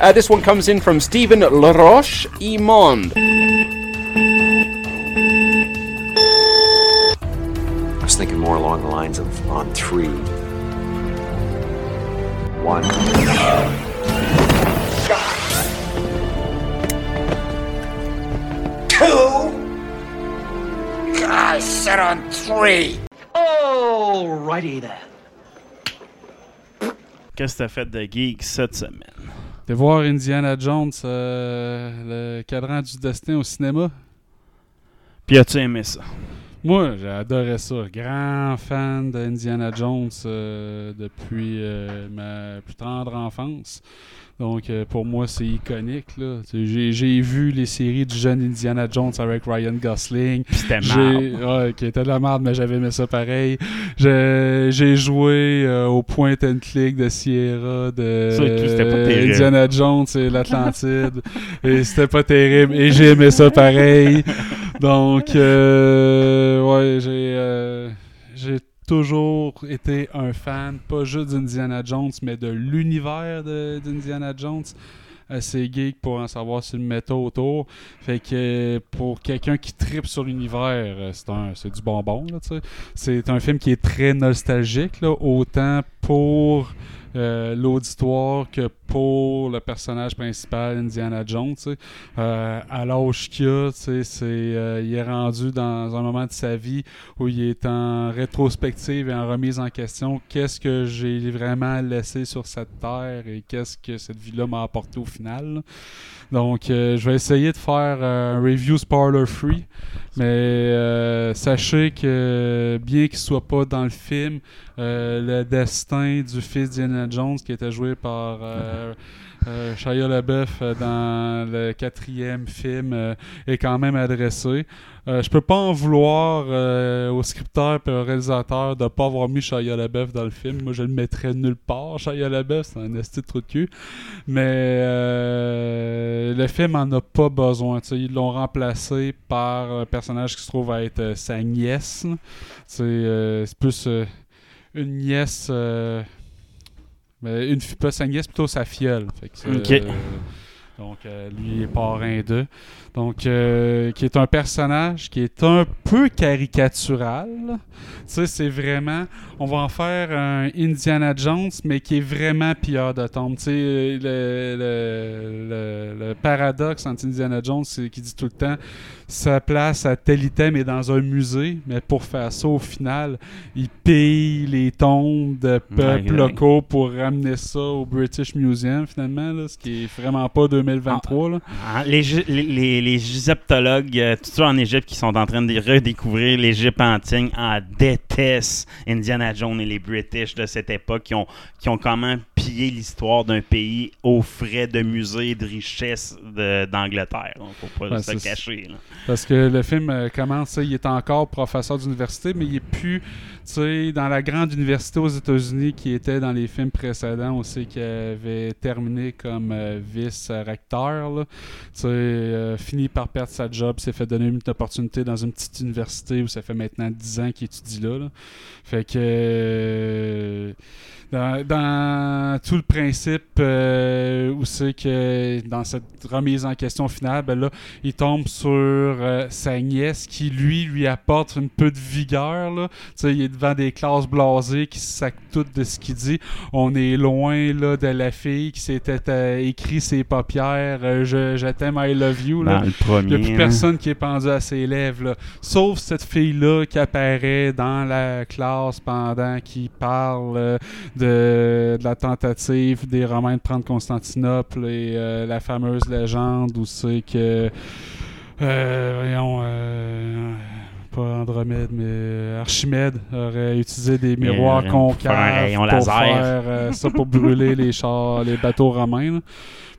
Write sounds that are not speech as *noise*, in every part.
Uh, this one comes in from Stephen Laroche Imond. I was thinking more along the lines of on three. One. Two. I said on three. Alrighty then. Qu'est-ce que t'as fait de geek cette semaine? Voir Indiana Jones, euh, le cadran du destin au cinéma. Puis as-tu aimé ça? Moi, j'ai adoré ça. Grand fan d'Indiana Jones euh, depuis euh, ma plus tendre enfance. Donc, euh, pour moi, c'est iconique. là. J'ai, j'ai vu les séries du jeune Indiana Jones avec Ryan Gosling. C'était ouais, qui était de la merde, mais j'avais aimé ça pareil. J'ai, j'ai joué euh, au point and click de Sierra, de pas. Indiana Jones et l'Atlantide. et c'était pas terrible. Et j'ai aimé ça pareil. Donc, *laughs* euh, ouais, j'ai, euh, j'ai toujours été un fan, pas juste d'Indiana Jones, mais de l'univers de- d'Indiana Jones. Assez geek pour en savoir sur le méta autour. Fait que euh, pour quelqu'un qui tripe sur l'univers, euh, c'est un c'est du bonbon. Là, tu sais. c'est un film qui est très nostalgique, là, autant pour euh, l'auditoire que pour le personnage principal, Indiana Jones. Euh, à l'âge qu'il a, c'est, euh, il est rendu dans un moment de sa vie où il est en rétrospective et en remise en question. Qu'est-ce que j'ai vraiment laissé sur cette terre et qu'est-ce que cette vie-là m'a apporté au final. Donc, euh, je vais essayer de faire euh, un review spoiler free, mais euh, sachez que bien qu'il soit pas dans le film, euh, le destin du fils d'Indiana Jones qui était joué par euh, euh, Shia LaBeouf euh, dans le quatrième film euh, est quand même adressé. Euh, je peux pas en vouloir euh, au scripteur et au réalisateur de pas avoir mis Shia LaBeouf dans le film. Moi, je le mettrais nulle part. Shia LaBeouf, c'est un esti de trou de cul. Mais le film en a pas besoin. Ils l'ont remplacé par un personnage qui se trouve à être sa nièce. C'est plus une nièce. Mais une, pas sa nièce, plutôt sa. Fait que, euh, Ok. donc, euh, lui est parrain d'eux. Donc, euh, qui est un personnage qui est un peu caricatural. Tu sais, c'est vraiment. On va en faire un Indiana Jones, mais qui est vraiment pilleur de tombe. Tu sais, le, le, le- le paradoxe entre Indiana Jones, c'est qu'il dit tout le temps sa place à tel item est dans un musée, mais pour faire ça, au final, il paye les tombes de peuples locaux pour ramener ça au British Museum, finalement, là, ce qui est vraiment pas 2023. là. Ah, les, Gy- les, les, les égyptologues, euh, tout ça en Égypte, qui sont en train de redécouvrir l'Égypte antique, en détestent Indiana Jones et les British de cette époque qui ont, qui ont quand même pillé l'histoire d'un pays aux frais de musées et de richesses d'Angleterre. Donc, faut pas Ouais, se cacher. là. Parce que le film euh, commence, il est encore professeur d'université, mais il est plus, dans la grande université aux États-Unis qui était dans les films précédents aussi, qui avait terminé comme euh, vice-recteur. Tu sais, euh, fini par perdre sa job, s'est fait donner une opportunité dans une petite université où ça fait maintenant 10 ans qu'il étudie là. Fait que... euh, dans, tout le principe où c'est que dans cette remise en question finale, ben là, il tombe sur sa nièce qui, lui, lui apporte un peu de vigueur. Il est devant des classes blasées qui se sacent toutes de ce qu'il dit. On est loin là, de la fille qui s'était euh, écrit ses paupières euh, je, je t'aime, I love you. Là. Dans le premier. Il n'y a plus hein. personne qui est pendu à ses lèvres. là. Sauf cette fille-là qui apparaît dans la classe pendant qu'il parle euh, de, de la tentative des Romains de prendre Constantinople et euh, la fameuse légende où c'est que. euh, voyons. euh, pas Andromède, mais euh, Archimède aurait utilisé des miroirs Euh, pour faire un concaves pour laser. faire euh, ça pour brûler les chars, les bateaux romains. là.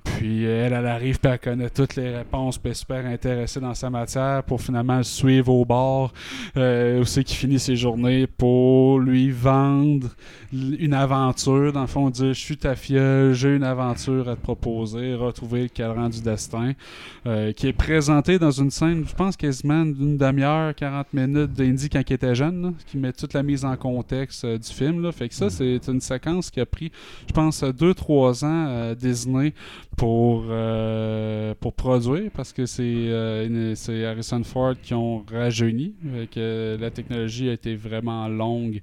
Puis elle, elle arrive, puis elle connaît toutes les réponses, puis elle est super intéressée dans sa matière pour finalement le suivre au bord, euh, où c'est qu'il finit ses journées pour lui vendre une aventure. Dans le fond, dire Je suis ta filleule, j'ai une aventure à te proposer, retrouver le cadran du destin, euh, qui est présenté dans une scène, je pense quasiment d'une demi-heure, 40 minutes d'Indy quand il était jeune, là, qui met toute la mise en contexte euh, du film. Là. Fait que ça, c'est une séquence qui a pris, je pense, 2-3 ans à Disney pour, euh, pour produire parce que c'est euh, c'est Harrison Ford qui ont rajeuni. Fait que la technologie a été vraiment longue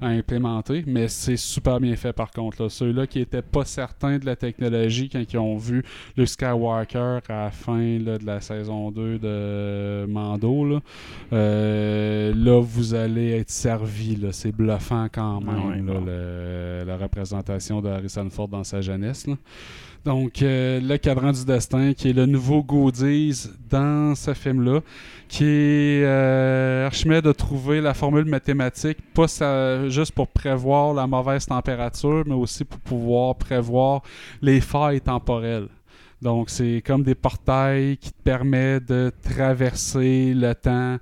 à implémenter, mais c'est super bien fait par contre. là. Ceux-là qui n'étaient pas certains de la technologie quand ils ont vu le Skywalker à la fin là, de la saison 2 de Mando, là, euh, là vous allez être servi. C'est bluffant quand même, Ah ouais, là, bon. le- la représentation de Harrison Ford dans sa jeunesse. là. Donc, euh, le cadran du destin, qui est le nouveau goodies dans ce film-là, qui est euh, Archimède a trouvé la formule mathématique, pas juste pour prévoir la mauvaise température, mais aussi pour pouvoir prévoir les failles temporelles. Donc, c'est comme des portails qui te permettent de traverser le temps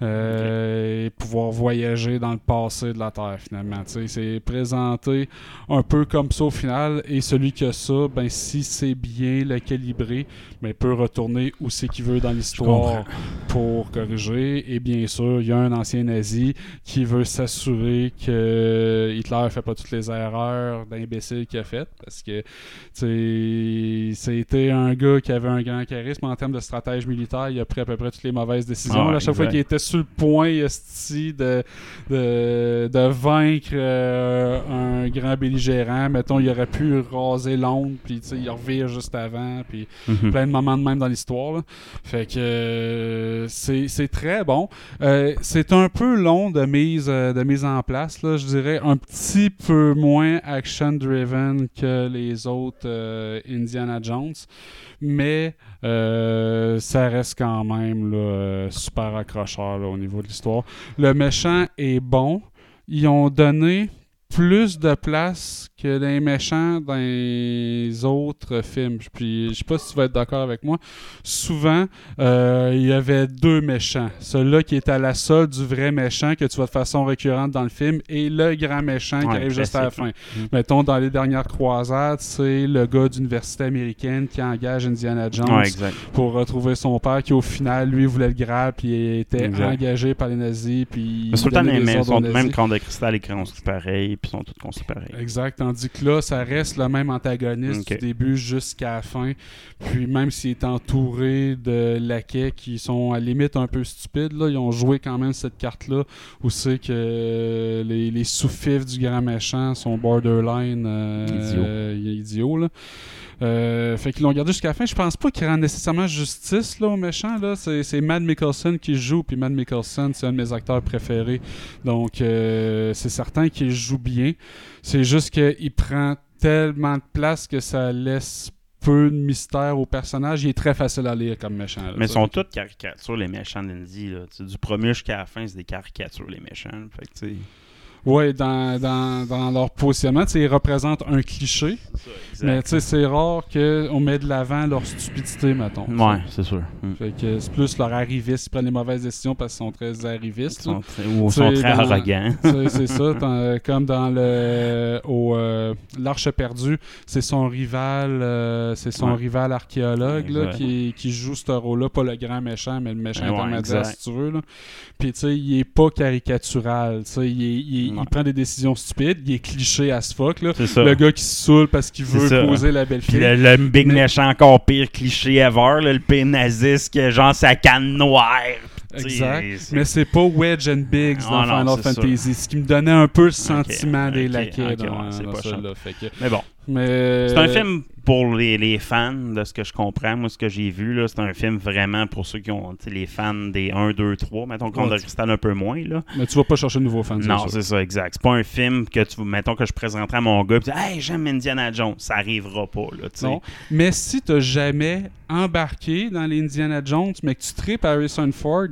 euh, et pouvoir voyager dans le passé de la Terre, finalement. Tu sais, c'est présenté un peu comme ça au final. Et celui qui a ça, ben, si c'est bien le calibré, ben, peut retourner où c'est qu'il veut dans l'histoire pour corriger. Et bien sûr, il y a un ancien nazi qui veut s'assurer que Hitler fait pas toutes les erreurs d'imbécile qu'il a faites. Parce que c'était un gars qui avait un grand charisme en termes de stratège militaire. Il a pris à peu près toutes les mauvaises décisions. Ah à chaque fois qu'il était sur le point de, de, de vaincre euh, un grand belligérant, mettons, il aurait pu raser Londres, puis il revire juste avant, puis Mhm. plein de moments de même dans l'histoire. Fait que euh, c'est très bon. Euh, c'est un peu long de mise, euh, de mise en place, là, je dirais un petit peu moins action-driven que les autres Indiana Jones, mais ça reste quand même super accrocheur au niveau de l'histoire. Le méchant est bon. Ils ont donné plus de place que les méchants dans les autres films. Puis je sais pas si tu vas être d'accord avec moi. Souvent, euh, il y avait deux méchants. Celui-là qui est à la solde du vrai méchant que tu vois de façon récurrente dans le film et le grand méchant qui arrive juste à la fin. Mhm. Mettons, dans les dernières croisades, c'est le gars d'université américaine qui engage Indiana Jones Ouais, pour retrouver son père qui au final lui voulait le Graal puis il était Exact. engagé par les nazis puis Mais tout le temps, les même crâne de cristal et construits pareil, puis sont. Exact, tandis que là, ça reste le même antagoniste du début jusqu'à la fin. Puis même s'il est entouré de laquais qui sont à la limite un peu stupides, là, ils ont joué quand même cette carte-là où c'est que les, les sous-fifs du grand méchant sont borderline euh, Idiots. euh, idiots, là. Euh, fait qu'ils l'ont gardé jusqu'à la fin. Je pense pas qu'il rend nécessairement justice là, au méchant. Là. C'est, c'est Matt Mikkelsen qui joue, puis Matt Mikkelsen, c'est un de mes acteurs préférés. Donc, euh, c'est certain qu'il joue bien. C'est juste qu'il prend tellement de place que ça laisse peu de mystère au personnage. Il est très facile à lire comme méchant. là. Mais ils sont toutes caricatures, les méchants d'Indy. Du premier jusqu'à la fin, c'est des caricatures, les méchants. Fait que, Ouais, dans, dans, dans leur positionnement, ils représentent un cliché. Mais tu sais, c'est rare qu'on met de l'avant leur stupidité, mettons. Ouais, c'est sûr. Mm. Fait que c'est plus leur arriviste, ils prennent les mauvaises décisions parce qu'ils sont très arrivistes. Ils sont très, ou sont C'est très dans- arrogants. *laughs* C'est ça, dans- comme dans le au euh, l'Arche perdue, c'est son rival, euh, c'est son Ouais. rival archéologue là, qui, qui joue ce rôle-là, pas le grand méchant, mais le méchant Ouais, intermédiaire exact. si tu veux. Là. Puis tu sais, il est pas caricatural, tu sais, il, est- il est- il Ouais. prend des décisions stupides, il est cliché as fuck là. Le gars qui se saoule parce qu'il veut ça. poser la belle fille. le, le big Mais- méchant encore pire cliché ever, là, le pire naziste, genre sa canne noire. Tu Exact. Mais c'est pas Wedge and Biggs dans Ah non, Final Fantasy, ce qui me donnait un peu le sentiment des laquais ok, dans, ouais, c'est dans pas celui-là. Fait que- Mais bon, Mais c'est un film pour les, les fans, de ce que je comprends. Moi, ce que j'ai vu, là, c'est un film vraiment pour ceux qui ont, tu les fans des 1, 2, 3. Mettons qu'on Ouais. de cristal un peu moins, là. Mais tu vas pas chercher de nouveaux fans. Non, c'est ça, exact. C'est pas un film que tu mettons que je présenterai à mon gars et Hey, j'aime Indiana Jones. Ça arrivera pas, là, tu. Non. Mais si t'as jamais embarqué dans les Indiana Jones, mais que tu tripes Harrison Ford,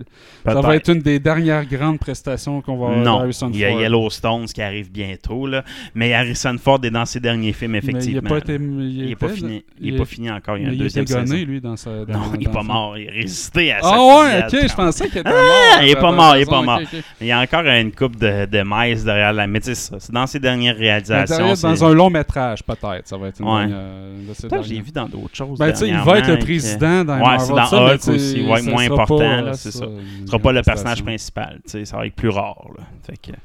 ça va être une des dernières grandes prestations qu'on va avoir Non, il y a. Yellowstone qui arrive bientôt, là. mais Harrison Ford est dans ses derniers films Mais il effectivement. pas. Il est pas fini. Il il est pas est- fini encore. Il y a un il deuxième était gonné, saison. lui, dans sa. Non, dans- il est dans pas mort. Il est résisté à sa Ah ouais, ok, je pensais qu'il était Ah, mort. il est T'as- pas mort, il est raison, pas mort. Il y a encore une coupe de, de maïs derrière la. Mais ça, c'est dans ses dernières réalisations. Dans un long métrage, peut-être. Ça va être une Ouais. que j'ai vu dans d'autres choses. Ben, il va être le président dans Ouais, Marvel, c'est dans ça, Hulk aussi, ouais, ça moins important, euh, c'est ça. Ce sera pas le personnage principal. Ça va être plus rare. là. Fait que-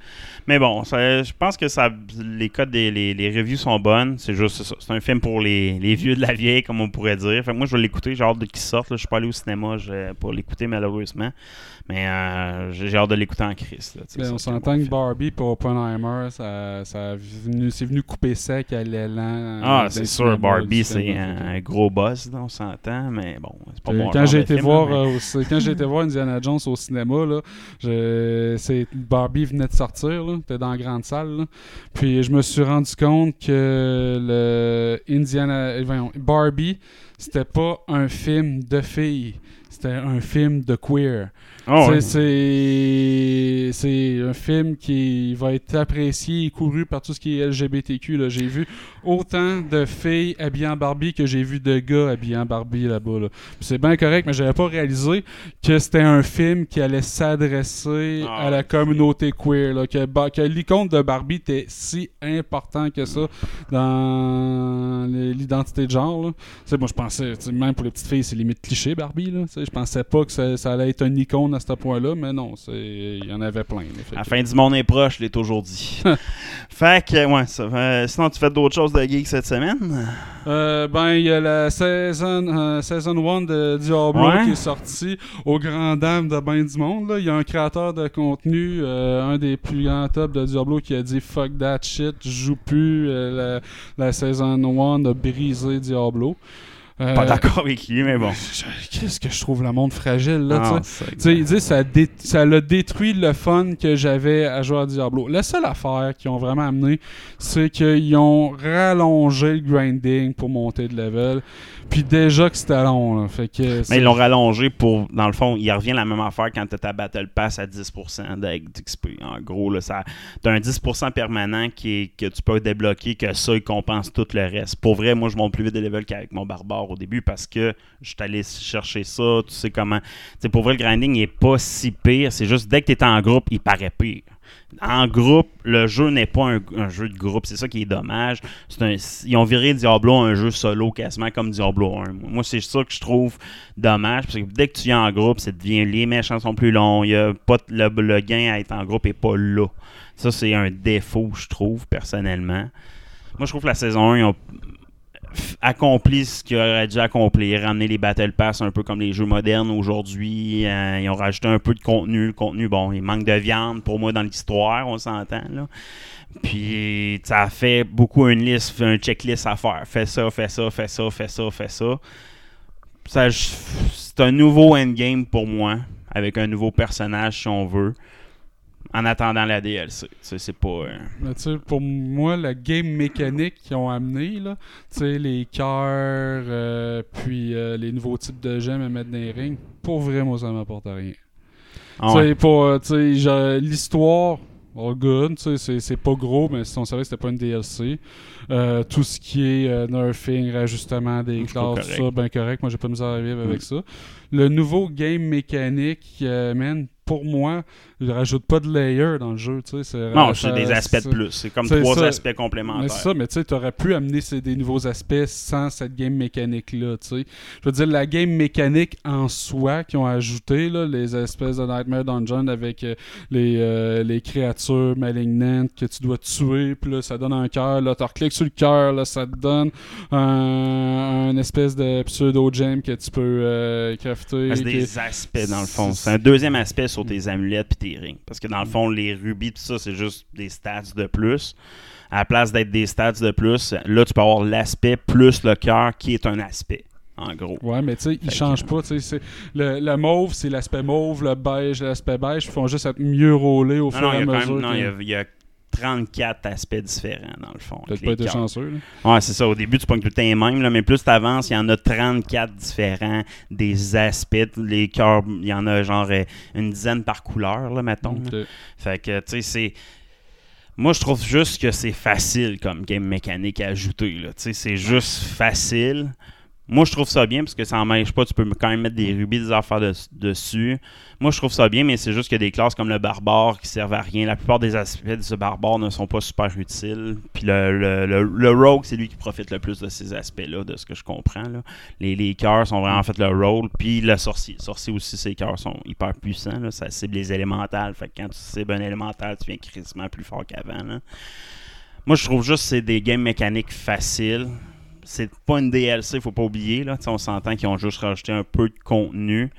Mais bon, ça- je pense que ça, les codes des les, les reviews sont bonnes. C'est juste ça. C'est un film pour les, les vieux de la vieille, comme on pourrait dire. Fait que moi, je vais l'écouter. J'ai hâte de qu'il sorte. là. Je suis pas allé au cinéma pour l'écouter, malheureusement. Mais euh, j'ai hâte de l'écouter en crise. là, Ben, on s'entend bon que. Barbie pour Oppenheimer, ça, ça venu, c'est venu couper sec à l'élan. Ah, euh, c'est sûr, Barbie, c'est un, gros boss, on s'entend, mais bon, c'est pas Euh, mon quand j'ai été film, voir là, mais- euh, au- quand j'ai été voir Indiana Jones au cinéma là, je, c'est Barbie venait de sortir là, était dans la grande salle là. puis je me suis rendu compte que le Indiana euh, voyons, Barbie c'était pas un film de filles c'était un film de queer Ouais. C'est- C'est c'est un film qui va être apprécié et couru par tout ce qui est LGBTQ. là. J'ai vu autant de filles habillées en Barbie que j'ai vu de gars habillés en Barbie là-bas. là. C'est bien correct, mais j'avais pas réalisé que c'était un film qui allait s'adresser Ah à la communauté queer. là. que que l'icône de Barbie était si important que ça dans l'identité de genre. là. Moi, je pensais, même pour les petites filles, c'est limite cliché, Barbie. Là. Je pensais pas que ça, ça allait être une icône à ce point-là, mais non, il y en avait plein. La fin du monde est proche, je l'ai toujours *laughs* dit. fait que, ouais, ça, euh, sinon, tu fais d'autres choses de geek cette semaine? Euh, ben, il y a la saison, euh, saison 1 de Diablo Ouais. qui est sortie au grand dam de ben du monde. Il y a un créateur de contenu, un des plus grands top de Diablo, qui a dit fuck that shit, je joue plus. La, la saison 1 a brisé Diablo. Euh, Pas d'accord avec lui, mais bon. Qu'est-ce que je trouve le monde fragile là, tu sais? Ah, c'est- Tu sais, il dit ça, dé- ça l'a détruit le fun que j'avais à jouer à Diablo. La seule affaire qu'ils ont vraiment amené, c'est qu'ils ont rallongé le grinding pour monter de level. Puis déjà que c'était long, là. Fait que Mais ils l'ont rallongé pour, dans le fond, il revient la même affaire quand tu ta Battle Pass à 10% d'XP. En gros, là, ça, t'as un 10% permanent qui est, que tu peux débloquer, que ça, il compense tout le reste. Pour vrai, moi, je monte plus vite de level qu'avec mon barbare au début parce que je suis chercher ça, tu sais comment. Tu sais, pour vrai, le grinding n'est pas si pire. C'est juste dès que tu es en groupe, il paraît pire. En groupe, le jeu n'est pas un, jeu de groupe. C'est ça qui est dommage. Ils ont viré Diablo un jeu solo, quasiment comme Diablo 1. Moi, c'est ça que je trouve dommage. Parce que dès que tu es en groupe, ça devient, les méchants sont plus longs. Y le, le gain à être en groupe n'est pas là. Ça, c'est un défaut, je trouve, personnellement. Moi, je trouve que la saison 1, ils ont accompli ce qu'ils auraient dû accomplir, ramener les Battle Pass un peu comme les jeux modernes aujourd'hui. Euh, ils ont rajouté un peu de contenu. Le contenu, bon, il manque de viande pour moi dans l'histoire, on s'entend là. Puis ça a fait beaucoup une liste, un checklist à faire. Fais ça, fais ça, fais ça, fais ça, fais ça. Ça, c'est un nouveau endgame pour moi, avec un nouveau personnage si on veut. En attendant la DLC. C'est pas. euh, Mais pour moi, la game mécanique qu'ils ont amené, là, les cœurs, euh, puis euh, les nouveaux types de gemmes à mettre dans les rings, pour vrai, moi, ça m'apporte rien. ah ouais. pour, l'histoire, all good, c'est- pas gros, mais si on savait que c'était pas une DLC. Tout ce qui est nerfing, rajustement des classes, tout ça, ben correct. Moi, j'ai pas de misère à vivre avec Mm. ça. Le nouveau game mécanique, man, pour moi, il rajoute pas de layer dans le jeu, tu sais. Non, c'est des aspects de plus. C'est comme trois ça. aspects complémentaires. c'est ça, mais tu sais, t'aurais pu amener ces- des nouveaux aspects sans cette game mécanique-là, tu sais. Je veux dire, la game mécanique en soi qu'ils ont ajouté, là, les espèces de Nightmare Dungeon avec euh, les, euh, les créatures malignantes que tu dois tuer, puis là, ça donne un cœur, là, tu recliques sur le cœur, là, ça te donne un, un espèce de pseudo-gem que tu peux euh, crafter. C'est qui- des aspects, dans le fond. c'est- C'est un deuxième aspect sur tes amulettes rings. Parce que dans le fond, les rubis, tout ça, c'est juste des stats de plus. À la place d'être des stats de plus, là, tu peux avoir l'aspect plus le cœur qui est un aspect, en gros. Ouais, mais tu sais, ils changent que- pas. tu sais, c'est- Le, le mauve, c'est l'aspect mauve, le beige, l'aspect beige. Ils font juste être mieux rôlés au Non, fur et à mesure. même non, que- il y a, il y a 34 aspects différents, dans le fond. Peut-être pas été chanceux. là. Ouais, c'est ça. Au début, tu pognes tout le temps les mêmes, là, mais plus tu avances, il y en a 34 différents des aspects. Les cœurs, il y en a genre euh, une dizaine par couleur, là, mettons. là. Fait que, tu sais, c'est. Moi, je trouve juste que c'est facile comme game mécanique à ajouter. C'est juste facile. Moi, je trouve ça bien parce que ça n'empêche pas. Tu peux quand même mettre des rubis, des affaires de- dessus. Moi, je trouve ça bien, mais c'est juste a des classes comme le barbare qui servent à rien. La plupart des aspects de ce barbare ne sont pas super utiles. Puis le, le, le- le rogue, c'est lui qui profite le plus de ces aspects-là, de ce que je comprends. Les, les cœurs sont vraiment fait le rôle. Puis le sorcier. Sorcier aussi, ses cœurs sont hyper puissants. Ça cible les élémentales. Fait que quand tu cibles un élémental, tu viens crissement plus fort qu'avant. Moi, je trouve juste que c'est des games mécaniques faciles. C'est pas une DLC, faut pas oublier. Là. On s'entend qu'ils ont juste rajouté un peu de contenu.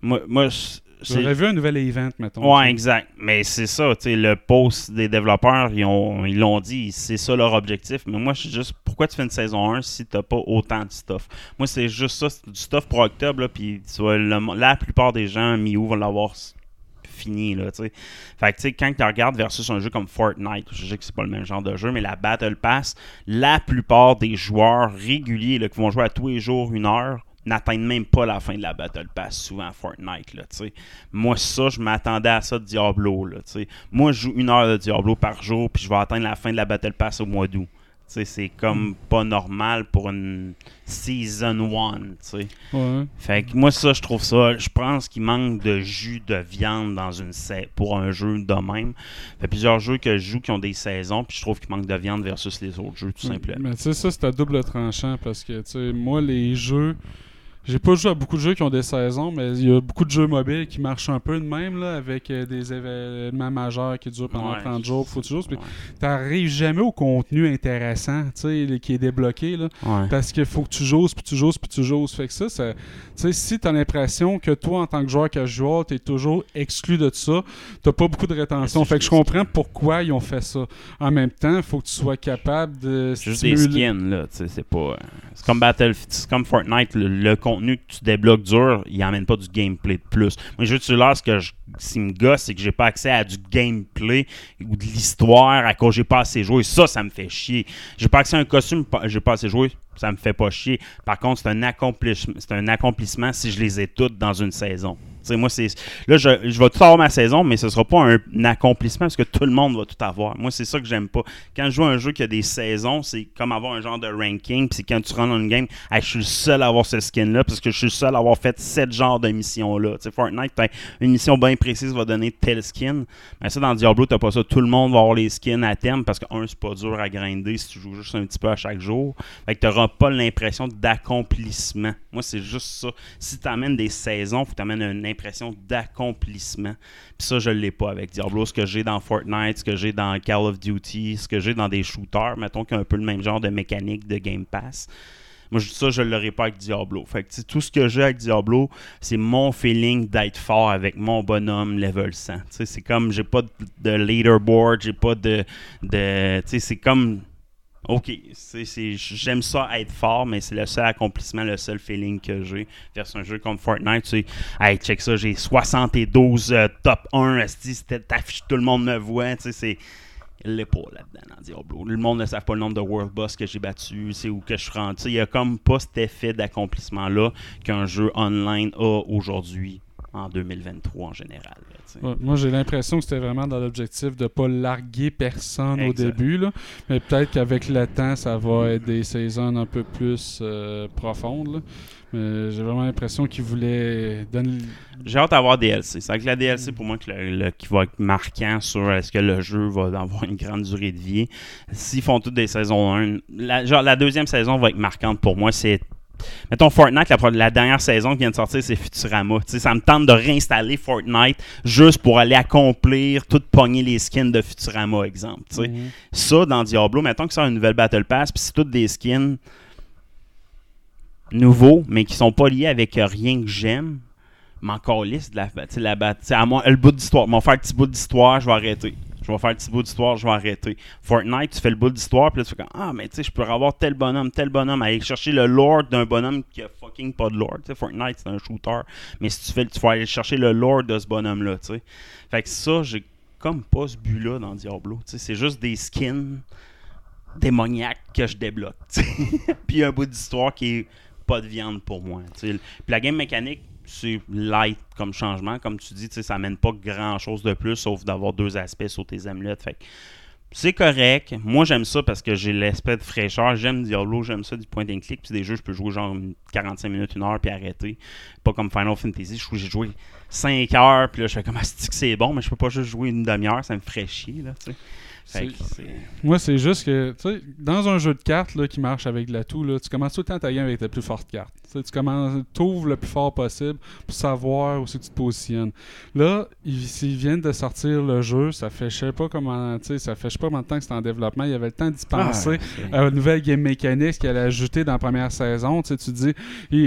Moi, moi J'aurais vu un nouvel event, mettons. Ouais, exact. Mais c'est ça, tu sais, le post des développeurs, ils ont ils l'ont dit, c'est ça leur objectif. Mais moi, je suis juste, pourquoi tu fais une saison 1 si t'as pas autant de stuff? Moi, c'est juste ça, c'est du stuff pour octobre, là, puis la plupart des gens, Miu, vont l'avoir fini, là. Fait que, quand tu regardes versus un jeu comme Fortnite, je sais que c'est pas le même genre de jeu, mais la Battle Pass, la plupart des joueurs réguliers, là, qui vont jouer à tous les jours une heure, n'atteignent même pas la fin de la Battle Pass, souvent à Fortnite, là. Moi, ça, je m'attendais à ça de Diablo, là. Moi, je joue une heure de Diablo par jour, puis je vais atteindre la fin de la Battle Pass au mois d'août. C'est comme pas normal pour une Season 1, tu sais. Ouais. Fait que moi, ça, je trouve ça. Je pense qu'il manque de jus de viande dans une pour un jeu de même. Fait plusieurs jeux que je joue qui ont des saisons, puis je trouve qu'il manque de viande versus les autres jeux, tout simplement. Mais tu sais, ça, c'est à double tranchant parce que, tu sais, moi, les jeux. J'ai pas joué à beaucoup de jeux qui ont des saisons, mais il y a beaucoup de jeux mobiles qui marchent un peu de même, là, avec euh, des événements majeurs qui durent pendant Ouais. 30 jours, faut. Puis Ouais. t'arrives jamais au contenu intéressant, tu sais, qui est débloqué, là. Ouais. Parce qu'il faut que tu joues, puis tu joues, puis tu joues. Fait que ça, ça tu sais, si t'as l'impression que toi, en tant que joueur casual, t'es toujours exclu de ça, t'as pas beaucoup de rétention. Fait que je comprends pourquoi ils ont fait ça. En même temps, faut que tu sois capable de C'est juste des skins, là. tu sais, C'est pas. euh, C'est comme Battlefield, c'est comme Fortnite. Le, le contenu que tu débloques dur, il emmène pas du gameplay de plus. Moi, je veux là, ce que je, qui me gosse, c'est que j'ai pas accès à du gameplay ou de l'histoire à cause j'ai pas assez joué. Ça, ça me fait chier. J'ai pas accès à un costume, j'ai pas assez joué. Ça me fait pas chier. Par contre, c'est un un accomplissement si je les ai toutes dans une saison. Moi, c'est. Là, je, je vais tout avoir ma saison, mais ce sera pas un, un accomplissement parce que tout le monde va tout avoir. Moi, c'est ça que j'aime pas. Quand je joue un jeu qui a des saisons, c'est comme avoir un genre de ranking. Puis quand tu rentres dans une game, je suis le seul à avoir ce skin-là parce que je suis le seul à avoir fait cette genre de mission-là. Fortnite, une mission bien précise va donner tel skin. Mais ça, dans Diablo, t'as pas ça. Tout le monde va avoir les skins à terme parce que, un, c'est pas dur à grinder si tu joues juste un petit peu à chaque jour. Fait que t'auras pas l'impression d'accomplissement. Moi, c'est juste ça. Si t'amènes des saisons, faut que t'amènes une d'accomplissement. Puis ça, je l'ai pas avec Diablo. Ce que j'ai dans Fortnite, ce que j'ai dans Call of Duty, ce que j'ai dans des shooters, mettons qu'il y a un peu le même genre de mécanique de Game Pass. Moi, ça, je ne l'aurais pas avec Diablo. Fait que, tout ce que j'ai avec Diablo, c'est mon feeling d'être fort avec mon bonhomme level 100. Tu sais, c'est comme, j'ai pas de, de leaderboard, j'ai pas de. de c'est comme. Ok, j'aime ça être fort, mais c'est le seul accomplissement, le seul feeling que j'ai vers un jeu comme Fortnite. Tu sais, hey, check ça, j'ai 72 euh, top 1, esti, c'était t'affiches, tout le monde me voit. Tu sais, c'est. Pas là-dedans dans Diablo. Le monde ne sait pas le nombre de World Boss que j'ai battu, c'est où que je suis rendu. Il y a comme pas cet effet d'accomplissement-là qu'un jeu online a aujourd'hui, en 2023 en général. là. Ouais, moi, j'ai l'impression que c'était vraiment dans l'objectif de pas larguer personne au début. Là. Mais peut-être qu'avec le temps, ça va être des saisons un peu plus euh, profondes. là. Mais j'ai vraiment l'impression qu'ils voulaient donner. J'ai hâte d'avoir DLC. C'est avec la DLC pour moi que le- le- qui va être marquant sur est-ce que le jeu va avoir une grande durée de vie? S'ils font toutes des saisons 1, la, genre, la deuxième saison va être marquante pour moi. C'est Mettons Fortnite, la, dernière saison qui vient de sortir, c'est Futurama. Tu sais, ça me tente de réinstaller Fortnite juste pour aller accomplir, tout pogner les skins de Futurama, exemple. sais. Mhm. Ça, dans Diablo, mettons que c'est une nouvelle Battle Pass, puis c'est toutes des skins nouveaux, mais qui sont pas liés avec euh, rien que j'aime. M'en calisse de la, tu sais, la à moi, le bout d'histoire. M'en faire un petit bout d'histoire, je vais arrêter. Je vais faire un petit bout d'histoire, je vais arrêter. Fortnite, tu fais le bout d'histoire, puis là, tu fais comme Ah, mais tu sais, je peux avoir tel bonhomme, tel bonhomme, aller chercher le lore d'un bonhomme qui a fucking pas de sais, Fortnite, c'est un shooter. Mais si tu fais, tu vas aller chercher le lore de ce bonhomme-là, tu sais. Fait que ça, j'ai comme pas ce but-là dans Diablo. C'est juste des skins démoniaques que je débloque. *laughs* Puis un bout d'histoire qui est pas de viande pour moi. Puis la game mécanique, c'est light comme changement. Comme tu dis, ça amène pas grand chose de plus sauf d'avoir deux aspects sur tes amulettes. Fait c'est correct. Moi, j'aime ça parce que j'ai l'aspect de fraîcheur. J'aime Diablo, j'aime ça du point and click. Puis des jeux, je peux jouer genre 45 minutes, une heure, puis arrêter. Pas comme Final Fantasy. Je j'ai joué 5 heures, puis là, je fais comme, *laughs* ah, c'est que c'est bon, mais je peux pas juste jouer une demi-heure, ça me ferait chier, là, tu sais. Fait que c'est- Moi, c'est juste que, tu sais, dans un jeu de cartes là, qui marche avec l'atout, là, tu commences tout le temps ta game avec ta plus forte carte. Tu commences, t'ouvres le plus fort possible pour savoir où c'est que tu te positionnes. Là, ils, s'ils viennent de sortir le jeu, ça fait je sais pas comment, ça fait je sais pas combien de temps que c'est en développement. Il y avait le temps d'y penser c'est- à une nouvelle game mécanique qu'elle a ajoutée dans la première saison. Tu sais, tu dis,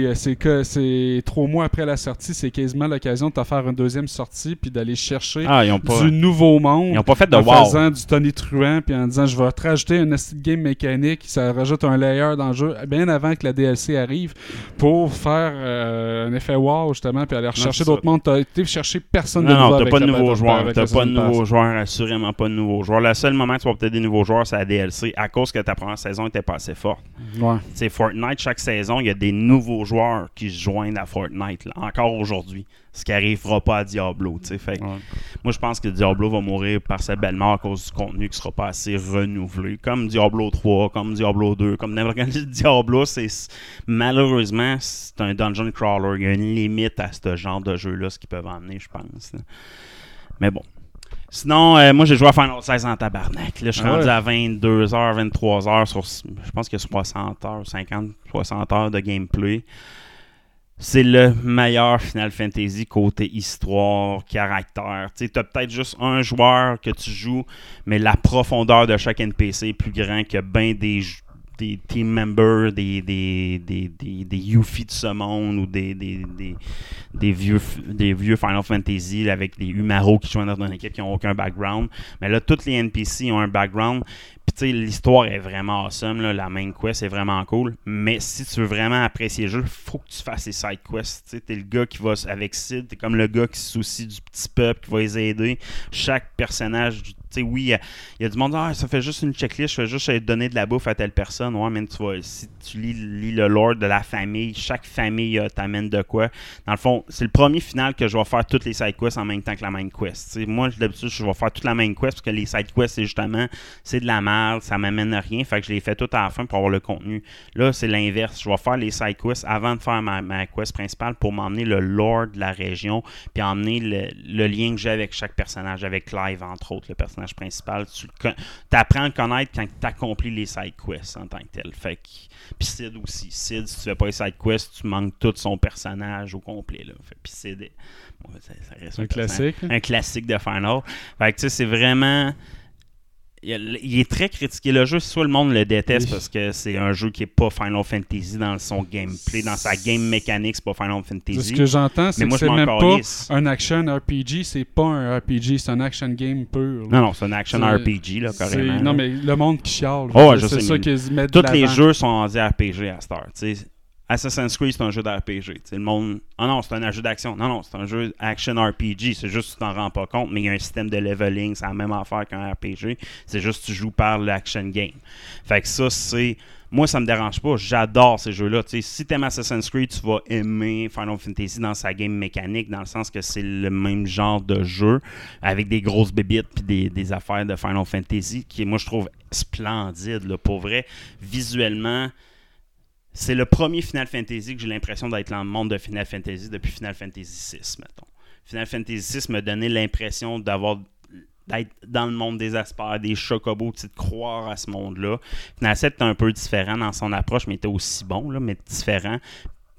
euh, c'est que c'est trois mois après la sortie, c'est quasiment l'occasion de te faire une deuxième sortie puis d'aller chercher Ah, ils ont pas, du nouveau monde ils ont pas fait de en wow. faisant du Tony Truant puis en disant je vais te rajouter un esti de game mécanique ça rajoute un layer dans le jeu bien avant que la DLC arrive pour faire euh, un effet wow justement puis aller rechercher d'autres mondes t'as été chercher personne de Non, nouveau non, t'as pas de nouveaux joueurs. T'as pas de nouveaux joueurs, assurément pas de nouveaux joueurs. Le seul moment que tu vas peut-être des nouveaux joueurs, c'est la DLC, à cause que ta première saison était pas assez forte. Ouais. Tu sais, Fortnite, chaque saison, il y a des nouveaux joueurs qui se joignent à Fortnite, là, encore aujourd'hui. Ce qui arrivera pas à Diablo, tu sais. Fait que Ouais. Moi, je pense que Diablo va mourir par sa belle mort à cause du contenu qui sera pas assez renouvelé. Comme Diablo 3, comme Diablo 2, comme n'importe quel *laughs* Diablo, c'est malheureusement, c'est un dungeon crawler. Il y a une limite à ce genre de jeu-là, ce qu'ils peuvent emmener, je pense. Mais bon. Sinon, euh, moi, j'ai joué à Final 16 en tabarnak. Là, je suis Ah rendu à 22h, 23h sur, je pense a 60 heures, 50, 60 heures de gameplay. C'est le meilleur Final Fantasy côté histoire, caractère. Tu as peut-être juste un joueur que tu joues, mais la profondeur de chaque NPC est plus grand que bien des, team members, des, des, des, des, des Yuffie de ce monde ou des, des, des, vieux, des vieux Final Fantasy avec des Umaro qui jouent dans une équipe qui n'ont aucun background. Mais là, tous les NPC ont un background. Tu l'histoire est vraiment awesome. La main quest est vraiment cool. Mais si tu veux vraiment apprécier le jeu, faut que tu fasses les side quests. Tu le gars qui va avec Sid, t'es comme le gars qui se soucie du petit peuple, qui va les aider. Chaque personnage, tu oui, il y a- du monde, ah, ça fait juste une checklist, je fais juste donner de la bouffe à telle personne. Ouais, mais tu vois, si tu lis, le lore de la famille, chaque famille euh, t'amène de quoi. Dans le fond, c'est le premier final que je vais faire toutes les side quests en même temps que la main quest. Moi, d'habitude, je vais faire toute la main quest parce que les side quests, c'est justement, c'est de la merde, ça m'amène à rien. Fait que je les fais toutes à la fin pour avoir le contenu. Là, c'est l'inverse. Je vais faire les side quests avant de faire ma, ma quest principale pour m'emmener le lore de la région, puis emmener le, le lien que j'ai avec chaque personnage, avec Clive, entre autres, le personnage principal. Tu apprends à le connaître quand tu accomplis les side quests en tant que tel. Fait que, puis Sid aussi. Sid, si tu fais pas les side quests, tu manques tout son personnage au complet. Là. Fait, puis Sid, bon, ça, ça reste Un classique. un classique de Final. Fait que tu sais, c'est vraiment. Il est très critiqué le jeu, soit le monde le déteste Oui. parce que c'est un jeu qui est pas Final Fantasy dans son gameplay, dans sa game mécanique, c'est pas Final Fantasy. Ce que j'entends, c'est que c'est même pas un action RPG, c'est pas un RPG, c'est un action game pur. là. Non, non, c'est un action RPG, là, carrément. Non, mais le monde qui chiale. Oh, ouais, c'est ça qu'ils mettent Tous les jeux sont rendus RPG à Star. Assassin's Creed, c'est un jeu d'RPG. Le monde. Ah non, c'est un jeu d'action. Non, non, c'est un jeu action RPG. C'est juste que tu t'en rends pas compte, mais il y a un système de leveling. C'est la même affaire qu'un RPG. C'est juste que tu joues par l'action game. Fait que ça, c'est. Moi, ça me dérange pas. J'adore ces jeux-là. Si t'aimes Assassin's Creed, tu vas aimer Final Fantasy dans sa game mécanique, dans le sens que c'est le même genre de jeu, avec des grosses bébites puis des, des affaires de Final Fantasy, qui, moi, je trouve splendide. Là, pour vrai, visuellement, c'est le premier Final Fantasy que j'ai l'impression d'être dans le monde de Final Fantasy depuis Final Fantasy VI, mettons. Final Fantasy VI me donnait l'impression d'avoir d'être dans le monde des aspers, des chocobos, de croire à ce monde-là. Final 7 était un peu différent dans son approche, mais était aussi bon, mais différent.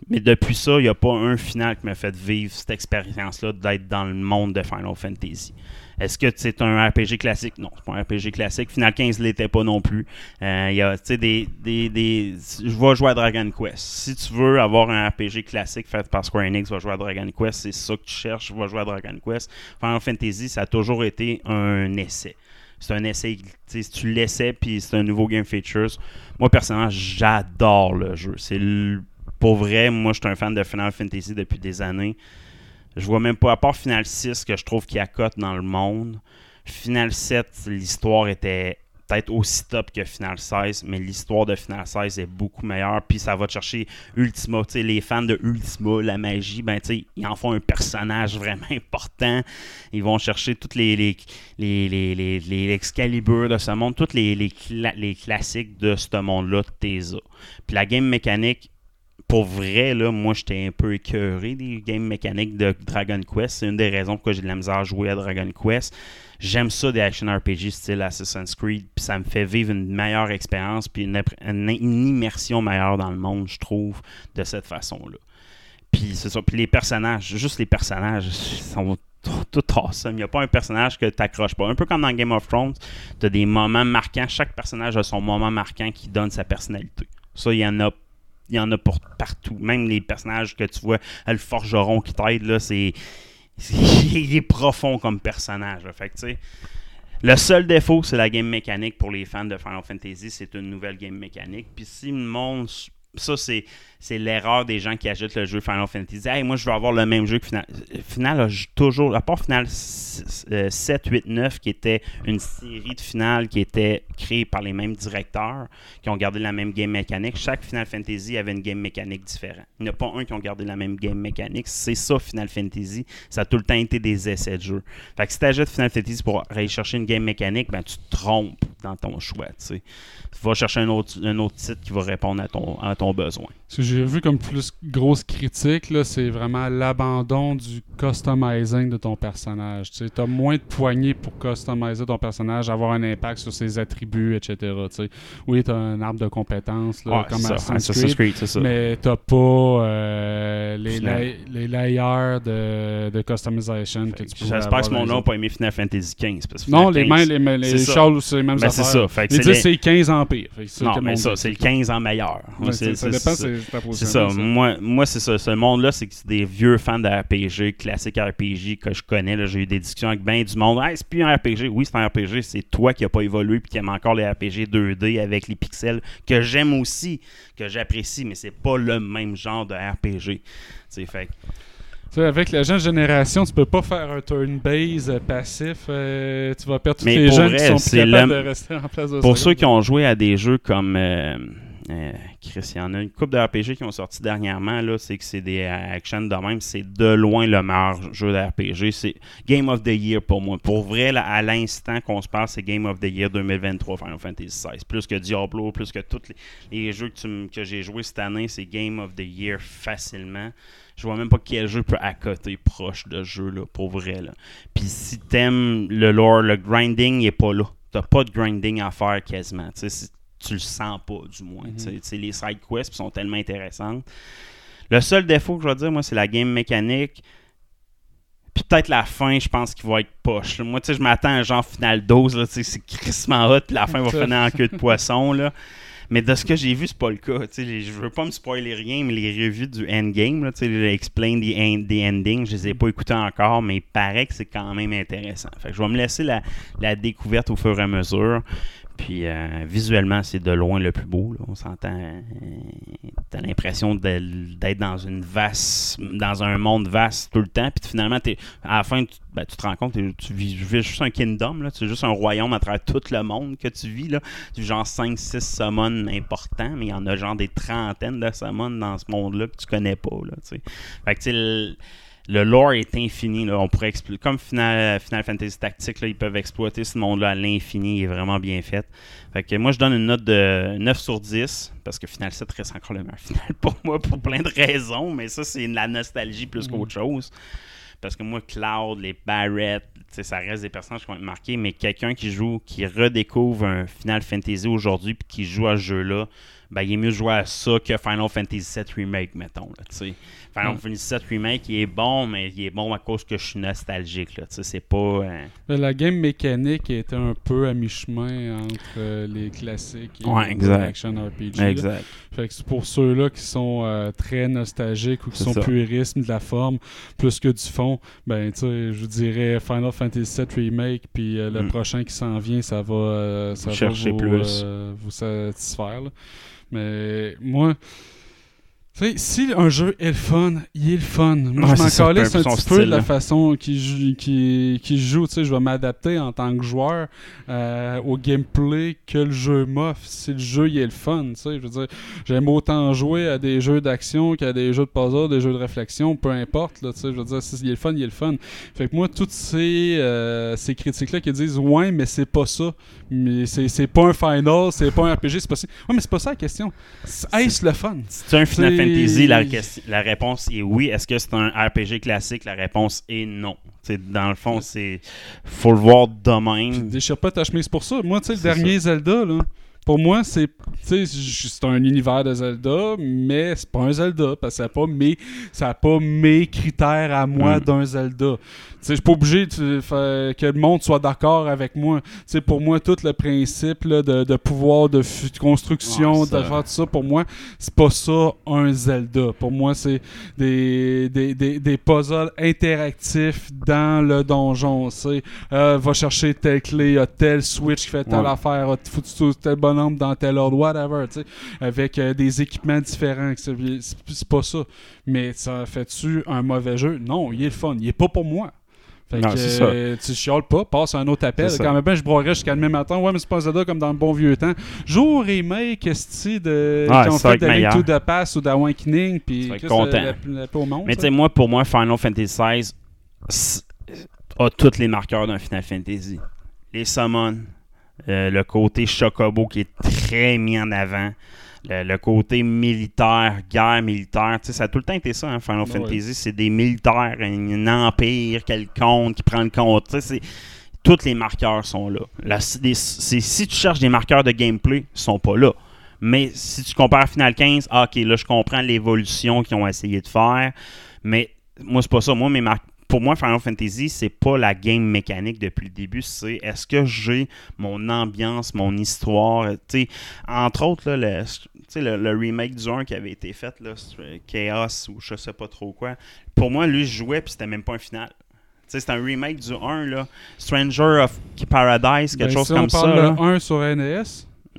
Mais depuis ça, il n'y a pas un final qui m'a fait vivre cette expérience-là d'être dans le monde de Final Fantasy. Est-ce que c'est un RPG classique? Non, c'est pas un RPG classique. Final 15 l'était pas non plus. Euh, y a, des, des, des... Je vais jouer à Dragon Quest. Si tu veux avoir un RPG classique fait par Square Enix, va jouer à Dragon Quest. C'est ça que tu cherches, va jouer à Dragon Quest. Final Fantasy, ça a toujours été un essai. C'est un essai, si tu l'essaies, puis c'est un nouveau game features. Moi, personnellement, j'adore le jeu. C'est le- Pour vrai, moi, je suis un fan de Final Fantasy depuis des années. Je vois même pas, à part Final 6, que je trouve qu'il accote dans le monde. Final 7, l'histoire était peut-être aussi top que Final 16, mais l'histoire de Final 16 est beaucoup meilleure. Puis ça va chercher Ultima. Tu sais, les fans de Ultima, la magie, ben, ils en font un personnage vraiment important. Ils vont chercher toutes les, les, les, les, les, Excalibur de ce monde, tous les, les, les classiques de ce monde-là, t'es as. Puis la game mécanique, pour vrai, là, moi, j'étais un peu écœuré des games mécaniques de Dragon Quest. C'est une des raisons pourquoi j'ai de la misère à jouer à Dragon Quest. J'aime ça des action RPG style Assassin's Creed, puis ça me fait vivre une meilleure expérience, puis une, immersion meilleure dans le monde, je trouve, de cette façon-là. Puis. Puis les personnages, juste les personnages, sont tout, awesome. Il n'y a pas un personnage que tu n'accroches pas. Un peu comme dans Game of Thrones, tu as des moments marquants. Chaque personnage a son moment marquant qui donne sa personnalité. Ça, il y en a il y en a pour partout. Même les personnages que tu vois, le forgeron qui t'aide, là, c'est. *laughs* Il est profond comme personnage. Fait le seul défaut, c'est la game mécanique pour les fans de Final Fantasy. C'est une nouvelle game mécanique. Puis si le monde. Ça, c'est, c'est l'erreur des gens qui achètent le jeu Final Fantasy. Hey, moi, je veux avoir le même jeu que Final. Final toujours. À part Final s- euh, 7, 8, 9, qui était une série de finales qui était créée par les mêmes directeurs, qui ont gardé la même game mécanique. Chaque Final Fantasy avait une game mécanique différente. Il n'y en a pas un qui ont gardé la même game mécanique. C'est ça, Final Fantasy. Ça a tout le temps été des essais de jeu. Fait que si tu achètes Final Fantasy pour aller chercher une game mécanique, ben, tu te trompes dans ton choix. Tu vas chercher un autre, un autre titre qui va répondre à ton, à ton besoin. Ce que j'ai vu comme plus grosse critique, c'est vraiment l'abandon du customizing de ton personnage. Tu as moins de poignées pour customiser ton personnage, avoir un impact sur ses attributs, etc. tu sais. Oui, tu as un arbre de compétences, là, Ouais, comme ça, Assassin's Creed, ça. mais t'as pas euh, les, Final. lay- les layers de, de customization que tu peux J'espère que ce monde-là n'a pas aimé Final Fantasy XV. parce que Non, les, 15, mains, les, les. Charles, c'est les mêmes Ben, affaires. c'est ça. Fait que Les c'est 10, c'est 15 en pire. Fait Non, mais ça, c'est le 15 ans meilleur. Ça, dépend, c'est- ça. Moi, moi c'est ça. Ce monde-là, c'est que c'est des vieux fans de RPG, classiques RPG que je connais. là. J'ai eu des discussions avec bien du monde. Hey, c'est plus un RPG. Oui, c'est un RPG. C'est toi qui n'as pas évolué et qui aime encore les RPG 2D avec les pixels que j'aime aussi, que j'apprécie, mais c'est pas le même genre de RPG. C'est fait. que- Tu sais, avec la jeune génération, tu peux pas faire un turn-base euh, passif. euh, tu vas perdre tous les jeunes vrai, qui sont plus capables le- de rester en place de Pour ceux qui ont joué à des jeux comme. Euh, euh, Chris, il y en a une couple de RPG qui ont sorti dernièrement, là, c'est que c'est des euh, action de même, c'est de loin le meilleur jeu de RPG. C'est Game of the Year pour moi. Pour vrai, là, à l'instant qu'on se parle, c'est Game of the Year 2023 Final Fantasy XVI. Plus que Diablo, plus que tous les, jeux que, que j'ai joués cette année, c'est Game of the Year facilement. Je vois même pas quel jeu peut accoter proche de ce jeu-là, pour vrai. Là. Puis si t'aimes le lore, le grinding, il est pas là. T'as pas de grinding à faire quasiment. Tu le sens pas, du moins. Sais, les side quests sont tellement intéressantes. Le seul défaut que je vais dire, moi, c'est la game mécanique. Puis peut-être la fin, je pense qu'il va être poche. Moi, tu sais, je m'attends à un genre final 12, là, tu sais, c'est crissement hot, puis la fin va finir en queue de poisson, là. *laughs* Mais de ce que j'ai vu, c'est pas le cas. Tu sais, les- je veux pas me spoiler rien, mais les revues du endgame, là, Explain the, end, the Ending, je les ai pas écoutées encore, mais il paraît que c'est quand même intéressant. Fait que je vais me laisser la, la découverte au fur et à mesure. Puis euh, visuellement, c'est de loin le plus beau. On s'entend. euh, T'as l'impression d'être dans une vaste, dans un monde vaste tout le temps. Puis finalement, à la fin, tu, ben, te rends compte, tu vis, juste un kingdom. Là. C'est juste un royaume à travers tout le monde que tu vis. Là. Tu genre 5-6 summons importants, mais il y en a genre des trentaines de summons dans ce monde-là que tu connais pas. Là, fait que le, lore est infini. Là. On pourrait Comme Final, Final Fantasy Tactics, là, ils peuvent exploiter ce monde-là à l'infini. Il est vraiment bien fait. Fait que moi, je donne une note de 9 sur 10 parce que Final 7 reste encore le meilleur *laughs* final pour moi pour plein de raisons. Mais ça, c'est de la nostalgie plus qu'autre chose. Parce que moi, Cloud, les Barrett, ça reste des personnages qui vont être marqués. Mais quelqu'un qui joue, qui redécouvre un Final Fantasy aujourd'hui puis qui joue à ce jeu-là, ben, il est mieux de jouer à ça que Final Fantasy VII Remake, mettons. Là, tu sais. Final Fantasy VII Remake, il est bon, mais il est bon à cause que je suis nostalgique. Là, c'est pas. euh, La game mécanique était un peu à mi-chemin entre euh, les classiques et Ouais, les exact. action RPG. Exact. Fait que c'est pour ceux-là qui sont euh, très nostalgiques ou qui sont ça. puristes de la forme plus que du fond, ben je vous dirais Final Fantasy VII Remake, puis euh, le Mm. prochain qui s'en vient, ça va, ça va Chercher vous, plus. vous satisfaire. là. Mais moi, Tu sais, si un jeu est le fun, il est le fun. Moi, Ouais, je m'en c'est un petit peu de la façon qu'il joue, qu'il joue. Tu sais, je vais m'adapter en tant que joueur euh, au gameplay que le jeu m'offre. Si le jeu, il est le fun, tu sais, je veux dire, j'aime autant jouer à des jeux d'action qu'à des jeux de puzzle, des jeux de réflexion, peu importe, là, tu sais, je veux dire, si il est le fun, il est le fun. Fait que moi, toutes ces, euh, ces critiques-là qui disent « Ouais, mais c'est pas ça. Mais c'est c'est pas un Final, c'est pas un RPG, c'est pas ça. » Ouais, mais c'est pas ça la question. Est-ce le fun? C'est un Final Fantasy, la, la réponse est oui. Est-ce que c'est un RPG classique? La réponse est non. C'est dans le fond, c'est faut le voir de Puis même. déchire pas ta chemise pour ça. Moi, tu sais, le dernier Zelda, là, pour moi, c'est c'est un univers de Zelda, mais c'est pas un Zelda, parce que ça n'a pas, mes- ça a pas mes critères à moi Mm. d'un Zelda. Je suis pas obligé de faire que le monde soit d'accord avec moi. Tu sais, pour moi, tout le principe là, de, de pouvoir de, construction, Ouais, ça- de faire tout ça, pour moi, c'est pas ça un Zelda. Pour moi, c'est des, des, des, des puzzles interactifs dans le donjon. C'est euh, va chercher telle clé, a tel switch qui fait telle Ouais. affaire, a- faut que tu trouves tel bonhomme dans tel ordre, whatever, tu sais, avec euh, des équipements différents. C'est pas ça. Mais ça fait-tu un mauvais jeu? Non, il est le fun. Il est pas pour moi. Fait Non, que c'est ça. euh, tu chiales pas, passe un autre appel. Ça. Quand même, je broierais jusqu'à demain matin. Ouais, mais c'est pas Zelda comme dans le bon vieux temps. Jour remake, esti de. Ouais, qui ont ça va fait de Link meilleur. to the Past ou. Puis, la paix au monde. Mais tu ça. sais, moi, pour moi, Final Fantasy XVI a tous les marqueurs d'un Final Fantasy. Les summons, euh, le côté chocobo qui est très mis en avant, le, le côté militaire, guerre militaire, ça a tout le temps été ça, hein, Final Ouais. Fantasy. C'est des militaires, un, un empire quelconque qui prend le compte. C'est- tous les marqueurs sont là. La- des- si tu cherches des marqueurs de gameplay, ils sont pas là. Mais si tu compares à Final 15, ah, ok, là, je comprends l'évolution qu'ils ont essayé de faire. Mais moi, c'est pas ça. Moi, mes mar- pour moi, Final Fantasy, c'est pas la game mécanique depuis le début. C'est est-ce que j'ai mon ambiance, mon histoire. euh, tu sais, entre autres, là, le, le, le remake du 1 qui avait été fait, là, c'est- Chaos ou je sais pas trop quoi. Pour moi, lui, je jouais puis c'était même pas un final. C'est un remake du 1, là. Stranger of Paradise, quelque Ben, chose si comme on ça. parle là. le 1 sur NES,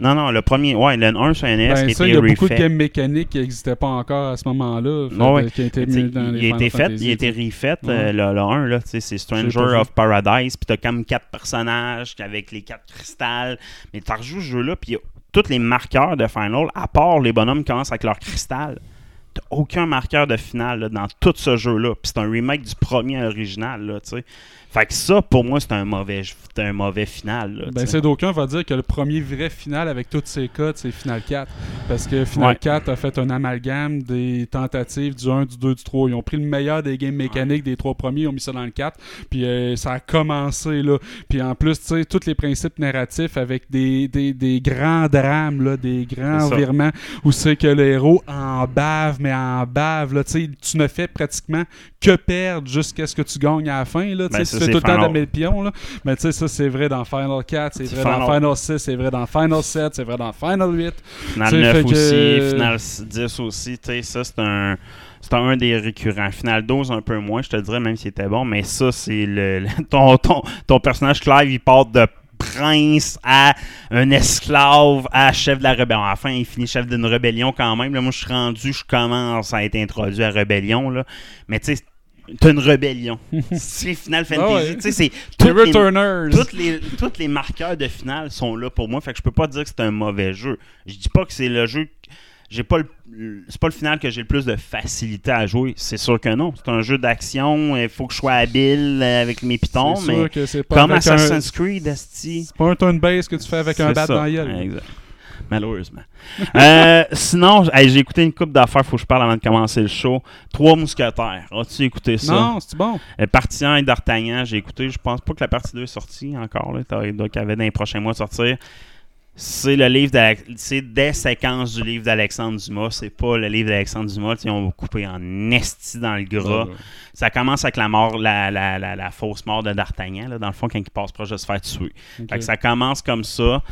Non, non, le premier, ouais, le 1 sur NES ben, qui ça, il y a beaucoup de games mécaniques qui n'existaient pas encore à ce moment-là. Ouais, qui a été mis dans il, les il a été fait, il a été refait, Ouais. euh, le, le 1, là, c'est Stranger of Paradise, puis t'as comme quatre personnages avec les quatre cristals, mais t'as rejoué ce jeu-là, puis tous les marqueurs de Final, à part les bonhommes qui commencent avec leur cristal, t'as aucun marqueur de final là, dans tout ce jeu-là, puis c'est un remake du premier original, là, tu sais. Fait que ça, pour moi, c'est un mauvais, c'est un mauvais final, là, Ben, c'est d'aucuns va dire que le premier vrai final avec tous ces codes, c'est Final 4. Parce que Final Ouais. 4 a fait un amalgame des tentatives du 1, du 2, du 3. Ils ont pris le meilleur des games mécaniques des trois premiers, ils ont mis ça dans le 4. Puis euh, ça a commencé là. Puis en plus, tu sais, tous les principes narratifs avec des, des, des grands drames, là, des grands virements où c'est que le héros en bave, mais en bave. Là, tu ne fais pratiquement que perdre jusqu'à ce que tu gagnes à la fin. Là, Ben, c'est tout le temps damer le pion. Là. Mais tu sais, ça, c'est vrai dans Final 4, c'est vrai dans Final. Final 6, c'est vrai dans Final 7, c'est vrai dans Final 8. Final T'sais, 9 fait que- aussi, Final 10 aussi, tu sais, ça c'est un c'est un des récurrents. Final 12 un peu moins, je te dirais même s'il était bon, mais ça c'est le, le- *laughs* ton, ton, ton personnage Clive, il part de prince à un esclave à chef de la rébellion. Enfin, il finit chef d'une rébellion quand même. Là, moi, je suis rendu, je commence à être introduit à rébellion là, mais tu sais t'as une rébellion. *laughs* c'est Final Fantasy, Ah ouais. tu sais c'est toutes les- toutes les, tous les marqueurs de finale sont là pour moi. Fait que je peux pas dire que c'est un mauvais jeu. Je dis pas que c'est le jeu. J'ai pas le, c'est pas le final que j'ai le plus de facilité à jouer. C'est sûr que non. C'est un jeu d'action. Il faut que je sois habile avec mes pitons. C'est sûr Mais que c'est pas comme avec un- Assassin's Creed. C'est pas un turn base que tu fais avec un bat ça. dans la gueule. Exact. Malheureusement. Euh, sinon, hey, j'ai écouté une coupe d'affaires, faut que je parle avant de commencer le show. Trois mousquetaires. As-tu écouté ça? Non, c'est bon. Euh, partie 1 et d'Artagnan, j'ai écouté. Je pense pas que la partie 2 est sortie encore. Là. Donc, elle avait dans les prochains mois de sortir. C'est le livre c'est des séquences du livre d'Alexandre Dumas. C'est pas le livre d'Alexandre Dumas. Ils ont coupé en esti dans le gras. Ça commence avec la mort, la, la, la, la fausse mort de D'Artagnan, là, dans le fond, quand il passe proche de se faire tuer. Fait que ça commence comme ça.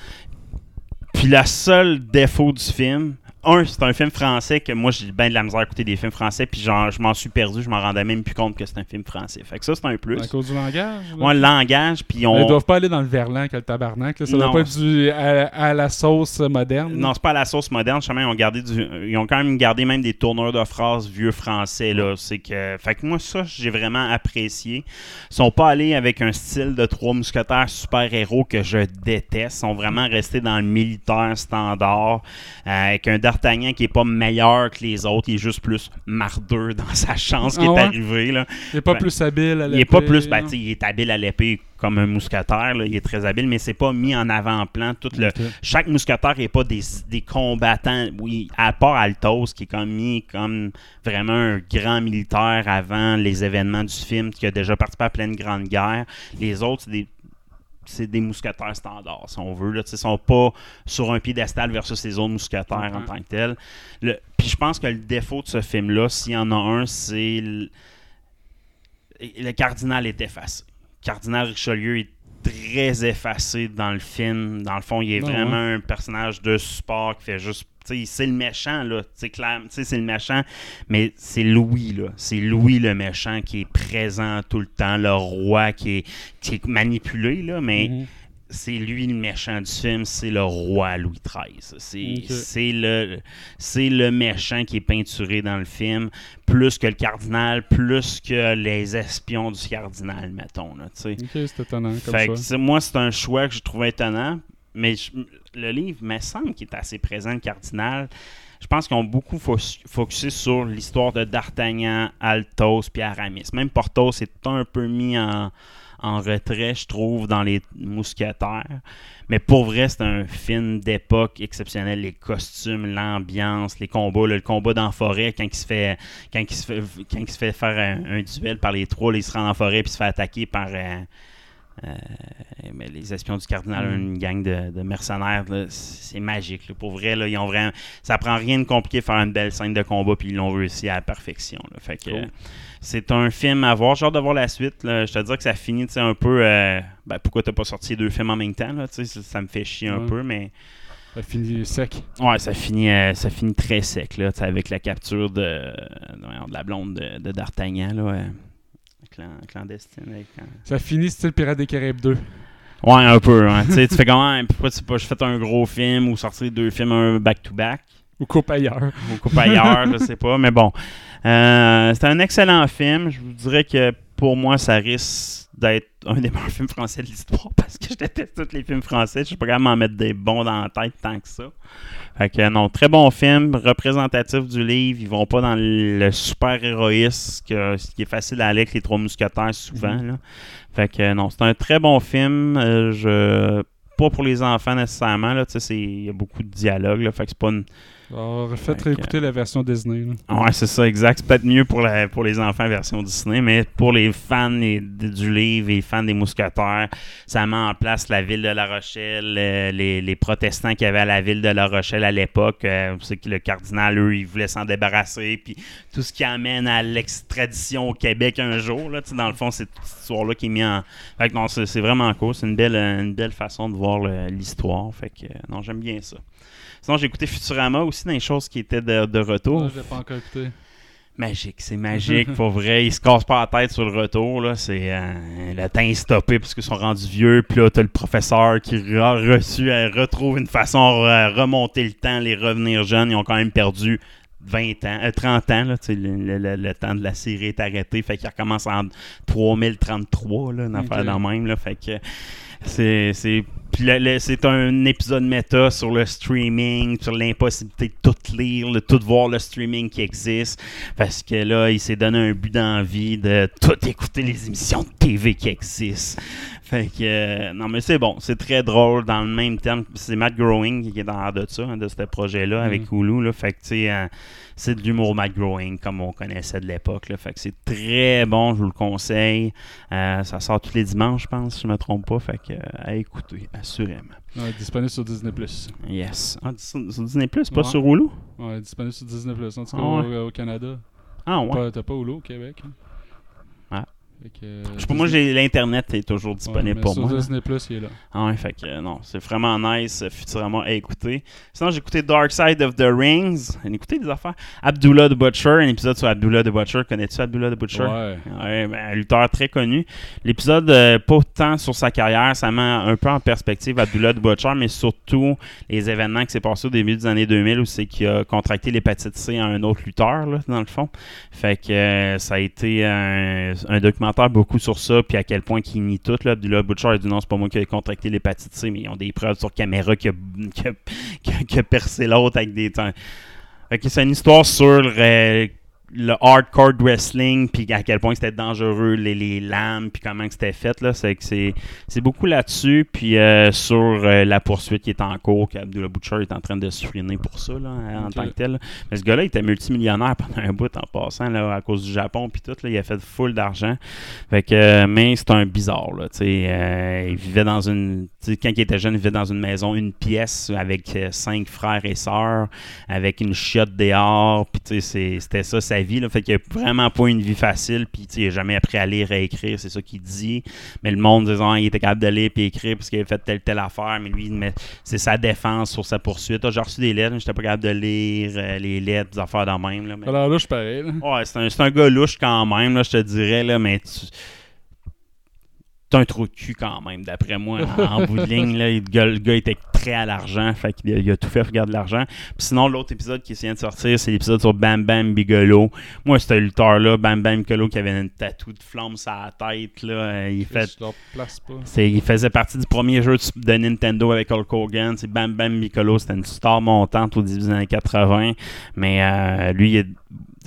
Puis le seul défaut du film, un, c'est un film français que moi, j'ai bien de la misère à écouter des films français, puis genre, je m'en suis perdu, je m'en rendais même plus compte que c'est un film français. Fait que ça, c'est un plus. À cause du langage. là? Moi, le langage, puis Mais on. Ils doivent pas aller dans le verlan que le tabarnak. là. Ça Non. doit pas être du, à, à la sauce moderne. Non, c'est pas à la sauce moderne. Justement, ils ont, gardé du... ils ont quand même gardé même des tourneurs de phrases vieux français. Là. C'est que... Fait que moi, ça, j'ai vraiment apprécié. Ils sont pas allés avec un style de trois mousquetaires super-héros que je déteste. Ils sont vraiment restés dans le militaire standard. euh, avec un D'Artagnan qui est pas meilleur que les autres. Il est juste plus mardeux dans sa chance qui Ah est ouais? arrivée. Là. Il est pas Ben, plus habile à Il est pas l'épée, plus, ben, sais, il est habile à l'épée comme un mousquetaire, là, il est très habile, mais c'est pas mis en avant-plan. Tout le, chaque mousquetaire n'est pas des, des combattants. Oui, à part Altos, qui est comme mis comme vraiment un grand militaire avant les événements du film, qui a déjà participé à plein de grandes guerres. Les autres, c'est des c'est des mousquetaires standards, si on veut. Là. Ils sont pas sur un piédestal versus les autres mousquetaires en Mhm. tant que tels. Le- Puis je pense que le défaut de ce film-là, s'il y en a un, c'est le, le cardinal est effacé. Cardinal Richelieu est très effacé dans le film. Dans le fond, il est Non, vraiment un personnage de support qui fait juste. C'est le méchant, là. C'est le méchant, mais c'est Louis, là. C'est Louis le méchant qui est présent tout le temps, le roi qui est, qui est manipulé, là, mais Mhm. c'est lui le méchant du film, c'est le roi Louis XIII. C'est le, c'est le méchant qui est peinturé dans le film, plus que le cardinal, plus que les espions du cardinal, mettons. Là, étonnant comme Fait ça. moi, c'est un choix que je trouve étonnant, mais le livre me semble qu'il est assez présent, le cardinal. Je pense qu'ils ont beaucoup fo- focusé sur l'histoire de D'Artagnan, Altos puis Aramis. Même Porthos est un peu mis en, retrait, je trouve, dans les mousquetaires. Mais pour vrai, c'est un film d'époque exceptionnel. Les costumes, l'ambiance, les combats. le combat dans la forêt, quand il se fait, quand il se fait, quand il se fait faire un, duel par les trois, là, il se rend en forêt puis se fait attaquer par... euh, mais les espions du cardinal, Mm. une gang de, de mercenaires, c'est magique. là. Pour vrai, là, ils ont vraiment, ça prend rien de compliqué de faire une belle scène de combat, puis ils l'ont réussi à la perfection. là. Fait que, Cool. euh, c'est un film à voir. J'ai hâte de voir la suite. là. Je te dis que ça finit un peu. euh, ben, pourquoi t'as pas sorti les deux films en même temps là, ça, ça me fait chier un Ouais. peu, mais Ça finit sec. ouais, ça finit, euh, ça finit très sec là, avec la capture de, de, de la blonde de, de D'Artagnan. Là, euh, clandestine. avec, euh, Ça finit style Pirates des Caraïbes 2. Ouais, un peu. hein. tu sais, tu fais comment hein, Pourquoi tu pas je fais un gros film ou sortir deux films un back-to-back Ou Coupe ailleurs. ou coupe ailleurs, je sais pas. Mais bon, Euh, c'est un excellent film. Je vous dirais que pour moi, ça risque d'être un des *laughs* meilleurs films français de l'histoire parce que je déteste tous les films français. Je suis pas capable m'en mettre des bons dans la tête tant que ça. Fait que non, très bon film, représentatif du livre. Ils vont pas dans le super héroïsme, que- ce qui est facile à aller avec les trois mousquetaires souvent. là. Fait que non, c'est un très bon film. Euh, je pas pour les enfants nécessairement. Là, tu sais, c'est- il y a beaucoup de dialogue. Là, fait que c'est pas une, Alors, faites Fait que- réécouter la version Disney. là. Ouais, c'est ça, exact. C'est peut-être mieux pour, la- pour les enfants version Disney, mais pour les fans du livre et les fans des mousquetaires, ça met en place la ville de La Rochelle, euh, les, les protestants qu'il y avait à la ville de La Rochelle à l'époque. euh, c'est que le cardinal, eux, ils voulaient s'en débarrasser. Puis tout ce qui amène à l'extradition au Québec un jour, là, dans le fond, c'est toute cette histoire-là qui est mise en. Fait que non, c'est c'est vraiment cool. C'est une belle, une belle façon de voir le- l'histoire. Fait que euh, non, j'aime bien ça. Sinon, j'ai écouté Futurama aussi dans les choses qui étaient de, de retour. Ah, je l'ai pas encore écouté. Magique, c'est magique, pour vrai. Ils se cassent pas la tête sur le retour. Là. C'est, euh, le temps est stoppé parce qu'ils sont rendus vieux. Puis là, t'as le professeur qui a reçu, euh, retrouve une façon de remonter le temps, les revenir jeunes. Ils ont quand même perdu 20 ans, euh, 30 ans. Là, le, le- le- le temps de la série est arrêté. Fait qu'il recommence en 3033, là, une affaire dans même. Là, fait que c'est, c'est, un épisode méta sur le streaming, sur l'impossibilité de tout lire, de tout voir le streaming qui existe. Parce que là, il s'est donné un but d'envie de tout écouter les émissions de TV qui existent. Fait que, euh, non, mais c'est bon, c'est très drôle dans le même terme. C'est Matt Growing qui est dans de ça, hein, de ce projet-là, avec Hulu. Là. Fait que, tu sais, euh, c'est de l'humour Matt Growing comme on connaissait de l'époque. Fait que c'est très bon, je vous le conseille. Euh, ça sort tous les dimanches, je pense, si je me trompe pas. Fait que, euh, à écouter, assurément. Ouais, disponible sur Disney+. Yes. Ah, sur, sur Disney+, pas Ouais. sur Hulu? Ouais, disponible sur Disney+. En tout cas, Ah ouais. au, au Canada. Ah ouais. T'as pas Hulu au Québec. hein? Que, pas, moi, j'ai l'internet est toujours disponible mais pour sur moi. Disney Plus, il est là. Ah ouais, fait que non, c'est vraiment nice, euh, Futurama à écouter. Sinon, j'ai écouté Dark Side of the Rings. Écouté des affaires. Abdullah the Butcher, un épisode sur Abdullah the Butcher. Connais-tu Abdullah the Butcher? Ouais. Ouais, ben, un lutteur très connu. L'épisode, euh, pas tant sur sa carrière, ça met un peu en perspective Abdullah the Butcher, mais surtout les événements qui s'est passé au début des années 2000 où c'est qu'il a contracté l'hépatite C à un autre lutteur, là, dans le fond. Fait que euh, ça a été un, un beaucoup sur ça, puis à quel point qu'il nie tout. Là. Abdullah Butcher a dit non, c'est pas moi qui ai contracté l'hépatite C, mais ils ont des preuves sur caméra qu'il a- *laughs* qu'il a percé l'autre avec des. Fait que c'est une histoire sur euh, le hardcore wrestling, puis à quel point c'était dangereux, les, les lames, puis comment c'était fait. Là. C'est, que c'est, c'est beaucoup là-dessus, puis euh, sur euh, la poursuite qui est en cours, qu'Abdullah Butcher est en train de se freiner pour ça, là, en Ok. tant que tel. là. Mais ce gars-là, il était multimillionnaire *laughs* pendant un bout en passant, là, à cause du Japon, puis tout. Là, il a fait full d'argent. Fait que, euh, mais c'est un bizarre, là, tu sais, euh, il vivait dans une, quand il était jeune, il vivait dans une maison, une pièce avec cinq frères et sœurs, avec une chiotte dehors, puis tu sais, c'était ça sa vie, là, fait qu'il a vraiment pas une vie facile, puis il a jamais appris à lire et à écrire, c'est ça qu'il dit, mais le monde disant, il était capable de lire et écrire parce qu'il avait fait telle telle affaire, mais lui, c'est sa défense sur sa poursuite. Ah, J'ai reçu des lettres, mais j'étais pas capable de lire euh, les lettres, des affaires dans même, là, mais- Alors là, je suis pareil. là. Ouais, c'est un, un gars louche quand même, là, je te dirais, là, mais tu. T'as un trou de cul quand même, d'après moi, en, bout de ligne. Là, le, gars, était très à l'argent, fait qu'il a, il a tout fait pour garder de l'argent. Sinon, l'autre épisode qui vient de sortir, c'est l'épisode sur Bam Bam Bigolo. Moi, c'était le lutteur-là, Bam Bam Bigolo, qui avait une tatou de flamme sur la tête. Là. Il, fait, place pas. c'est- il faisait partie du premier jeu de, Nintendo avec Hulk Hogan. C'est Bam Bam Piccolo, c'était une star montante au début des années 80. Mais euh, lui, il est-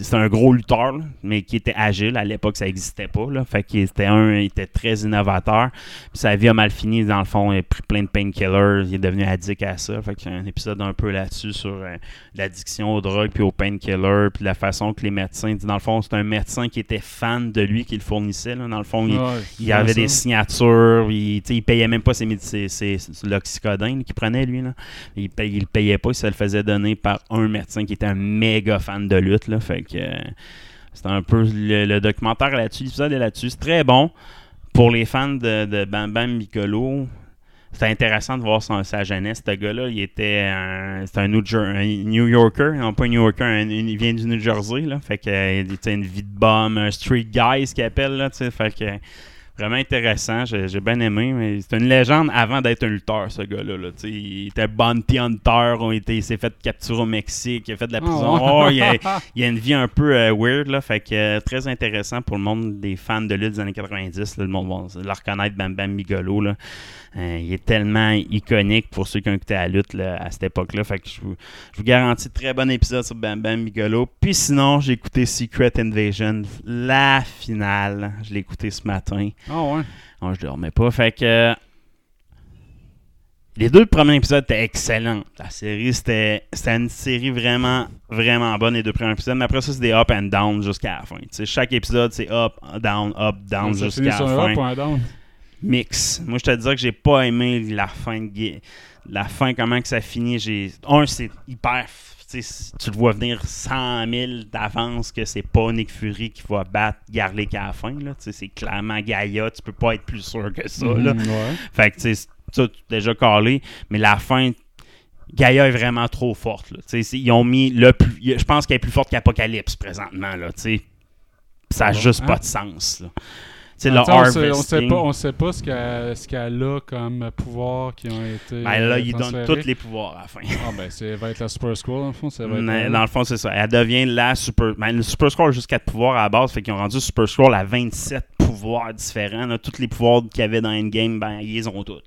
c'est un gros lutteur, là, mais qui était agile. À l'époque, ça n'existait pas. Là. Fait qu'il était un, il était très innovateur. Puis sa vie a mal fini. Dans le fond, il a pris plein de painkillers. Il est devenu addict à ça. Fait qu'il y a un épisode un peu là-dessus sur euh, l'addiction aux drogues puis aux painkillers. Puis la façon que les médecins. Dans le fond, c'est un médecin qui était fan de lui qui le fournissait. là. Dans le fond, il, Ouais, il c'est avait ça. des signatures, il, il payait même pas ses, ses- ses- c'est l'oxycodone qu'il prenait lui. Là. Il, paye- il le payait pas, il se le faisait donner par un médecin qui était un méga fan de lutte. Là, fait que c'était un peu le, documentaire là-dessus, l'épisode est là-dessus. C'est très bon pour les fans de, de Bam Bam Piccolo. C'était intéressant de voir sa jeunesse. Ce gars-là, il était un, un New, Yorker, non pas un New Yorker, il vient du New Jersey. Là, fait que, il était une vie de bum, un street guy, ce qu'il appelle. Là, fait que, Vraiment intéressant, j'ai bien aimé, mais c'est une légende avant d'être un lutteur, ce gars-là. là. Il était bounty hunter, on était- il s'est fait capturer au Mexique, il a fait de la prison. ouais. Oh, il, a, *laughs* il a une vie un peu euh, weird, là, fait que euh, très intéressant pour le monde des fans de lutte des années 90. là, le monde va le reconnaître, Bam Bam Bigolo. Là. Euh, il est tellement iconique pour ceux qui ont écouté la lutte là, à cette époque-là. Fait que je vous, je vous garantis très bon épisode sur Bam Bam Bigolo. Puis sinon, j'ai écouté Secret Invasion, la finale. Je l'ai écouté ce matin. Ah ouais. Non, je dormais pas. Fait que. euh, Les deux premiers épisodes étaient excellents. La série, c'était c'était une série vraiment, vraiment bonne, les deux premiers épisodes. Mais après ça, c'est des up and down jusqu'à la fin. Chaque épisode, c'est up, down, up, down jusqu'à la fin up ou un down? mix. Moi, je te disais que j'ai pas aimé la fin de la fin, comment que ça finit. J'ai un, c'est hyper. Tu le vois venir 100 000 d'avance que c'est pas Nick Fury qui va battre Garlic à la fin. là. C'est clairement Gaïa. Tu peux pas être plus sûr que ça. là. Mhm, ouais. Fait que, tu sais, ça, tu déjà calé. Mais la fin, Gaïa est vraiment trop forte. Là. Ils ont mis le plus. Je pense qu'elle est plus forte qu'Apocalypse présentement. Là, ça n'a bon, juste hein? pas de sens. Là. Le on, sait, pas, on sait pas ce qu'elle qu'elle a comme pouvoir qui ont été. Ben là, euh, il donne transférés. tous les pouvoirs à la fin. Ah ben, c'est va être la Super Scroll, en fond. Ça va être Mais dans le fond, c'est ça. Elle devient la Super. Ben, le Super Scroll a juste 4 pouvoirs à la base. Fait qu'ils ont rendu Super Scroll à 27 pouvoirs différents. là. Tous les pouvoirs qu'il y avait dans Endgame, ben, ils les ont tous.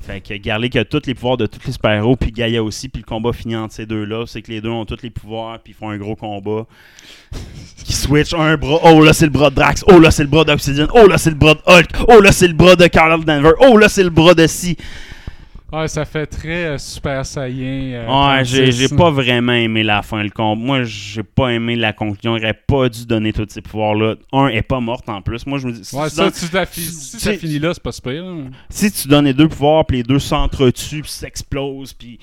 Fait que Garlic a tous les pouvoirs de tous les super-héros, puis Gaia aussi. Puis le combat finit entre ces deux-là. C'est que les deux ont tous les pouvoirs, puis ils font un gros combat. Qui switch un bras. Oh là, c'est le bras de Drax. Oh là, c'est le bras d'Obsidian. Oh là, c'est le bras de Hulk. Oh là, c'est le bras de Carl Denver. Oh là, c'est le bras de Si. Ouais, ça fait très euh, Super Saiyan. euh, Ouais, j'ai 36. j'ai pas vraiment aimé la fin. Le combat. Moi, j'ai pas aimé la conclusion. Il aurait pas dû donner tous ces pouvoirs-là. Un, elle est pas morte en plus. Moi, je me dis, si, Ouais, tu, ça, donnes, tu fi- si ça finit là, c'est pas super. si tu donnes les deux pouvoirs, puis les deux s'entretuent, puis s'explosent, puis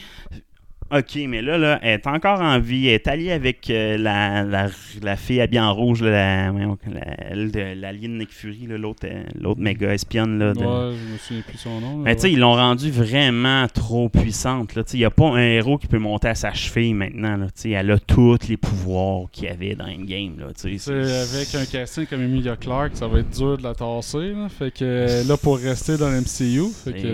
OK, mais là, là, elle est encore en vie. Elle est alliée avec euh, la, la, la fille habillée en rouge, là, la, la, elle de- Nick Fury, l'autre, euh, l'autre méga espionne. Là, de- Ouais, je me souviens plus son nom. Mais tu sais, ils l'ont rendue vraiment trop puissante. là. Tu sais, Il n'y a pas un héros qui peut monter à sa cheville maintenant. Là. Tu sais, Elle a tous les pouvoirs qu'il y avait dans Endgame. Là, tu sais. Tu sais, avec un casting comme Emilia Clarke, ça va être dur de la tasser. Là. Fait que euh, là, pour rester dans l'MCU,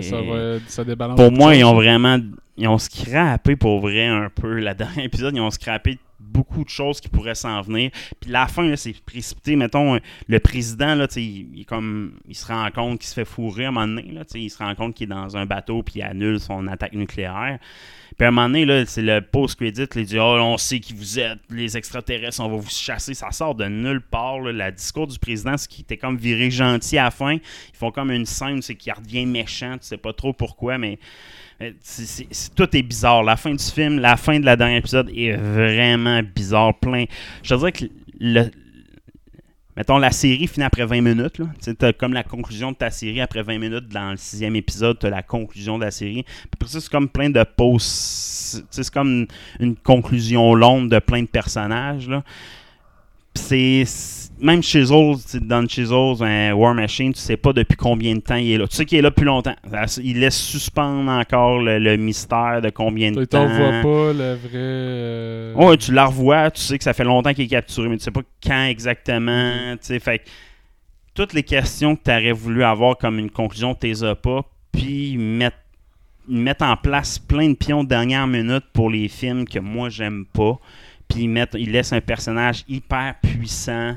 ça, va, ça débalance. Pour moi, ils ont vraiment. Ils ont scrappé pour vrai un peu. La dernière *laughs* épisode, ils ont scrappé beaucoup de choses qui pourraient s'en venir. Puis la fin, c'est précipité. Mettons, euh, le président, là, il, comme, il se rend compte qu'il se fait fourrer à un moment donné. Il se rend compte qu'il est dans un bateau puis il annule son attaque nucléaire. Puis à un moment donné, c'est le post-credit, il dit Oh, on sait qui vous êtes, les extraterrestres, on va vous chasser. Ça sort de nulle part. Là. Le discours du président, c'est qu'il était comme viré gentil à la fin. Ils font comme une scène, c'est qu'il redevient méchant. Tu sais pas trop pourquoi, mais. Euh, c'est- tout est bizarre. La fin du film, la fin de la dernière épisode est vraiment bizarre. Plein. Je te dirais que Mettons, la série finit après 20 minutes. Tu comme la conclusion de ta série après 20 minutes. Dans le sixième épisode, tu as la conclusion de la série. Puis ça, c'est comme plein de pauses. C'est comme une, conclusion longue de plein de personnages. C'est. Même Chisels, tu dans Chisels, un War Machine, tu sais pas depuis combien de temps il est là. Tu sais qu'il est là plus longtemps. Il laisse suspendre encore le, le mystère de combien de Tu temps. t'en vois pas le vrai. euh, Ouais, tu la revois, tu sais que ça fait longtemps qu'il est capturé, mais tu sais pas quand exactement. tu sais, Fait toutes les questions que tu aurais voulu avoir comme une conclusion, tu les as pas. Puis mettre, mettre en place plein de pions de dernière minute pour les films que moi j'aime pas. Puis ils mettent- ils laissent un personnage hyper puissant,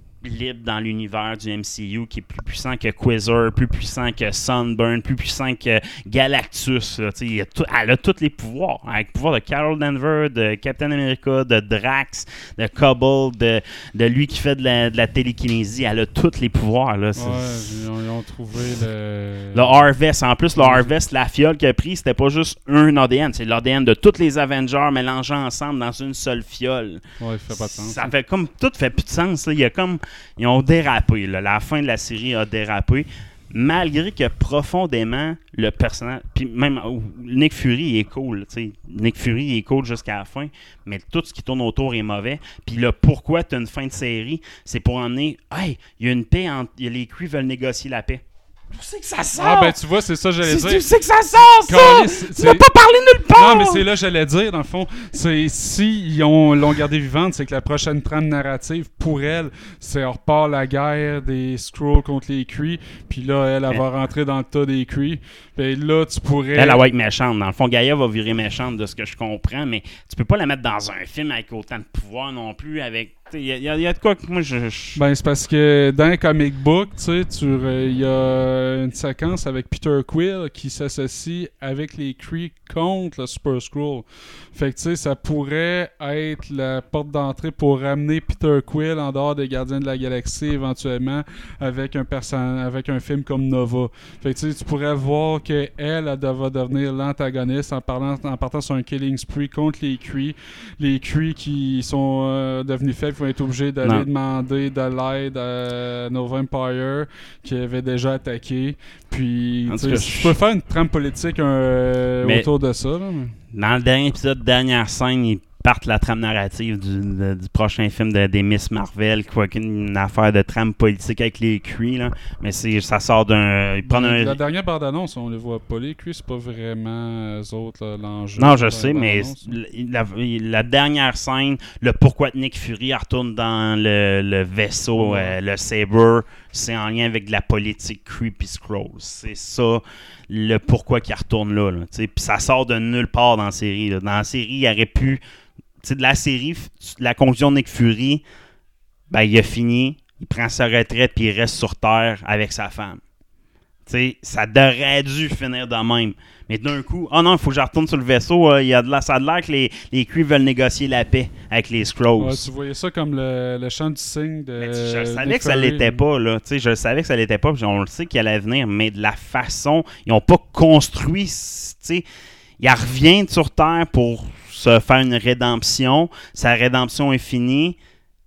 libre dans l'univers du MCU, qui est plus puissant que Quasar, plus puissant que Sunburn, plus puissant que Galactus. là. Il a tout- elle a tous les pouvoirs. Avec le pouvoir de Carol Denver, de Captain America, de Drax, de Cobble, de, de lui qui fait de la, de la télékinésie. Elle a tous les pouvoirs. Là. Ouais, ils ont, trouvé le. le Harvest, en plus, le Harvest, la fiole qu'il a pris, c'était pas juste un ADN, c'est l'ADN de tous les Avengers mélangés ensemble dans une seule fiole. Ouais, ça fait pas de sens. Ça fait comme tout fait plus de sens. là. Il y a comme ils ont dérapé. La fin de la série a dérapé. Malgré que profondément le personnage, puis même oh, Nick Fury est cool. Nick Fury est cool jusqu'à la fin, mais tout ce qui tourne autour est mauvais. Puis le pourquoi tu as une fin de série, c'est pour emmener, hey, il y a une paix, entre, les Cree veulent négocier la paix. Tu sais que ça sort. Ah, ben tu vois, c'est ça que j'allais dire. tu sais que ça sort, ça! Tu n'as pas parlé nulle part! Non, mais c'est là que j'allais dire, dans le fond. C'est si ils ont- l'ont gardée vivante, c'est que la prochaine trame narrative, pour elle, c'est on repart la guerre des Skrulls contre les Kree. Puis là, elle, elle va rentrer dans le tas des Kree. Puis là, tu pourrais. Elle, elle va être méchante. Dans le fond, Gaïa va virer méchante de ce que je comprends, mais tu peux pas la mettre dans un film avec autant de pouvoir non plus. Avec, il y, a- de quoi que moi je. je- Ben, c'est parce que dans les comic book, tu sais, tu- euh, il y a une séquence avec Peter Quill qui s'associe avec les Kree contre le Super Skrull. Fait que, tu sais, ça pourrait être la porte d'entrée pour ramener Peter Quill en dehors des Gardiens de la Galaxie éventuellement avec un avec un film comme Nova. Fait que, tu sais, tu pourrais voir que elle, elle va devenir l'antagoniste en, parlant, en partant sur un killing spree contre les Kree. Les Kree qui sont euh, devenus faibles vont être obligés d'aller demander de l'aide à Nova Empire qui avait déjà attaqué. Puis, tu je- peux faire une trame politique euh, autour de ça. là, Dans le dernier épisode, dernière scène, ils partent la trame narrative du, de- du prochain film de, des Miss Marvel, quoi qu'une affaire de trame politique avec les Kree, là. Mais ça sort d'un. Un. La dernière bande-annonce, on les voit pas. Les Kree, c'est pas vraiment eux autres l'enjeu. Non, je sais, mais la, la dernière scène, le pourquoi de Nick Fury retourne dans le, le vaisseau, Ouais. euh, le Saber, c'est en lien avec la politique Creepy Scrolls. C'est ça le pourquoi qu'il retourne là. Puis ça sort de nulle part dans la série. là. Dans la série, il aurait pu. De la série, la conclusion de Nick Fury, ben, il a fini, il prend sa retraite puis il reste sur Terre avec sa femme. Tu sais, ça aurait dû finir de même. Mais d'un coup, oh non, il faut que je retourne sur le vaisseau. euh, y a de la, ça a de l'air que les, les veulent négocier la paix avec les Scrolls. Ouais, tu voyais ça comme le, le chant du cygne de. Mais je savais que ça l'était pas, là. Tu sais, je savais que ça l'était pas, on le sait qu'il allait venir, mais de la façon, ils ont pas construit, tu sais, il revient sur Terre pour se faire une rédemption, sa rédemption est finie,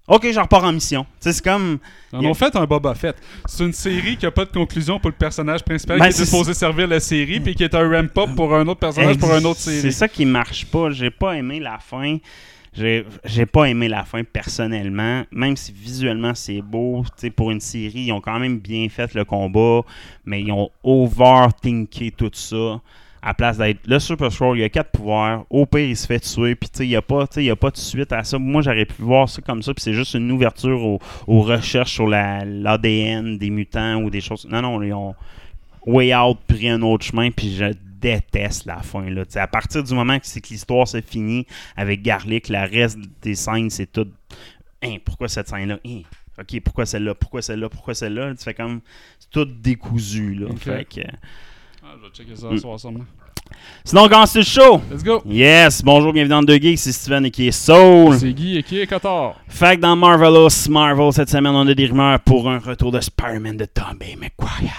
Ok, j'en repars en mission. C'est comme. Ils en a- ont fait un Boba Fett. C'est une série qui a pas de conclusion pour le personnage principal Ben, qui est c'est- supposé servir la série, puis qui est un ramp-up pour un autre personnage pour une autre C'est série. ça qui marche pas. J'ai pas aimé la fin. J'ai pas aimé la fin personnellement, même si visuellement c'est beau. tu sais, Pour une série, ils ont quand même bien fait le combat, mais ils ont overthinké tout ça. À place d'être le Super Scroll, il y a quatre pouvoirs. Au pire, il se fait tuer. Puis, tu sais, il n'y a, pas- y a pas de suite à ça. Moi, j'aurais pu voir ça comme ça. Puis, c'est juste une ouverture aux, aux recherches sur la- l'ADN des mutants ou des choses. Non, non, ils ont way out, pris un autre chemin. Puis, je déteste la fin. Là. À partir du moment que c'est que l'histoire se finit avec Garlic, le reste des scènes, c'est tout. Hein, pourquoi cette scène-là Hein, Ok, pourquoi celle-là Pourquoi celle-là Pourquoi celle-là? Tu fais comme. C'est tout décousu. Là. Fait que- checker ça Mm. ce soir, sûrement. Sinon, on commence le show. Let's go! Yes, bonjour, bienvenue dans Deux Geeks, c'est Steven et qui est Soul. C'est Guy et qui est Cotard? Fait que dans Marvelous Marvel, cette semaine, on a des rumeurs pour un retour de Spider-Man de Tobey Maguire.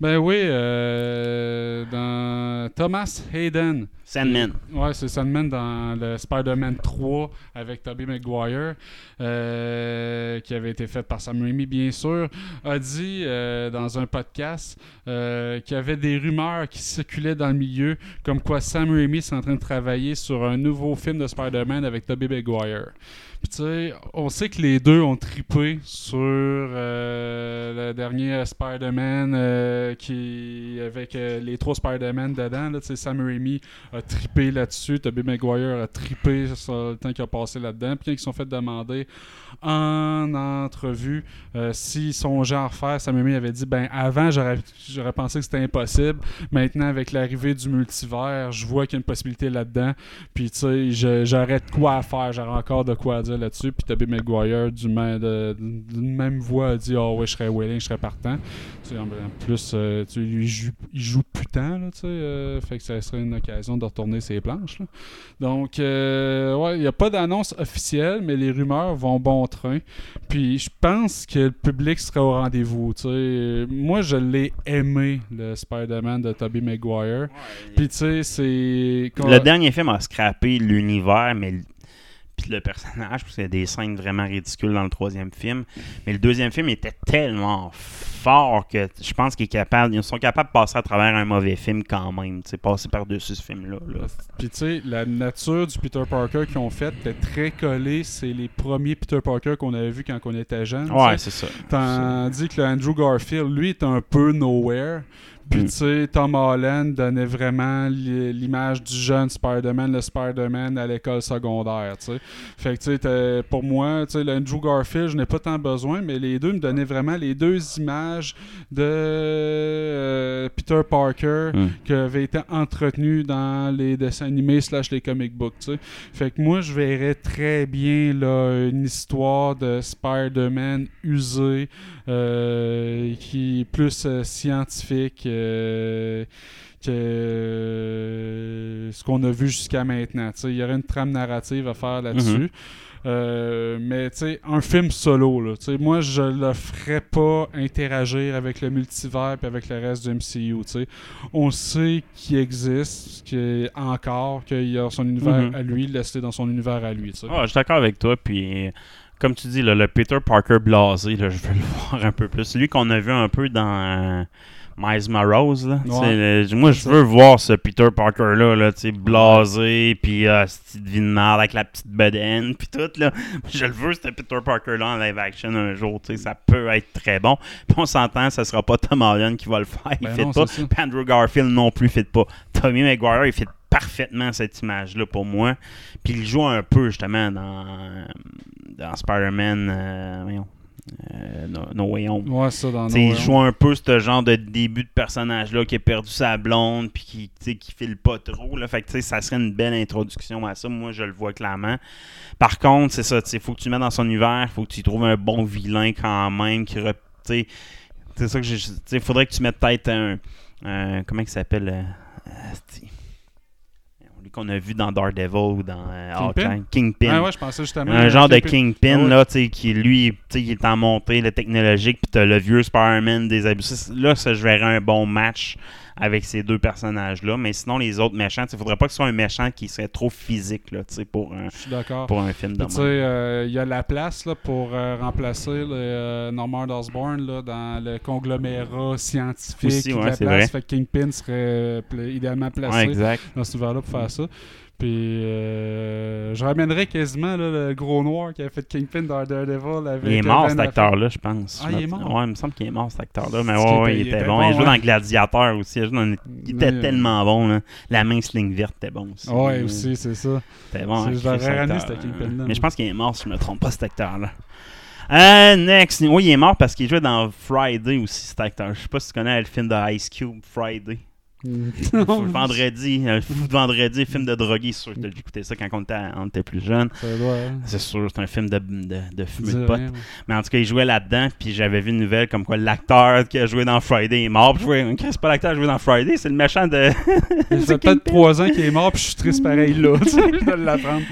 Ben oui, euh, dans Thomas Hayden. Sandman. Ouais, c'est Sandman dans le Spider-Man 3 avec Tobey Maguire, euh, qui avait été fait par Sam Raimi, bien sûr, a dit euh, dans un podcast euh, qu'il y avait des rumeurs qui circulaient dans le milieu, comme quoi Sam Raimi est en train de travailler sur un nouveau film de Spider-Man avec Tobey Maguire. On sait que les deux ont tripé sur euh, le dernier Spider-Man euh, qui avec euh, les trois Spider-Man dedans. Là, Sam Raimi a trippé là-dessus, Tobey Maguire a trippé sur le temps qu'il a passé là-dedans. Puis quand ils se sont fait demander en entrevue euh, s'ils songeaient à en refaire, Sam Raimi avait dit ben avant j'aurais pensé que c'était impossible. Maintenant avec l'arrivée du multivers, je vois qu'il y a une possibilité là-dedans. Puis tu sais, j'aurais de quoi à faire, j'aurais encore de quoi à dire là-dessus. Puis Tobey Maguire du même- d'une même voix a dit oh ouais je serais willing, je serais partant. Tu sais, en plus, euh, tu il joue, il joue putain, là, tu sais, euh, fait que ça serait une occasion de retourner ses planches. là. Donc, ouais, il n'y a pas d'annonce officielle, mais les rumeurs vont bon train. Puis, je pense que le public sera au rendez-vous. Moi, je l'ai aimé, le Spider-Man de Tobey Maguire. Puis, tu sais, c'est. Le dernier film a scrappé l'univers, mais le- puis le personnage, parce qu'il y a des scènes vraiment ridicules dans le troisième film. Mais le deuxième film était tellement fort que je pense qu'ils capable- ils sont capables de passer à travers un mauvais film quand même, tu passer par-dessus ce film-là. là. Puis tu sais, la nature du Peter Parker qu'ils ont fait était très collée. C'est les premiers Peter Parker qu'on avait vus quand on était jeune. Ouais, c'est ça. Tandis que le Andrew Garfield, lui, est un peu nowhere. Puis, Mm. tu sais, Tom Holland donnait vraiment li- l'image du jeune Spider-Man, le Spider-Man à l'école secondaire, tu sais. Fait que, tu sais, pour moi, tu sais, le Andrew Garfield, je n'ai pas tant besoin, mais les deux me donnaient vraiment les deux images de euh, Peter Parker Mm. qui avaient été entretenues dans les dessins animés slash les comic books, tu sais. Fait que moi, je verrais très bien, là, une histoire de Spider-Man usé, euh, qui est plus euh, scientifique que ce qu'on a vu jusqu'à maintenant. Il y aurait une trame narrative à faire là-dessus. Mhm. Euh, mais tu sais, un film solo, là, moi je le ferais pas interagir avec le multivers et avec le reste du MCU. On sait qu'il existe, qu'il encore, qu'il a son univers Mhm. à lui, laissez dans son univers à lui. Ouais, je suis d'accord avec toi. Puis, comme tu dis, là, le Peter Parker blasé, là, je veux le *laughs* voir un peu plus. Celui qu'on a vu un peu dans euh, Miles Morales. Là, Ouais. le- moi, je veux voir ce Peter Parker-là, là, blasé, puis euh, cette petite vie de merde avec la petite bedaine, puis tout. Là. *laughs* Je le veux, ce Peter Parker-là en live action un jour. tu sais, Ça peut être très bon. Puis on s'entend, ça sera pas Tom Holland qui va le faire. Il Ben fait non, pas. Puis Andrew Garfield non plus fait pas. Tommy Maguire, il fait parfaitement cette image-là pour moi. Puis il joue un peu justement dans, dans Spider-Man euh, euh, no, No Way Home. Ouais, ça dans No il joue un peu ce genre de début de personnage-là qui a perdu sa blonde puis qui, qui file pas trop. Là. Fait que ça serait une belle introduction à ça. Moi, je le vois clairement. Par contre, c'est ça. Il faut que tu le mettes dans son univers. faut que tu trouves un bon vilain quand même. qui C'est ça que j'ai. Il faudrait que tu mettes peut-être un. un- comment il s'appelle euh, qu'on a vu dans Daredevil ou dans euh, Kingpin? Hawkeye. Kingpin. Ah ouais, je pensais justement. Un genre de Kingpin. Ah ouais. là, tu sais, qui lui, tu sais, il est en montée, le technologique, puis t'as le vieux Spider-Man des abus. Là, ça, je verrais un bon match avec ces deux personnages-là. Mais sinon, les autres méchants, il faudrait pas que ce soit un méchant qui serait trop physique là, tu sais, pour, un, pour un film de même. euh, il y a la place là, pour euh, remplacer le, euh, Norman Osborn là, dans le conglomérat scientifique Aussi, de ouais, la place. vrai. Fait que Kingpin serait idéalement placé Ouais, exact. dans cet univers-là pour faire ça. Puis euh, je ramènerais quasiment là, le gros noir qui a fait Kingpin dans Daredevil avec Il est mort, Ben cet acteur-là, je pense. Ah, Je il est mort? Ouais, il me semble qu'il est mort, cet acteur-là. Mais ouais, était- il était bon. bon, Il jouait dans Gladiator aussi. Il, jouait dans- il était Ouais. tellement bon. Là. La mince ligne verte était bon aussi. Ouais, aussi, c'est ça. C'était bon. C'est- hein, je l'aurais cet ramené, acteur, ce Kingpin-là, Mais je pense qu'il est mort, si je me trompe pas, cet acteur-là. Euh, next. Oui, il est mort parce qu'il jouait dans Friday aussi, cet acteur. Je sais pas si tu connais le film de Ice Cube, Friday. *laughs* Vendredi, un fou de vendredi, film de drogué, c'est sûr que écouter ça quand on était, on était plus jeune. Hein. C'est sûr, c'est un film de, de, de fumée de pote. rien. Mais en tout cas, il jouait là-dedans, puis j'avais vu une nouvelle comme quoi l'acteur qui a joué dans Friday est mort. Puis je jouais, c'est pas l'acteur qui a joué dans Friday, c'est le méchant de. Ça *laughs* fait peut-être trois ans qu'il est mort, puis je suis triste pareil là. je dois l'apprendre.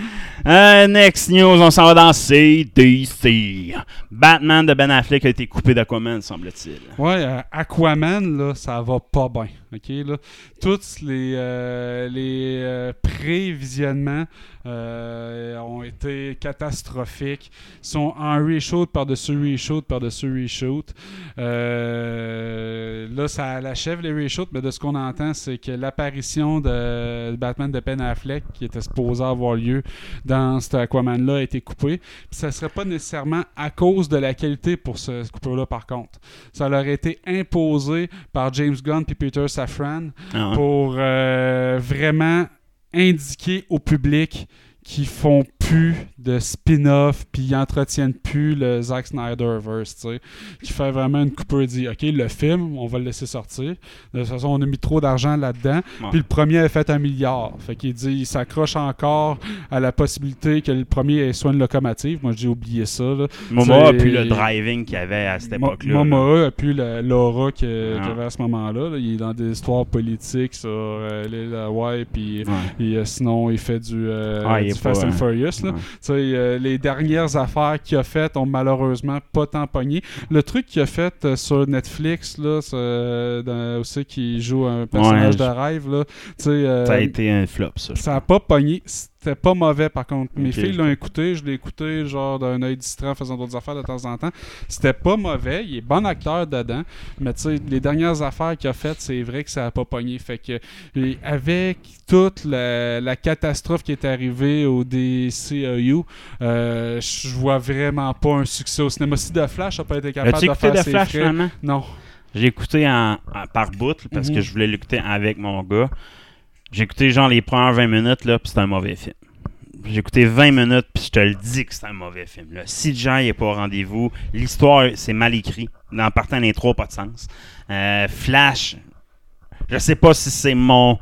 Euh, next news, on s'en va dans CDC. Batman de Ben Affleck a été coupé d'Aquaman, semble-t-il. Ouais, euh, Aquaman, là, ça va pas bien. OK, là. Tous les, euh, euh, pré-visionnements euh, ont été catastrophiques. Ils sont en reshoot par-dessus reshoot par-dessus reshoot. Là, ça l'achève les reshoots, mais de ce qu'on entend, c'est que l'apparition de Batman de Ben Affleck, qui était supposé avoir lieu dans cet Aquaman-là, a été coupée. Ça serait pas nécessairement à cause de la qualité pour ce, coupure-là, par contre. Ça leur a été imposé par James Gunn et Peter Safran. Pour euh, vraiment indiquer au public qu'ils font plus de spin-off puis ils entretiennent plus le Zack Snyderverse, tu sais. Qui fait vraiment une coupure dit OK, le film, on va le laisser sortir. De toute façon, on a mis trop d'argent là-dedans. Ouais. Puis le premier a fait un milliard. Fait qu'il dit il s'accroche encore à la possibilité que le premier soit une locomotive. Moi, j'ai oublié ça. Là. Momoa a le driving qu'il y avait à cette époque-là. là. Momoa a plus la- l'aura Ah. qu'il avait à ce moment-là. là. Il est dans des histoires politiques sur euh, l'île Hawaii, puis Ouais. euh, sinon il fait du, euh, Ah, du Fast pas, and euh, Furious. là. euh, les dernières affaires qu'il a faites ont malheureusement pas tant pogné. Le truc qu'il a fait euh, sur Netflix, là, c'est, euh, dans- aussi qui joue un personnage Ouais, de rêve, là, Ça a été un flop, ça. ça a pas pogné. C'était pas mauvais par contre. Mes filles l'ont écouté, je l'ai écouté genre d'un œil distrait en faisant d'autres affaires de temps en temps. C'était pas mauvais, il est bon acteur dedans, mais tu sais les dernières affaires qu'il a faites, c'est vrai que ça a pas pogné. Fait que avec toute la, la catastrophe qui est arrivée au DCEU, euh, je vois vraiment pas un succès au cinéma. Si The Flash a pas été capable de faire The ses Flash frais-? Non. J'ai écouté en, en- par bout parce que je voulais l'écouter avec mon gars. J'ai écouté genre les premières 20 minutes, là, puis c'était un mauvais film. J'ai écouté 20 minutes, puis je te le dis que c'est un mauvais film. Si Jean n'est pas au rendez-vous, l'histoire, c'est mal écrit. En partant, l'intro, pas de sens. Euh, Flash, je sais pas si c'est mon,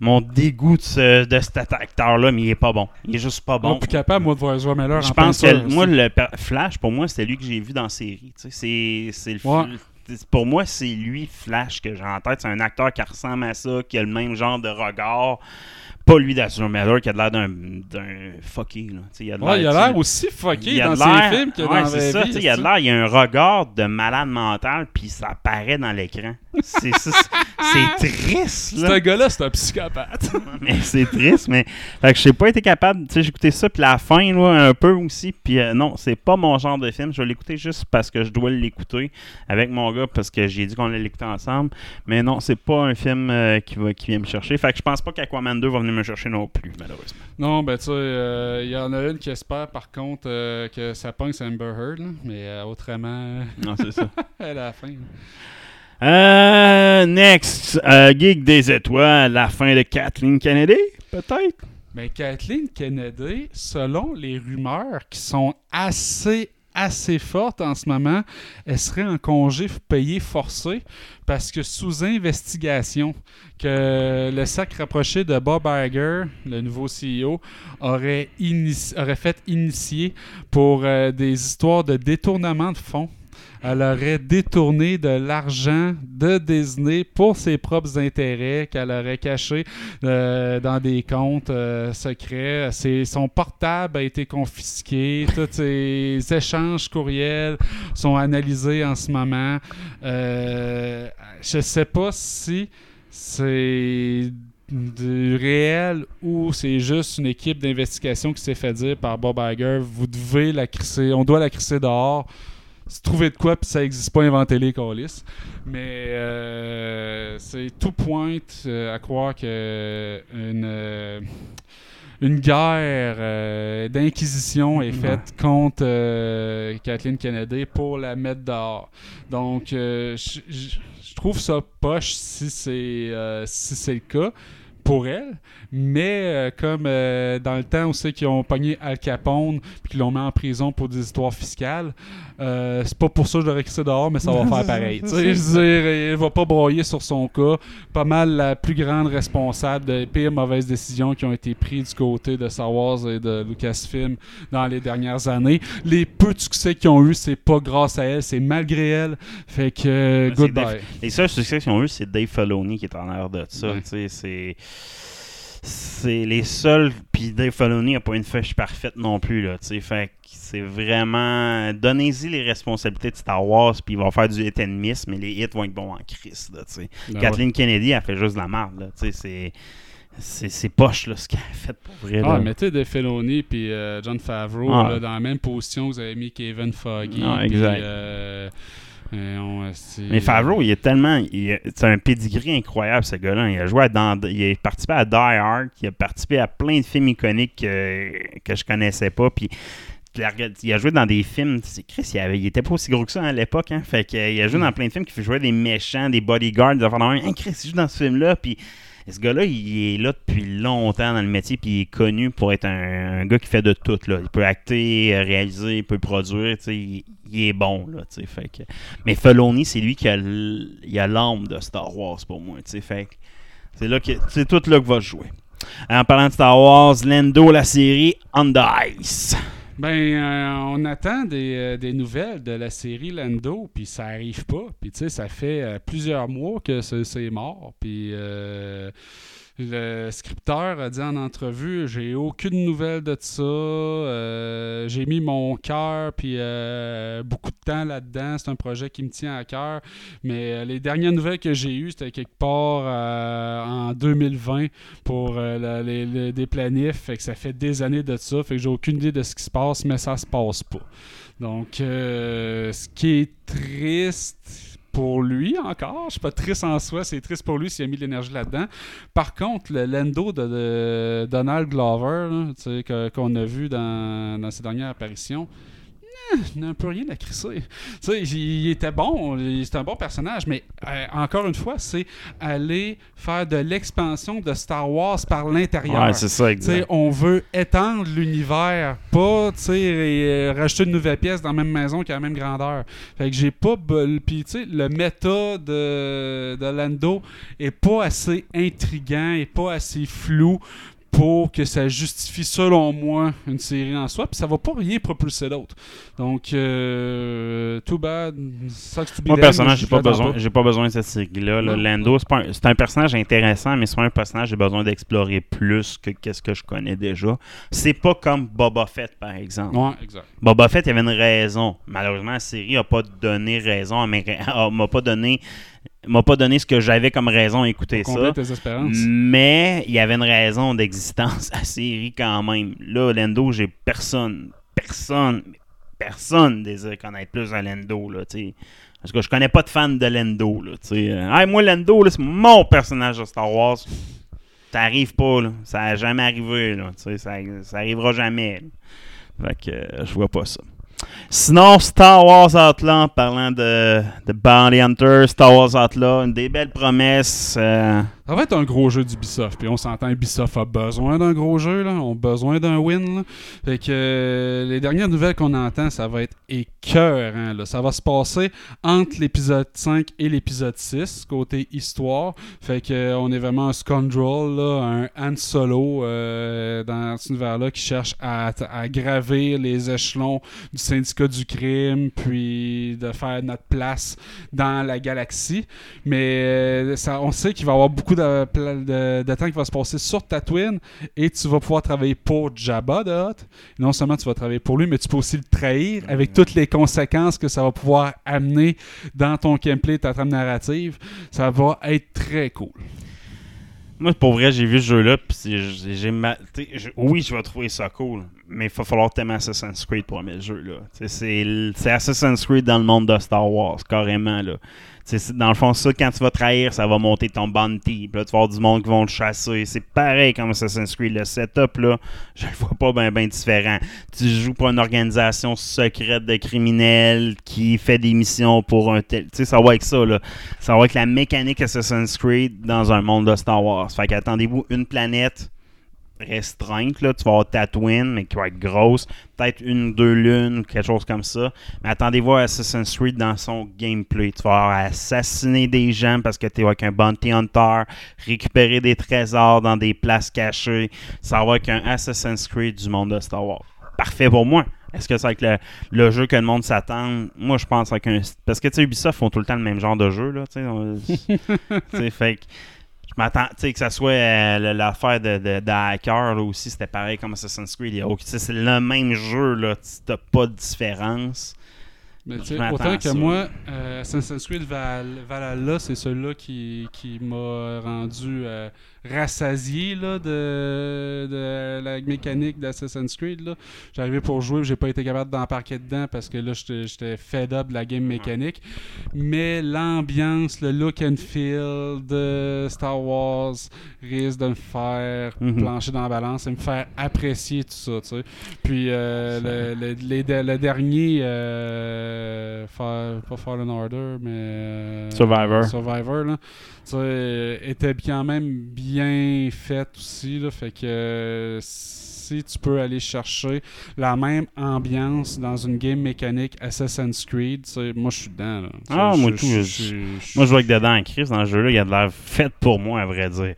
mon dégoût de, ce- de cet acteur-là, mais il est pas bon. Il est juste pas Bon, bon. plus capable, moi, de voir Ezra Miller Je en pense que moi, le Flash, pour moi, c'est lui que j'ai vu dans la série. Tu sais, C'est, c'est le Ouais. Pour moi, c'est lui, Flash, que j'ai en tête. C'est un acteur qui ressemble à ça, qui a le même genre de regard. Pas lui d'Azur Miller, qui a l'air d'un, d'un fucké. Là. Il a Ouais, il a l'air aussi fucké dans ses l'air- films que ouais, dans c'est vie, Il a l'air, il a un regard de malade mental, puis ça apparaît dans l'écran. C'est, triste. là. Ce gars-là, c'est un psychopathe. *laughs* mais c'est triste, mais fait que j'ai pas été capable, tu sais, j'ai écouté ça puis la fin là, un peu aussi, puis euh, non, c'est pas mon genre de film, je vais l'écouter juste parce que je dois l'écouter avec mon gars parce que j'ai dit qu'on allait l'écouter ensemble, mais non, c'est pas un film euh, qui va qui vient me chercher, fait que je pense pas qu'Aquaman 2 va venir me chercher non plus malheureusement. non, ben tu sais, euh, il y en a une qui espère par contre euh, que ça pogne Amber Heard, là, mais autrement, Non, c'est ça. *laughs* à la fin. là. Euh, next, euh, Geek des étoiles, la fin de Kathleen Kennedy, peut-être? Ben, Kathleen Kennedy, selon les rumeurs qui sont assez assez fortes en ce moment, elle serait en congé payé forcé parce que sous investigation que le sac rapproché de Bob Iger, le nouveau CEO, aurait fait initier pour euh, des histoires de détournement de fonds. Elle aurait détourné de l'argent de Disney pour ses propres intérêts qu'elle aurait caché euh, dans des comptes euh, secrets. Son portable a été confisqué. Tous ses échanges courriels sont analysés en ce moment. Euh, je sais pas si c'est du réel ou c'est juste une équipe d'investigation qui s'est fait dire par Bob Iger vous devez la crisser, on doit la crisser dehors. Se trouver de quoi, puis ça n'existe pas, inventez-les, Calis. Mais euh, c'est tout pointe euh, à croire que une, euh, une guerre euh, d'inquisition est faite contre euh, Kathleen Kennedy pour la mettre dehors. Donc, je trouve ça poche si c'est si c'est le cas pour elle, mais euh, comme euh, dans le temps aussi qu'ils ont pogné Al Capone puis qu'ils l'ont mis en prison pour des histoires fiscales, euh, c'est pas pour ça que je l'aurais crissé dehors, mais ça va faire pareil. *laughs* Je veux dire, il va pas broyer sur son cas. Pas mal la plus grande responsable des pires mauvaises décisions qui ont été prises du côté de Star Wars et de Lucasfilm dans les dernières années. Les peu de succès qu'ils ont eu, c'est pas grâce à elle, c'est malgré elle. Fait que goodbye. Dave- Les seuls succès qu'ils ont eu, c'est Dave Filoni qui est en l'air de ça. Ouais. tu sais, C'est. C'est les seuls. Puis Dave Filoni n'a pas une fiche parfaite non plus. Là, fait que c'est vraiment. Donnez-y les responsabilités de Star Wars, puis il va faire du hit and miss, mais les hits vont être bons en crise. Là. Ben Kathleen Kennedy, elle fait juste de la merde. C'est. C'est poche là, ce qu'elle a fait pour vrai. Ah, là. sais, Dave Filoni puis euh, John Favreau, Ah. là, dans la même position, vous avez mis Kevin Foggy. Ah, exact. euh, on- c'est- Mais Favreau, il est tellement. C'est un pedigree incroyable, ce gars-là. Il a joué à dans, il a participé à Die Hard, il a participé à plein de films iconiques que, que je connaissais pas. Puis tu il a joué dans des films. C'est Chris, il, avait, il était pas aussi gros que ça à l'époque. Hein, fait que, euh, il a joué dans plein de films qui jouait des méchants, des bodyguards, des affaires de même. Hein, Chris, il joue dans ce film-là. Puis ce gars-là, il est là depuis longtemps dans le métier, puis il est connu pour être un, gars qui fait de tout. Là. Il peut acter, euh, réaliser, il peut produire, il, il est bon. Là, fait que... Mais Filoni, c'est lui qui a l'âme de Star Wars pour moi. Fait c'est là que c'est tout là que va jouer. En parlant de Star Wars, Lando, la série On the Ice. Ben, euh, on attend des, euh, des nouvelles de la série Lando, puis ça arrive pas. Puis tu sais, ça fait euh, plusieurs mois que c'est mort. Puis le scripteur a dit en entrevue, j'ai aucune nouvelle de ça. Euh, j'ai mis mon cœur puis euh, beaucoup de temps là-dedans. C'est un projet qui me tient à cœur. Mais euh, les dernières nouvelles que j'ai eues, c'était quelque part en 2020 pour les, les- des planifs. Fait que ça fait des années de ça. Fait que j'ai aucune idée de ce qui se passe, mais ça se passe pas. Donc, ce qui est triste pour lui encore, je suis pas triste en soi, c'est triste pour lui s'il a mis de l'énergie là-dedans. Par contre, le Lando de, Donald Glover, qu'on a vu dans, dans ses dernières apparitions, il n'a un peu rien à crisser. Il, était bon, c'est un bon personnage, mais euh, encore une fois, c'est aller faire de l'expansion de Star Wars par l'intérieur. Ouais, c'est ça, Tu sais, exact. on veut étendre l'univers, pas et, euh, rajouter une nouvelle pièce dans la même maison qui a la même grandeur. Fait que j'ai pas. Puis tu sais, le méta de, de Lando est pas assez intriguant, et pas assez flou pour que ça justifie, selon moi, une série en soi. Puis ça va pas rien propulser d'autre. Donc, euh, too bad. Sucks to be Moi, personnellement, je j'ai pas besoin, j'ai pas besoin de cette série-là. là. Lando, c'est un- c'est un personnage intéressant, mais c'est un personnage que j'ai besoin d'explorer plus que qu'est-ce que je connais déjà. C'est pas comme Boba Fett, par exemple. Ouais, exact. Boba Fett, il y avait une raison. Malheureusement, la série a pas donné raison, à mes *laughs* a- m'a pas donné, m'a pas donné ce que j'avais comme raison à écouter ça. tes espérances? Mais il y avait une raison d'existence *laughs* à série quand même. Là, Lando, j'ai personne, personne, personne désire connaître plus là, tu sais. Parce que je connais pas de fan de Lando, là. Euh, Hey, moi, Lando, là, c'est mon personnage de Star Wars. Ça arrive pas, là. Ça a jamais arrivé, là. Ça, ça arrivera jamais, là. Fait que euh, je vois pas ça. Sinon, Star Wars Outlaw, parlant de, de Bounty Hunter, Star Wars Outlaw, une des belles promesses. euh, Ça va être un gros jeu d'Ubisoft. Puis on s'entend, Ubisoft a besoin d'un gros jeu, là. On a besoin d'un win, là. Fait que euh, les dernières nouvelles qu'on entend, ça va être écœurant, là. Ça va se passer entre l'épisode 5 et l'épisode 6, côté histoire. Fait que euh, on est vraiment un scoundrel, là, un Han Solo euh, dans cet univers-là qui cherche à, à gravir les échelons du syndicat du crime, puis de faire notre place dans la galaxie. Mais ça, on sait qu'il va y avoir beaucoup de, pla- de- de temps qui va se passer sur Tatooine et tu vas pouvoir travailler pour Jabba de Hutt. Non seulement tu vas travailler pour lui, mais tu peux aussi le trahir avec toutes les conséquences que ça va pouvoir amener dans ton gameplay, ta trame narrative. Ça va être très cool. Moi, pour vrai, j'ai vu ce jeu-là, puis j'ai Oui, je vais trouver ça cool, mais il va falloir t'aimer Assassin's Creed pour aimer le jeu, là. C'est Assassin's Creed dans le monde de Star Wars, carrément, là. C'est- dans le fond, ça, quand tu vas trahir, ça va monter ton bounty. Puis là, tu vas avoir du monde qui vont te chasser. C'est pareil comme Assassin's Creed. Le setup, là, je le vois pas bien ben différent. Tu joues pour une organisation secrète de criminels qui fait des missions pour un tel... Tu sais, ça va avec ça, là. Ça va avec la mécanique Assassin's Creed dans un monde de Star Wars. Fait qu'attendez-vous une planète restreinte, là. Tu vas avoir Tatooine, mais qui va être grosse. Peut-être une deux lunes, quelque chose comme ça. Mais attendez-vous Assassin's Creed dans son gameplay. Tu vas avoir assassiner des gens parce que tu es avec un bounty hunter, récupérer des trésors dans des places cachées. Ça va avec un Assassin's Creed du monde de Star Wars. Parfait pour moi. Est-ce que c'est avec le, le jeu que le monde s'attend? Moi, je pense avec un... Parce que, tu sais, Ubisoft font tout le temps le même genre de jeu, là, tu sais, *laughs* fait que... Je m'attends, tu sais, que ça soit euh, l'affaire de, de, de hacker, là aussi, c'était pareil comme Assassin's Creed. C'est le même jeu, là. T'as pas de différence. Mais tu Je sais, m'attends autant que moi, euh, Assassin's Creed Val- Valhalla, c'est celui-là qui, qui m'a rendu euh, rassasié là, de, de la mécanique d'Assassin's Creed. là. J'arrivais pour jouer, j'ai pas été capable d'embarquer dedans parce que là, j'étais fed up de la game mécanique. Mais l'ambiance, le look and feel de Star Wars risque de me faire Mhm. plancher dans la balance et me faire apprécier tout ça. tu sais. Puis euh, le, le- les de- le dernier, euh, Fa- pas Fallen Order, mais euh, Survivor. Survivor, là, était quand même bien fait aussi. Là, fait que euh, si tu peux aller chercher la même ambiance dans une game mécanique Assassin's Creed, moi je suis dedans. là. Ah, moi, tout, Moi, je vois que dedans en crise dans le jeu-là, il a de l'air fait pour moi, à vrai dire.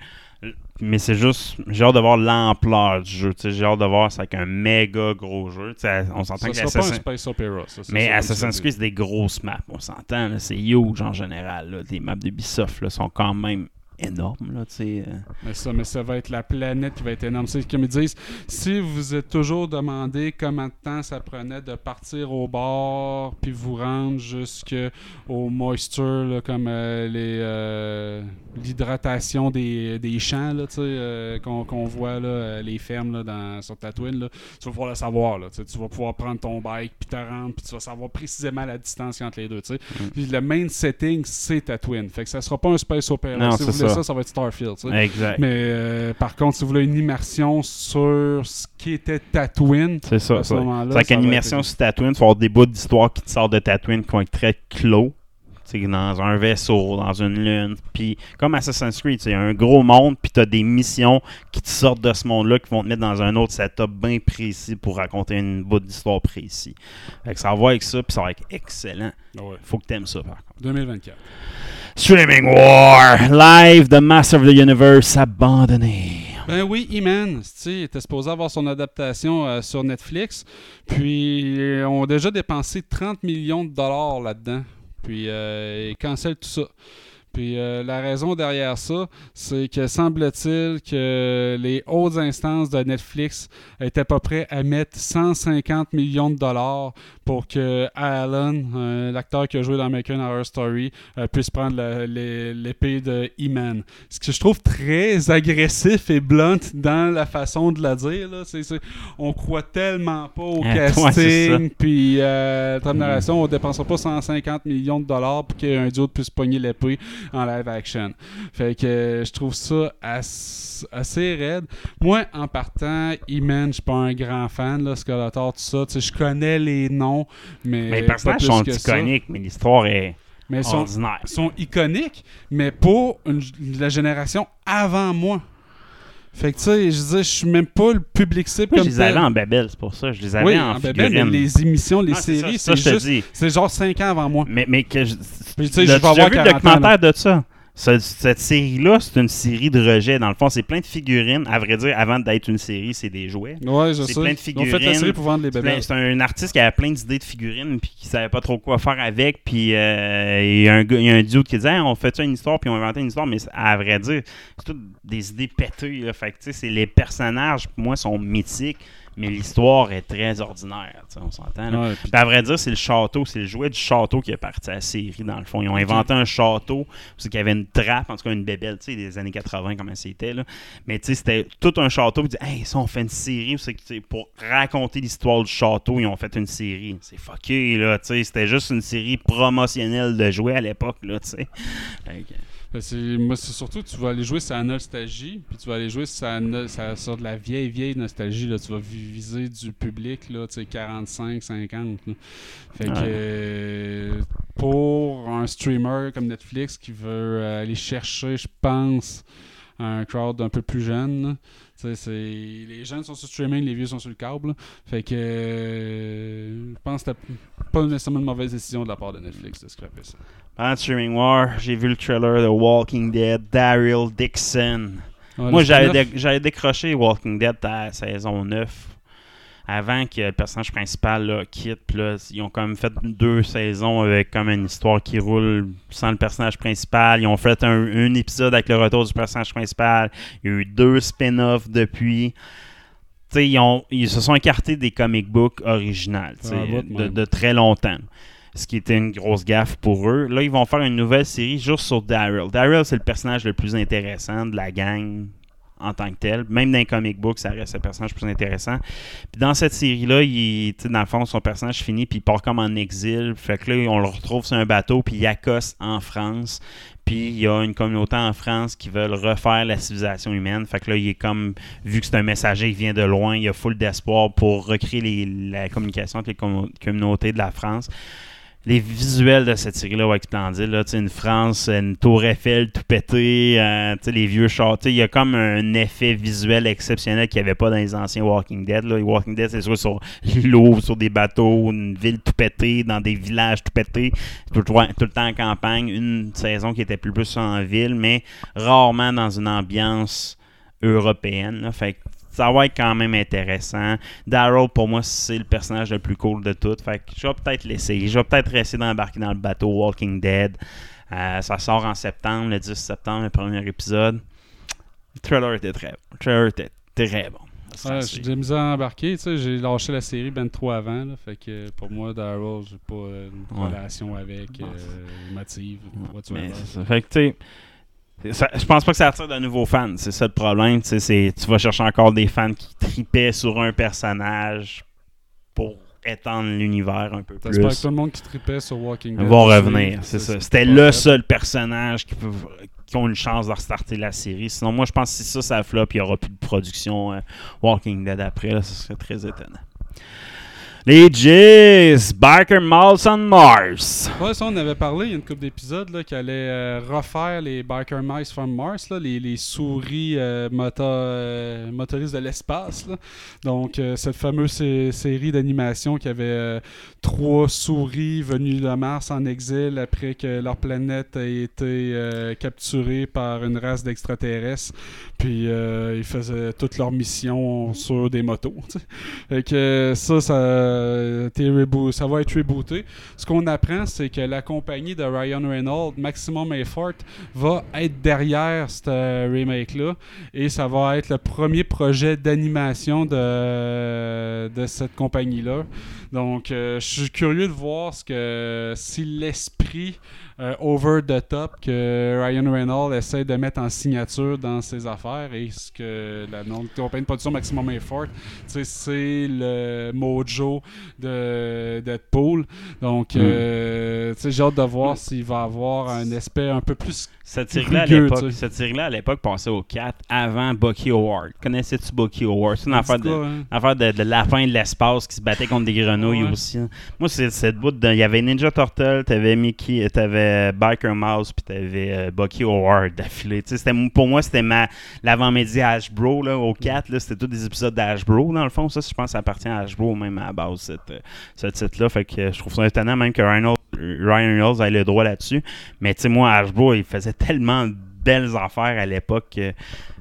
Mais c'est juste, j'ai hâte de voir l'ampleur du jeu. J'ai hâte de voir c'est avec un méga gros jeu. tu sais, On s'entend que pas un Space Opera. ça, Mais ça, Assassin's. Creed, c'est des grosses maps, on s'entend. C'est huge en général. là. Les maps d'Ubisoft sont quand même énormes. Là, euh. Mais ça, mais ça va être la planète qui va être énorme. C'est comme ils disent, si vous vous êtes toujours demandé combien de temps ça prenait de partir au bord puis vous rendre jusqu'au moisture, là, comme euh, les euh, l'hydratation des, des champs là, euh, qu'on qu'on voit là, les fermes là, dans, sur Tatooine, là, tu vas pouvoir le savoir. Là, tu vas pouvoir prendre ton bike puis te rendre puis tu vas savoir précisément la distance entre les deux. sais. Puis le main setting, c'est Tatooine. Fait que ça sera pas un space opera. Non, si vous c'est voulez ça. ça, va être Starfield. tu sais. Exact. Mais euh, par contre, si vous voulez une immersion sur ce qui était Tatooine, C'est ça. à ce ça. moment-là, C'est avec ça une va immersion être- sur Tatooine, tu vas avoir des bouts d'histoire qui te sortent de Tatooine qui vont être très clos. Sais, dans un vaisseau, dans une lune. Puis, comme Assassin's Creed, c'est un gros monde, puis tu as des missions qui te sortent de ce monde-là, qui vont te mettre dans un autre setup bien précis pour raconter une bout d'histoire précis. Fait que ça va avec ça, puis ça va être excellent. Ah ouais. Faut que tu aimes ça, par contre. 2024. Streaming War! Live, The Master of the Universe abandonné. Ben oui, E-Man, tu était supposé avoir son adaptation euh, sur Netflix. Puis, on a déjà dépensé 30 millions de dollars là-dedans. Puis, euh, ils cancellent tout ça. Puis, euh, la raison derrière ça, c'est que semble-t-il que les hautes instances de Netflix étaient pas prêts à mettre 150 millions de dollars pour que Alan, euh, l'acteur qui a joué dans American Horror Story, euh, puisse prendre l'épée de E-Man. Ce que je trouve très agressif et blunt dans la façon de la dire. Là. C'est- c'est- on croit tellement pas au *laughs* Ah, casting, puis euh, la narration, on dépensera pas 150 millions de dollars pour qu'un dude puisse pogner l'épée en live action. Fait que je trouve ça as- assez raide. Moi, en partant, E-Man, je suis pas un grand fan, là, Skeletor, tout ça. Je connais les noms, mais. Mais les personnages sont iconiques, mais l'histoire est Mais ils sont, ordinaire. sont iconiques, mais pour une- la génération avant moi. Fait que tu sais, je dis, je suis même pas le public cible comme je les avais en Babel, c'est pour ça. Je les avais Oui, en, en Babel, mais les émissions, les Ah, séries, c'est juste, c'est genre 5 ans avant moi. Mais, mais que je. Puis, tu sais, je vais avoir vu le 40 ans, documentaire de ça? Ce- cette série-là, c'est une série de rejets. Dans le fond, c'est plein de figurines. À vrai dire, avant d'être une série, c'est des jouets. Ouais, je C'est sais. plein de Ils ont fait la figurines. série pour vendre les C'est bébés. C'est un artiste qui avait plein d'idées de figurines puis qui savait pas trop quoi faire avec. Puis euh, il y a un il y a un dude qui disait Hey, on fait ça une histoire puis on inventait une histoire. Mais à vrai dire, c'est toutes des idées pétées. Là. Fait que c'est les personnages, pour moi, sont mythiques. Mais l'histoire est très ordinaire, tu sais, on s'entend. Ouais, à vrai dire, c'est le château, c'est le jouet du château qui est parti à la série, dans le fond. Ils ont inventé un château, parce qu'il y avait une trappe, en tout cas une bébelle, tu sais, des années 80, comment c'était, là. Mais tu sais, c'était tout un château, ils disaient, hey, ça, on fait une série, pour raconter l'histoire du château, ils ont fait une série. C'est fucké, là, tu sais, c'était juste une série promotionnelle de jouets à l'époque, là, tu sais. Moi, c'est surtout, tu vas aller jouer sur la nostalgie, puis tu vas aller jouer sur, la no- sur- sur de la vieille, vieille nostalgie. Là. Tu vas vi- viser du public, là, tu sais, 45, 50. là. Fait que euh, pour un streamer comme Netflix qui veut euh, aller chercher, je pense, un crowd un peu plus jeune, les jeunes sont sur streaming, les vieux sont sur le câble. là. Fait que euh, je pense que c'était pas nécessairement une mauvaise décision de la part de Netflix de scraper ça. Pendant Streaming War, j'ai vu le trailer de Walking Dead, Daryl Dixon. Ouais, Moi, j'avais dé- décroché Walking Dead à la saison 9. Avant que le personnage principal là, quitte, puis là, ils ont quand même fait deux saisons avec comme une histoire qui roule sans le personnage principal. Ils ont fait un, un épisode avec le retour du personnage principal. Il y a eu deux spin-offs depuis. Ils, ont- ils se sont écartés des comic books originales Ah, de très longtemps. Ce qui était une grosse gaffe pour eux. Là, ils vont faire une nouvelle série juste sur Daryl. Daryl, c'est le personnage le plus intéressant de la gang en tant que tel. Même dans les comic books, ça reste le personnage le plus intéressant. Puis dans cette série-là, il, dans le fond, son personnage finit, puis il part comme en exil. Fait que là, on le retrouve sur un bateau, puis il accoste en France. Puis il y a une communauté en France qui veulent refaire la civilisation humaine. Fait que là, il est comme, vu que c'est un messager qui vient de loin, il a full d'espoir pour recréer la communication avec les commu- communautés de la France. Les visuels de cette série-là vont splendides. Là, Tu sais, une France, une tour Eiffel tout pété, euh, les vieux châteaux. Il y a comme un effet visuel exceptionnel qu'il n'y avait pas dans les anciens Walking Dead. Là. Les Walking Dead, c'est soit sur *laughs* l'eau, sur des bateaux, une ville tout pétée, dans des villages tout pétés, tout, le temps- en campagne. Une saison qui était plus en ville, mais rarement dans une ambiance européenne. Fait que ça va être quand même intéressant. Daryl, pour moi, c'est le personnage le plus cool de tout. Fait que je vais peut-être l'essayer. Je vais peut-être essayer d'embarquer dans le bateau Walking Dead. Euh, ça sort en septembre, le 10 septembre, le premier épisode. Le trailer était très bon. Le trailer était très bon. Ouais, j'ai de misère à embarquer, tu sais, j'ai lâché la série ben trop avant, là, fait que pour moi, Daryl, j'ai pas une Ouais. relation avec, euh, motive. Mais ça. Fait que, tu sais, ça- je pense pas que ça attire de nouveaux fans. C'est ça le problème. tu sais, c'est- Tu vas chercher encore des fans qui tripaient sur un personnage pour étendre l'univers un peu plus. J'espère que tout le monde qui tripait sur Walking Dead va revenir, c'est ça. C'était le seul personnage qui, peut, qui ont une chance de restarter la série. Sinon, moi, je pense que si ça, ça flop, il n'y aura plus de production euh, Walking Dead après. Là, ce serait très étonnant. Les Jays, Barker Malls on Mars. Ouais, ça, on avait parlé il y a une couple d'épisodes qui allait euh, refaire les Biker Mice from Mars, là, les, les souris euh, euh, motoristes de l'espace. Donc, cette fameuse sé- série d'animation qui avait trois souris venues de Mars en exil après que leur planète a été capturée par une race d'extraterrestres. Puis, ils faisaient toute leur mission sur des motos. Fait que ça, ça, rebo- ça va être rebooté. Ce qu'on apprend, c'est que la compagnie de Ryan Reynolds, Maximum Effort, va être derrière ce remake-là. Et ça va être le premier projet d'animation de cette compagnie-là. Donc, euh, je suis curieux de voir ce que si l'esprit euh, over the top que Ryan Reynolds essaie de mettre en signature dans ses affaires et ce que la non- compagnie de production Maximum Effort, c'est le mojo de Deadpool. Donc, euh, tu sais, j'ai hâte de voir s'il va avoir un aspect un peu plus Cette série-là, à l'époque, cette série-là, à l'époque, passait au 4 avant Bucky Howard. Connaissais-tu Bucky Howard? C'est une affaire de, cas, hein. affaire de, de lapin de l'espace qui se battait contre des grenouilles Ouais. aussi. Moi, c'est cette bout de. Il y avait Ninja Turtle, t'avais Mickey, t'avais Biker Mouse, puis t'avais euh, Bucky Howard d'affilée. Pour moi, c'était ma l'avant-midi Ashbro là, au 4. là, C'était tous des épisodes d'Ashbro, dans le fond. Ça, je pense que ça appartient à Ashbro même à la base, cette, euh, ce titre-là. Fait que euh, je trouve ça étonnant même que Ryan, Ryan Reynolds ait le droit là-dessus. Mais tu sais, moi, Ashbro, il faisait tellement de belles affaires à l'époque.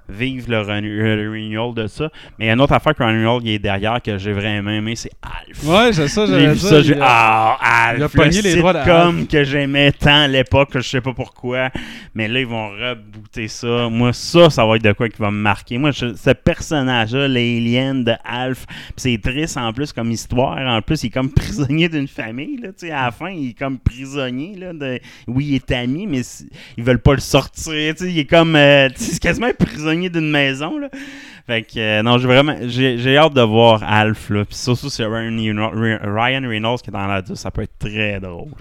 Vivre le, ren- le renewal de ça. Mais il y a une autre affaire que renewal qui est derrière que j'ai vraiment aimé, c'est Alf. Ouais, c'est ça, J'ai j'allais vu ça, j'ai il ah Alf, il a le pogné les droits Alf. que j'aimais tant à l'époque, je sais pas pourquoi. Mais là ils vont rebooter ça. Moi ça, ça va être de quoi qui va me marquer. Moi je- ce personnage-là, l'alien de Alf, c'est triste en plus comme histoire. En plus il est comme *laughs* prisonnier d'une famille. Là, tu sais, à la fin il est comme prisonnier. Là, de... Oui il est ami, mais c- ils veulent pas le sortir. Il est comme euh, c'est quasiment un prisonnier d'une maison. Là. Fait que euh, non, j'ai vraiment j'ai hâte de voir Alf là. Puis surtout c'est Ryan, Reynolds qui est dans la 10, ça peut être très drôle.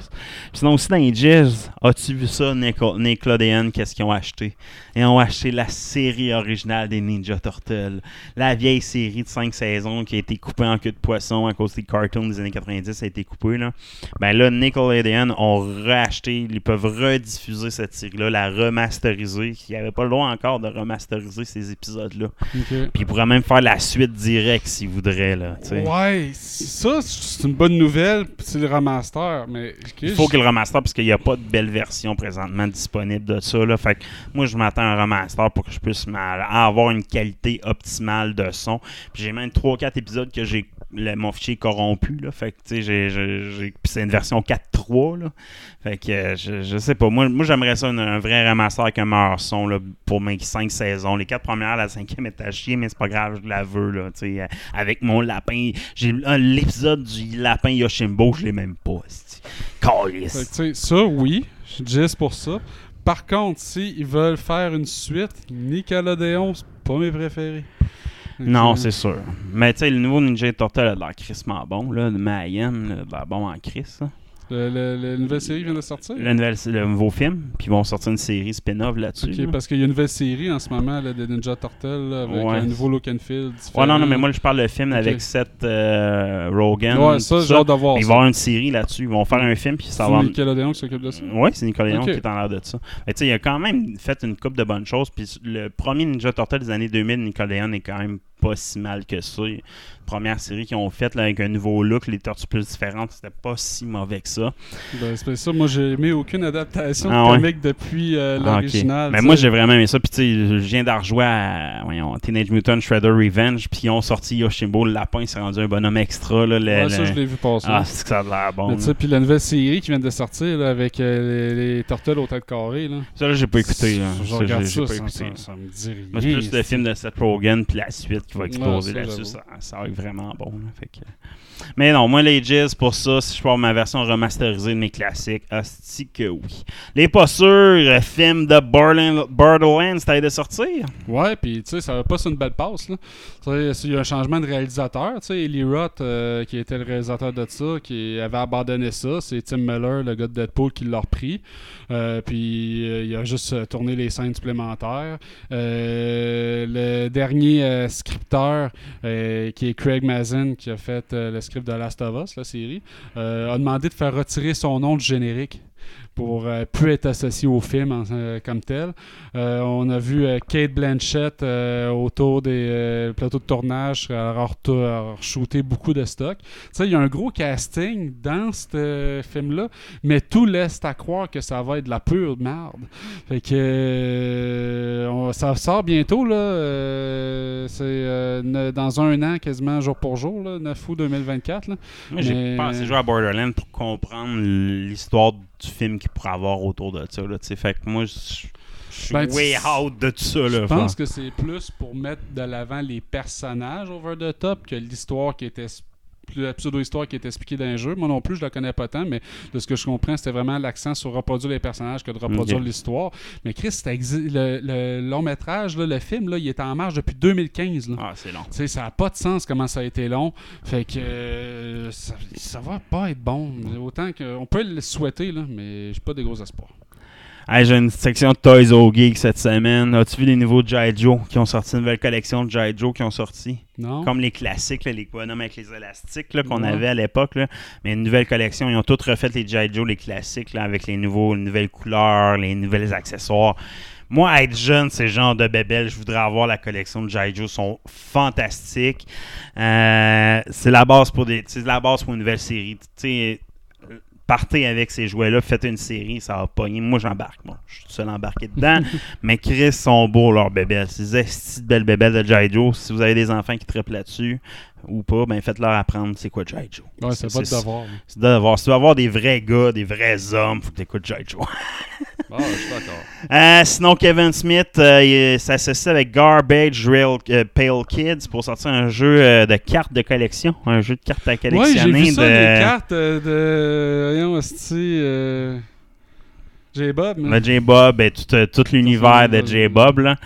Sinon aussi dans les Jizz, as-tu vu ça Nickelodeon? Qu'est-ce qu'ils ont acheté? Ils ont acheté la série originale des Ninja Turtles, la vieille série de 5 saisons qui a été coupée en queue de poisson à cause des cartoons des années 90, a été coupée là. Ben là Nickelodeon ont racheté, ils peuvent rediffuser cette série là, la remasteriser, qui avait pas le droit encore de remasteriser ces épisodes là. Ok. Puis ils pourraient même faire la suite directe s'ils voudraient. Là. Ouais, ça, c'est une bonne nouvelle, c'est le remaster, mais... Il faut qu'ils le remaster parce qu'il n'y a pas de belle version présentement disponible de ça. Là. Fait que moi, je m'attends à un remaster pour que je puisse avoir une qualité optimale de son. Puis j'ai même 3-4 épisodes que j'ai le- mon fichier est corrompu. Là. Fait que tu sais, c'est une version 4.3. Là. Fait que euh, je, je sais pas. Moi, moi j'aimerais ça un, vrai remaster avec un meilleur son là, pour mes 5 saisons. Les 4 premières, la cinquième est à chier, mais c'est pas grave, je la veux. Là, euh, avec mon lapin. J'ai l'épisode du lapin Yoshimbo, je l'ai même pas. Fait que, ça, oui, juste pour ça. Par contre, si ils veulent faire une suite, Nickelodeon, c'est pas mes préférés. *laughs* Non, c'est sûr. Mais tu sais, le nouveau Ninja Turtle a de l'air crissement bon, là. Le Mayhem, a de l'air bon en Chris, là. Le- le- le- La nouvelle série vient de sortir? Le, nouvel- le nouveau film, puis ils vont sortir une série spin-off là-dessus. Ok, là. parce qu'il y a une nouvelle série en ce moment là, de Ninja Turtle là, avec Ouais. un nouveau look and feel. Ouais, non, non, mais moi, je parle de film avec Seth euh, Rogen. Ouais, ça, j'ai hâte de voir Il va y ça. avoir une série là-dessus. Ils vont faire un film, puis ça C'est va. Nickelodeon qui s'occupe de ça? Oui, c'est Nickelodeon Ok. qui est en l'air de ça. Mais tu sais, il a quand même fait une coupe de bonnes choses. Puis le premier Ninja Turtle des années 2000, Nickelodeon est quand même pas si mal que ça. Première série qu'ils ont faite avec un nouveau look, les tortues plus différentes, c'était pas si mauvais que ça. Ben, c'est ça, moi j'ai aimé aucune adaptation Ah de ouais? comic depuis euh, Ah, l'original. Mais tu moi, j'ai vraiment aimé ça. Puis, tu sais, je viens d'en rejouer à voyons, Teenage Mutant Shredder Revenge. Puis, ils ont sorti Yoshimbo, le lapin, il s'est rendu un bonhomme extra. Là, le- Ouais, ça, je l'ai vu passer. Ah, c'est que ça a l'air bon. Puis la nouvelle série qui vient de sortir là, avec euh, les, les Turtles aux têtes carrées. Là. Ça, là, j'ai pas écouté. là. Je Ça, regarde ça, pas ça, écouté. ça, ça me dit rien. Moi, c'est plus le film de Seth Rogen puis la suite qui va exploser là-dessus. Ça, ça va être vraiment bon. là. Fait que- Mais non, moi, les Jizz, pour ça, si je avoir ma version remasterisée de mes classiques, hostie que oui. Les pas sûrs, film de Borderlands, t'as de sortir? Ouais, puis tu sais, ça va pas sur une belle passe. Là. Il y a un changement de réalisateur. Tu sais, Eli Roth, euh, qui était le réalisateur de ça, qui avait abandonné ça, c'est Tim Miller, le gars de Deadpool, qui l'a repris. Euh, puis euh, il a juste tourné les scènes supplémentaires. Le dernier scripteur, qui est Craig Mazin, qui a fait le script de Last of Us, la série, euh, a demandé de faire retirer son nom du générique pour euh, plus être associé au film en- euh, comme tel. Euh, on a vu euh, Kate Blanchett autour des plateaux de tournage avoir shooté beaucoup de stock. Il y a un gros casting dans ce film-là, mais tout laisse à croire que ça va être de la pure merde. Fait que on- ça sort bientôt là. c'est dans un an, quasiment jour pour jour, là, 9 août 2024. Là. Moi, j'ai Mais- assez joué à Borderlands pour comprendre l'histoire du film qu'il pourrait avoir autour de ça. Là, fait que moi, je suis Ben, way out de tout ça. Je pense que c'est plus pour mettre de l'avant les personnages over the top que l'histoire qui était la pseudo-histoire qui est expliquée dans le jeu. Moi non plus, je la connais pas tant, mais de ce que je comprends, c'était vraiment l'accent sur reproduire les personnages que de reproduire l'histoire. Mais Chris, le, le long métrage, là, le film, là, il est en marche depuis 2015. là. Ah, c'est long. Ça n'a pas de sens comment ça a été long. Fait que euh, ça, ça va pas être bon. Autant qu'on peut le souhaiter, là, mais j'ai pas des gros espoirs. Hey, j'ai une section de Toys O Geek cette semaine. As-tu vu les nouveaux G.I. Joe qui ont sorti une nouvelle collection de G.I. Joe qui ont sorti? Non? Comme les classiques, là, les bonhommes avec les élastiques là, qu'on Ouais. avait à l'époque. là. Mais une nouvelle collection. Ils ont tous refait les G.I. Joe, les classiques, là, avec les, nouveaux, les nouvelles couleurs, les nouvelles accessoires. Moi, être jeune, c'est le genre de bébelle. Je voudrais avoir la collection de G.I. Joe. Ils sont fantastiques. Euh, c'est la base pour des. C'est la base pour une nouvelle série. Tu sais, partez avec ces jouets-là, faites une série, ça va pogner. Moi, j'embarque. Bon, je suis tout seul embarqué dedans. *laughs* mais Chris sont beaux, leurs bébelles. Ces petites belles bébelles de G.I. Joe. Si vous avez des enfants qui trippent là-dessus ou pas, ben faites-leur apprendre c'est quoi G.I. Joe. Ouais, c'est pas de devoir. C'est de devoir. Si tu veux avoir des vrais gars, des vrais hommes, faut que tu écoutes G.I. Joe. *laughs* Ah, je suis d'accord. Euh, sinon, Kevin Smith euh, s'associe avec Garbage Rail euh, Pale Kids pour sortir un jeu de cartes de collection. Un jeu de cartes à Ouais, j'ai collectionner. vu ça, de... les cartes de. Voyons. J-Bob. mais- J-Bob et tout, tout l'univers de. J-Bob. là.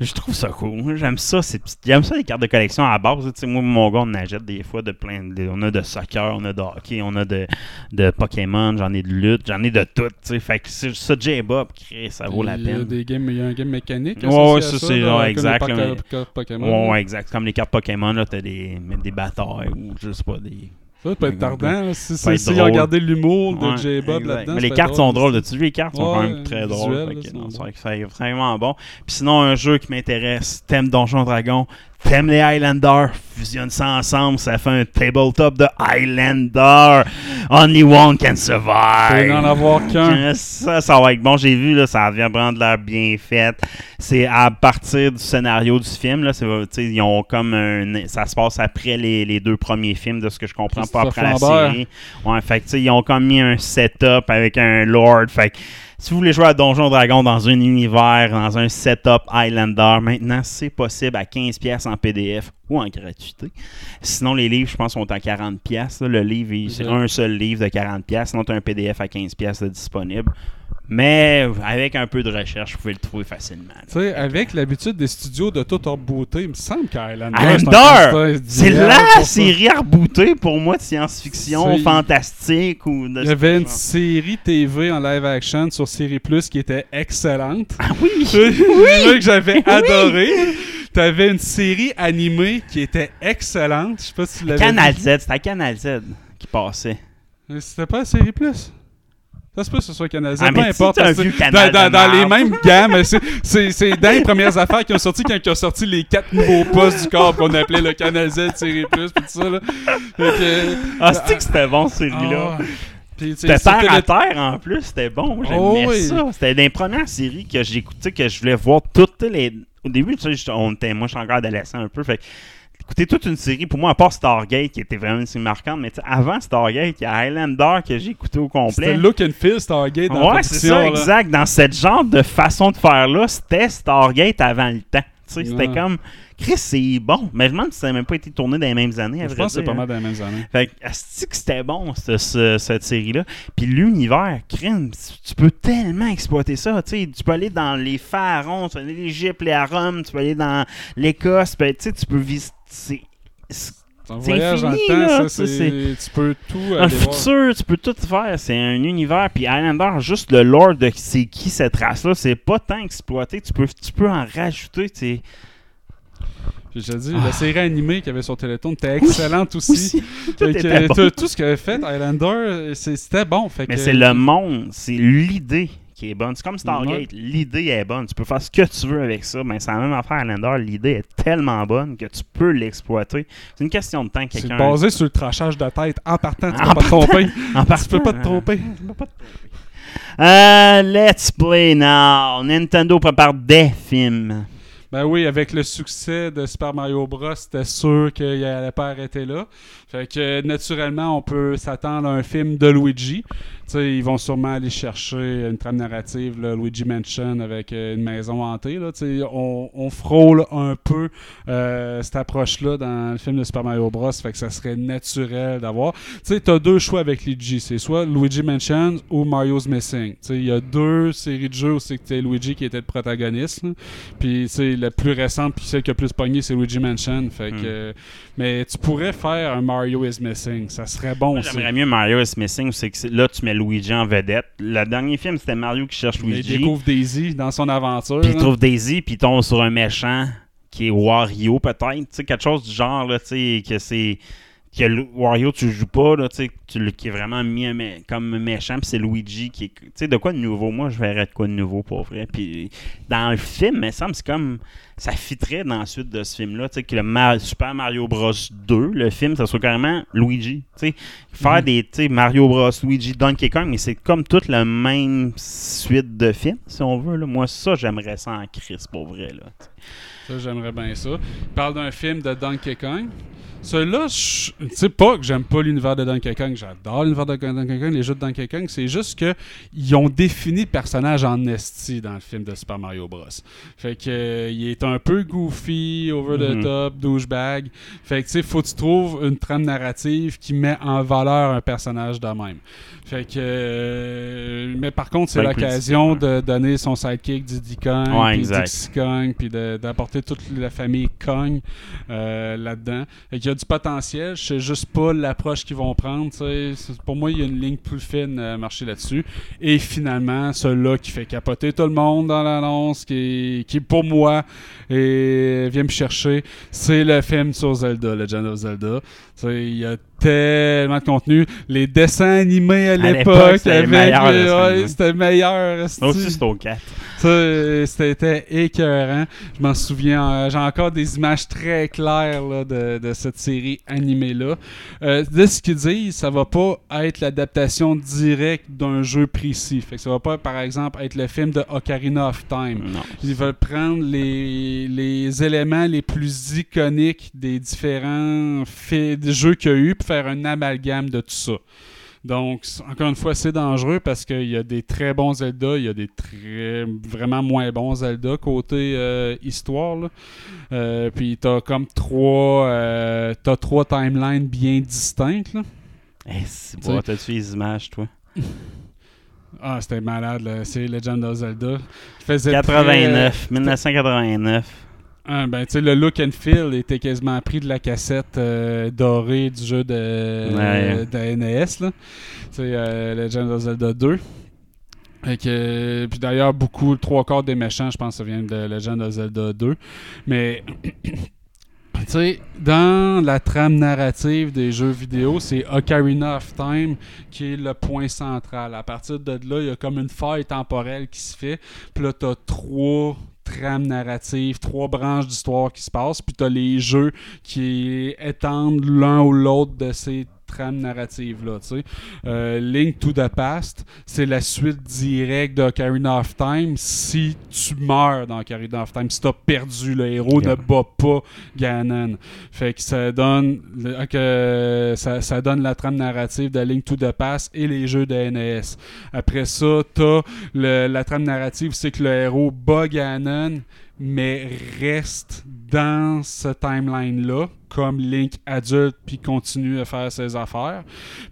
Je trouve ça cool. J'aime ça. J'aime ça les cartes de collection à la base. Tu sais, moi, mon gars, on achète des fois de plein. de- On a de soccer, on a de hockey, on a de, de Pokémon, j'en ai de lutte, j'en ai de tout. tu sais. Fait que ça, J-Bob, ça vaut la Il y a peine. des games, il y a un game mécanique. Ouais, ouais, ça, ça, c'est- là, ouais, comme exact, les mais- Pokémon. Ouais, ouais, exact. Comme les cartes Pokémon, là, t'as des, des batailles ou je sais pas, des. Ça peut être tardant. là. Si, si, si ils ont drôle. gardé l'humour de Ouais, J-Bob là-dedans. Mais les cartes sont drôle. drôles. Tu les cartes sont quand même très visuel, drôles. là, Fait que c'est non, bon. c'est vrai que c'est vraiment bon. Puis sinon, un jeu qui m'intéresse, thème Donjon Dragon, thème les Highlanders, fusionne ça ensemble, ça fait un tabletop de Highlander. Only one can survive. en avoir qu'un. Ça, ça va être bon. J'ai vu, là, ça vient prendre l'air bien fait. C'est à partir du scénario du film. Là, ils ont comme un, ça se passe après les, les deux premiers films, de ce que je comprends, pas après la série. Ouais, fait ils ont comme mis un setup avec un lord. Fait si vous voulez jouer à Donjon Dragon dans un univers, dans un setup Highlander, maintenant, c'est possible à 15$ en PDF ou en gratuité. Sinon, les livres, je pense, sont à 40$. là. Le livre, c'est Ok. un seul livre de 40$. Sinon, tu as un PDF à 15$ de disponible. Mais avec un peu de recherche, vous pouvez le trouver facilement. Tu sais, avec l'habitude des studios de tout rebooter, il me semble qu'Highlander. Highlander! C'est la la série rebootée pour moi de science-fiction fantastique ou de Il y avait une série TV en live action sur Série Plus qui était excellente. Ah oui! *laughs* oui! que j'avais adoré. T'avais une série animée qui était excellente. Je sais pas si tu l'avais Canal. Z, c'était à Canal Z qui passait. Mais C'était pas Série Plus? Ça se peut que ce soit Canal Z, Ah, peu importe. vu dans, dans- de dans les mêmes gammes, c'est- c'est c'est dans les premières affaires qui ont sorti quand ils ont sorti les quatre nouveaux postes du corps qu'on appelait le Z, Série Plus, pis tout ça. Là. Fait que, Ah, c'était que c'était bon, série-là? Ah. Puis, C'était terre à terre en plus, c'était bon. J'aimais Oh oui. ça. C'était des premières séries que j'écoutais, que je voulais voir toutes les. Au début, tu sais, on était, moi, je suis encore adolescent un peu. Fait que écouter toute une série, pour moi, à part Stargate, qui était vraiment une série marquante, mais tu sais, avant Stargate, il y a Highlander que j'ai écouté au C'était complet. le look and feel Stargate dans Ouais, c'est ça, là. exact. Dans cette genre de façon de faire-là, c'était Stargate avant le temps. Tu sais, c'était Ouais. comme. Chris, c'est bon. Mais je me demande si ça n'a même pas été tourné dans les mêmes années. à Je vrai pense que c'est pas hein. mal dans les mêmes années. Fait que, c'était bon, ce- ce- cette série-là? Puis l'univers, crime, tu peux tellement exploiter ça. Tu sais, tu peux aller dans les pharaons, tu peux aller l'Égypte, les Arômes, tu peux aller dans l'Écosse, tu sais, tu peux visiter. C'est- un voyage dans infini, le temps, là, ça, c'est... Tu peux tout Un voir. futur, tu peux tout faire. C'est un univers. Puis Highlander, juste le lore de c'est qui cette race-là, c'est pas tant exploité. Tu peux, tu peux en rajouter. tu je te dis, la série animée qu'il y avait sur Télétoon était excellente aussi. Aussi, *laughs* tout Fait que, bon. tout- Tout ce qu'avait fait Highlander, c'était bon. Fait Mais que- c'est le monde, c'est l'idée qui est bonne. C'est comme Stargate, l'idée est bonne. Tu peux faire ce que tu veux avec ça. Mais c'est la même affaire à Lander. L'idée est tellement bonne que tu peux l'exploiter. C'est une question de temps que C'est quelqu'un. basé sur le trachage de tête. En partant, tu En peux pas te partant. tromper. *laughs* En Tu peux pas te tromper. Euh, let's play now. Nintendo prépare des films. Ben oui, avec le succès de Super Mario Bros, c'était sûr qu'il allait pas arrêter là. Fait que naturellement, on peut s'attendre à un film de Luigi. Tu sais, ils vont sûrement aller chercher une trame narrative, Luigi Mansion avec euh, une maison hantée. Là, on, on frôle un peu euh, cette approche-là dans le film de Super Mario Bros. Fait que ça serait naturel d'avoir. Tu t'as deux choix avec Luigi. C'est soit Luigi Mansion ou Mario's Missing. Il y a deux séries de jeux où c'est Luigi qui était le protagoniste. Puis, tu la plus récente, puis celle qui a plus pogné, c'est Luigi Mansion. Fait que, Mm. euh, mais tu pourrais faire un Mario is Missing. Ça serait bon. J'aimerais mieux Mario is Missing, c'est que là, tu mets Luigi en vedette. Le dernier film, c'était Mario qui cherche Il Luigi. découvre Daisy dans son aventure. Puis il trouve Daisy, puis il tombe sur un méchant qui est Wario, peut-être. Tu sais, quelque chose du genre, là, tu sais, que c'est. Que Wario, tu joues pas, là, tu qui est vraiment mis comme méchant, puis c'est Luigi qui est. Tu sais, de quoi de nouveau? Moi, je verrais de quoi de nouveau pour vrai. Puis dans le film, il me semble, c'est comme. Ça fitterait dans la suite de ce film-là, tu sais, que le Super Mario Bros 2, le film, ça soit carrément Luigi. Tu sais, faire des, tu sais, Mario Bros, Luigi, Donkey Kong, mais c'est comme toute la même suite de films, si on veut. Là. Moi, ça, j'aimerais ça en crise, pour vrai. Là. Ça, j'aimerais bien ça. Il parle d'un film de Donkey Kong. Celui-là, je- sais pas que j'aime pas l'univers de Donkey Kong. J'adore l'univers de Donkey Kong, les jeux de Donkey Kong. C'est juste que ils ont défini le personnage en esti dans le film de Super Mario Bros. Fait que euh, il est un peu goofy, over the Mhm. top, douchebag. Fait que tu sais, faut que tu trouves une trame narrative qui met en valeur un personnage de même. Fait que euh, mais par contre, c'est Ben, l'occasion de donner son sidekick Diddy Kong, Ouais, puis. Dixie Kong, puis d'apporter toute la famille Kong euh, là-dedans. Fait qu'il y a du potentiel, je sais juste pas l'approche qu'ils vont prendre. tu sais. C'est- Pour moi, il y a une ligne plus fine à marcher là-dessus. Et finalement, celui-là qui fait capoter tout le monde dans l'annonce, qui, qui pour moi et vient me chercher, c'est le film sur Zelda, Legend of Zelda. Tu sais, Il y a tellement de contenu. Les dessins animés à l'époque, l'époque, c'était meilleur, ouais, c'était meilleur. aussi, c'est au 4. Ça, euh, c'était écœurant. Je m'en souviens. euh, J'ai encore des images très claires là, de, de cette série animée-là. Euh, de ce qu'ils disent, ça va pas être l'adaptation directe d'un jeu précis. Fait que ça va pas, par exemple, être le film de Ocarina of Time. Non. Ils veulent prendre les, les éléments les plus iconiques des différents jeux qu'il y a eu, faire un amalgame de tout ça. Donc, encore une fois, c'est dangereux parce qu'il y a des très bons Zelda, il y a des très vraiment moins bons Zelda côté euh, histoire. là. Euh, puis t'as comme trois, euh, t'as trois timelines bien distinctes. là. Eh, c'est bon, t'as-tu les images, toi? *laughs* Ah, c'était malade, c'est Legend of Zelda. Il faisait 89, 1989. Ah, ben, tu sais, le look and feel était quasiment pris de la cassette euh, dorée du jeu de, Ouais. de NES, là. Tu sais, euh, Legend of Zelda 2. Fait que, euh, puis d'ailleurs, beaucoup, trois quarts des méchants, je pense, ça vient de Legend of Zelda 2. Mais, *coughs* tu sais, dans la trame narrative des jeux vidéo, c'est Ocarina of Time qui est le point central. À partir de là, il y a comme une faille temporelle qui se fait. Puis là, t'as trois trames narratives, trois branches d'histoire qui se passent. Puis t'as les jeux qui étendent l'un ou l'autre de ces tu sais. Euh, Link to the Past, c'est la suite directe d'Ocarina of Time si tu meurs dans Ocarina of Time, si t'as perdu, le héros Yeah. ne bat pas Ganon. Fait que ça donne le- que ça, ça donne la trame narrative de Link to the Past et les jeux de NES. Après ça, t'as la trame narrative, c'est que le héros bat Ganon, mais reste dans ce timeline-là, comme Link adulte, puis continue à faire ses affaires.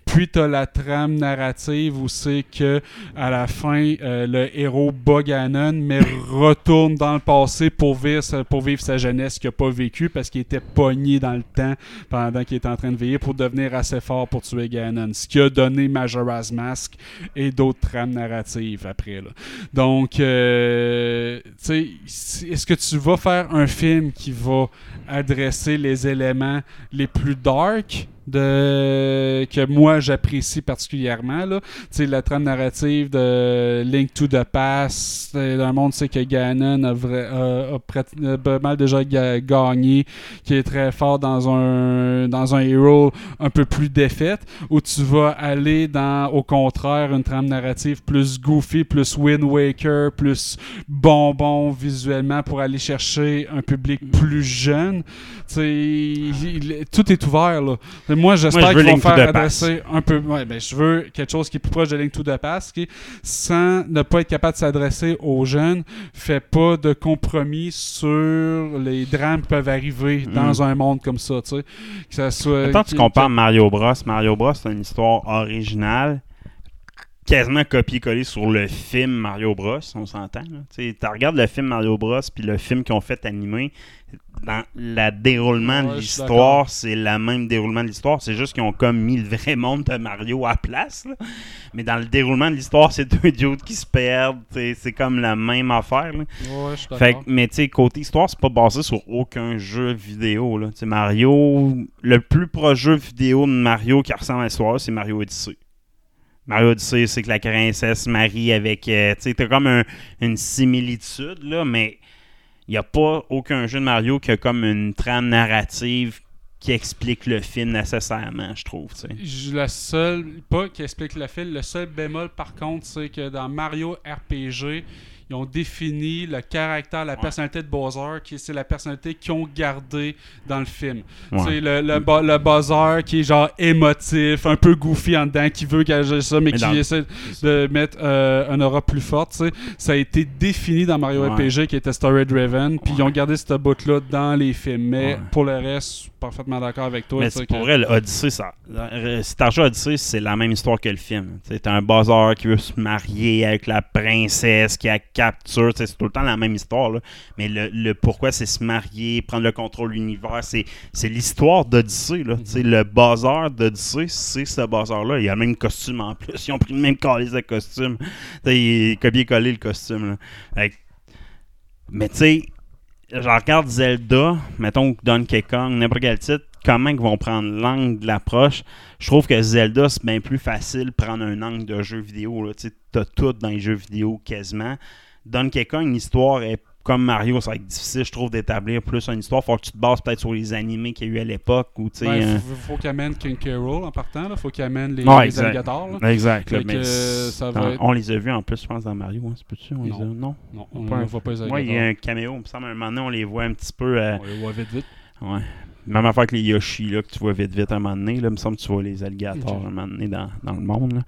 Puis t'as la trame narrative où c'est que à la fin, euh, le héros bat Ganon, mais retourne dans le passé pour vivre sa, pour vivre sa jeunesse qu'il n'a pas vécu parce qu'il était pogné dans le temps pendant qu'il était en train de veiller pour devenir assez fort pour tuer Ganon. Ce qui a donné Majora's Mask et d'autres trames narratives après. Là. Donc, euh, tu sais, est-ce que tu vas faire un film qui va adresser les éléments les plus dark de que moi j'apprécie particulièrement là. Tu la trame narrative de Link to the Past euh, dans le monde c'est que Ganon a, pas mal déjà ga- gagné qui est très fort dans un dans un héros un peu plus défaite où tu vas aller dans au contraire une trame narrative plus goofy plus Wind Waker plus bonbon visuellement pour aller chercher un public plus jeune. Tu sais tout est ouvert là moi, j'espère qu'ils vont faire adresser un peu. Ouais, ben, je veux quelque chose qui est plus proche de Link to the Past, qui, sans ne pas être capable de s'adresser aux jeunes, fait pas de compromis sur les drames qui peuvent arriver dans un monde comme ça, tu sais. Que ça soit. Attends, tu compares Mario Bros. Mario Bros, c'est une histoire originale quasiment copié-collé sur le film Mario Bros, on s'entend. Tu regardes le film Mario Bros puis le film qu'ils ont fait animé, dans le déroulement Ouais, de l'histoire, c'est le même déroulement de l'histoire. C'est juste qu'ils ont comme mis le vrai monde de Mario à la place. là. Mais dans le déroulement de l'histoire, c'est deux dudes qui se perdent. C'est comme la même affaire. là. Ouais, Fait mais tu sais, côté histoire, c'est pas basé sur aucun jeu vidéo. Là. Mario, le plus proche jeu vidéo de Mario qui ressemble à l'histoire, c'est Mario Odyssey. Mario Odyssey, c'est que la princesse marie avec. euh, tu sais, comme un- une similitude, là, mais il n'y a pas aucun jeu de Mario qui a comme une trame narrative qui explique le film nécessairement, je trouve. Le seul, pas qui explique le film, le seul bémol par contre, c'est que dans Mario RPG, ils ont défini le caractère, la personnalité de Bowser, qui c'est la personnalité qu'ils ont gardé dans le film. Ouais. Tu sais, le, le, le Bowser qui est genre émotif, un peu goofy en dedans, qui veut gager ça, mais, Mais qui dans- essaie de mettre euh, un aura plus forte. tu sais. Ça a été défini dans Mario. RPG qui était story-driven, puis ils ont gardé cette bout-là dans les films. Mais pour le reste, parfaitement d'accord avec toi. Mais que- pour vrai, l'Odyssée, ça. euh, Si t'as à Odyssey, c'est la même histoire que le film. T'as un bazar qui veut se marier avec la princesse qui a capture. C'est tout le temps la même histoire. là. Mais le, le pourquoi c'est se marier, prendre le contrôle de l'univers, c'est l'histoire d'Odyssée. sais, Le bazar d'Odyssey, c'est ce bazar-là. Il y a le même costume en plus. Ils ont pris le même calice de costume. Tu sais, Il est copié-collé le costume. là. Mais tu sais, je regarde Zelda, mettons Donkey Kong, n'importe quel titre, comment ils vont prendre l'angle de l'approche? Je trouve que Zelda, c'est bien plus facile de prendre un angle de jeu vidéo. Tu t'as tout dans les jeux vidéo quasiment. Donkey Kong, l'histoire est comme Mario, ça va être difficile, je trouve, d'établir plus une histoire. Faut que tu te bases peut-être sur les animés qu'il y a eu à l'époque. Ou, Ben, euh, faut, faut qu'il amène King en partant. Là. Faut qu'il amène les, Ouais, les exact. alligators. Là. Exact. là, Fait mais que, c'est- ça va dans- être- On les a vus en plus, je pense, dans Mario. Hein, c'est les Non. a- Non. Non, on ne voit pas les Ouais, il y a alligators. un caméo. Il me semble, à un moment donné, on les voit un petit peu. euh, On les voit vite, vite. Ouais. Même affaire que les Yoshi, là, que tu vois vite vite à un moment donné. Là, il me semble que tu vois les alligators à un moment donné dans, dans le monde. là.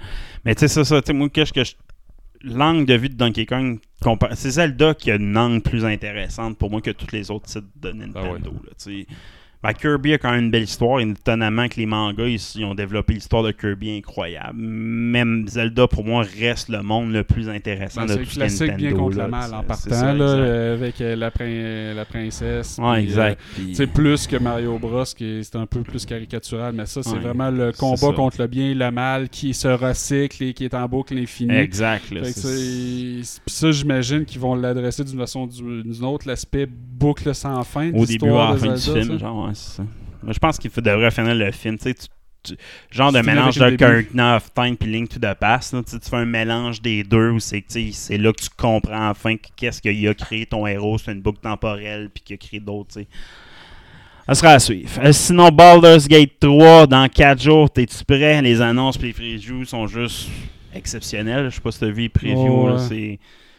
Mais tu sais, ça, ça, tu sais, moi, qu'est-ce que je. L'angle de vue de Donkey Kong, c'est Zelda qui a une angle plus intéressante pour moi que tous les autres titres de Nintendo. Ah ouais. là, tu sais. Ben, Kirby a quand même une belle histoire, et étonnamment que les mangas, ils, ils ont développé l'histoire de Kirby incroyable. Même Zelda, pour moi, reste le monde le plus intéressant Ben, de c'est tout le ce qui est classique bien Nintendo, contre là, le mal en partant, c'est ça, là, euh, avec euh, la, prin- la princesse. Ouais, puis, exact. euh, Puis- c'est plus que Mario Bros, qui est, c'est un peu plus caricatural, mais ça, c'est Ouais, vraiment le c'est combat contre le bien et le mal qui se recycle et qui est en boucle infinie. Exact. c'est- c'est- Puis ça, j'imagine qu'ils vont l'adresser d'une façon ou d'une autre, l'aspect boucle sans fin. au début à la fin du film, genre, ouais, c'est ça. Moi, je pense qu'il faut- devrait finir le film, tu sais, tu- tu- genre de mélange de. Ocarina of Time puis Link to the Past, là, tu fais un mélange des deux où c'est là que tu comprends enfin que- qu'est-ce qu'il a créé ton héros, c'est une boucle temporelle puis qu'il a créé d'autres. Ça sera à suivre. Euh, sinon, Baldur's Gate 3, dans 4 jours, t'es-tu prêt? Les annonces et les previews sont juste exceptionnelles. Je sais pas si t'as vu les previews, Oh, ouais. c'est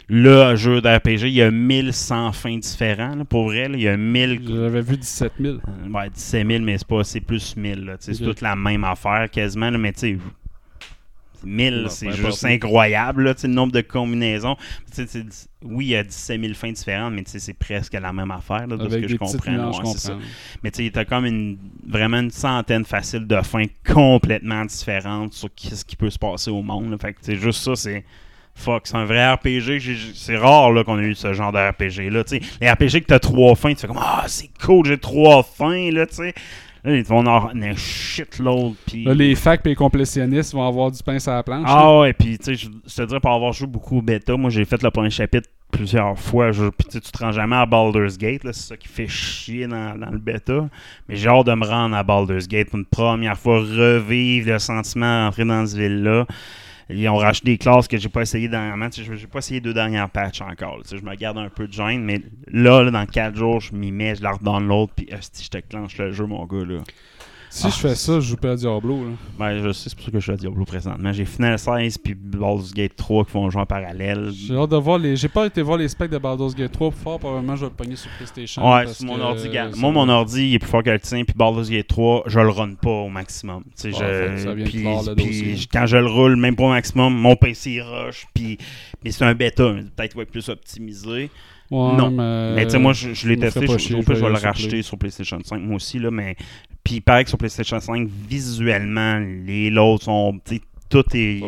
le jeu d'RPG. Il y a 1100 fins différents, là, pour vrai. là. il y a 1000 J'avais vu 17 000. euh, Ouais, 17 000, mais c'est pas, c'est plus 1000. là, tu sais, C'est toute la même affaire quasiment, là, mais tu sais, 1000, Non, c'est juste incroyable, là, le nombre de combinaisons. Oui, il y a 17 000 fins différentes, mais c'est presque la même affaire, là, de ce que je comprends. ouais, je ça. Mais tu sais, t'as comme une, vraiment une centaine facile de fins complètement différentes sur ce qui peut se passer au monde. là. Fait que c'est juste ça, c'est. Fuck, c'est un vrai RPG. C'est rare là, qu'on a eu ce genre de RPG là. tu sais. Les RPG que t'as trois fins, tu fais comme Ah, c'est cool, j'ai trois fins là, tu sais. Là, ils vont en avoir un shitload. Puis... Là, les facs et les complétionnistes vont avoir du pain sur la planche. là. Ah ouais, puis tu sais, je te dirais, pour avoir joué beaucoup au bêta, moi j'ai fait le premier chapitre plusieurs fois. Je, puis tu te rends jamais à Baldur's Gate, c'est ça qui fait chier dans, dans le bêta. Mais j'ai hâte de me rendre à Baldur's Gate pour une première fois, revivre le sentiment d'entrer dans cette ville-là. Ils ont racheté des classes que j'ai pas essayé dernièrement. Sais, j'ai pas essayé deux dernières patchs encore. je me garde un peu de gêne, mais là, dans 4 jours, je m'y mets, je la redownload, puis je te clenche le jeu, mon gars. Là. Si Ah, je fais ça, je joue pas à Diablo. Là. Ben, je sais, c'est pour ça que je suis à Diablo présentement. J'ai Final 16 puis Baldur's Gate 3 qui font jouer en parallèle. J'ai hâte de voir les. J'ai pas été voir les specs de Baldur's Gate 3 fort. Probablement, je vais le pogner sur PlayStation. Ouais, parce sur mon que, ordi. ça Moi, mon ordi, il est plus fort que le tien, puis Baldur's Gate 3, je le run pas au maximum. Tu sais, Ouais, je- fait que ça vient de puis- puis quand je le roule, même pas au maximum, mon PC il rush, puis mais c'est un bêta, peut-être qu'il va être plus optimisé. Ouais, non. mais. Mais tu sais, moi, je, je l'ai testé, je, chier, je je vais le racheter Play. sur PlayStation 5, moi aussi, là, mais... Puis il paraît que sur PlayStation 5, visuellement, les loads sont tu sais, tout est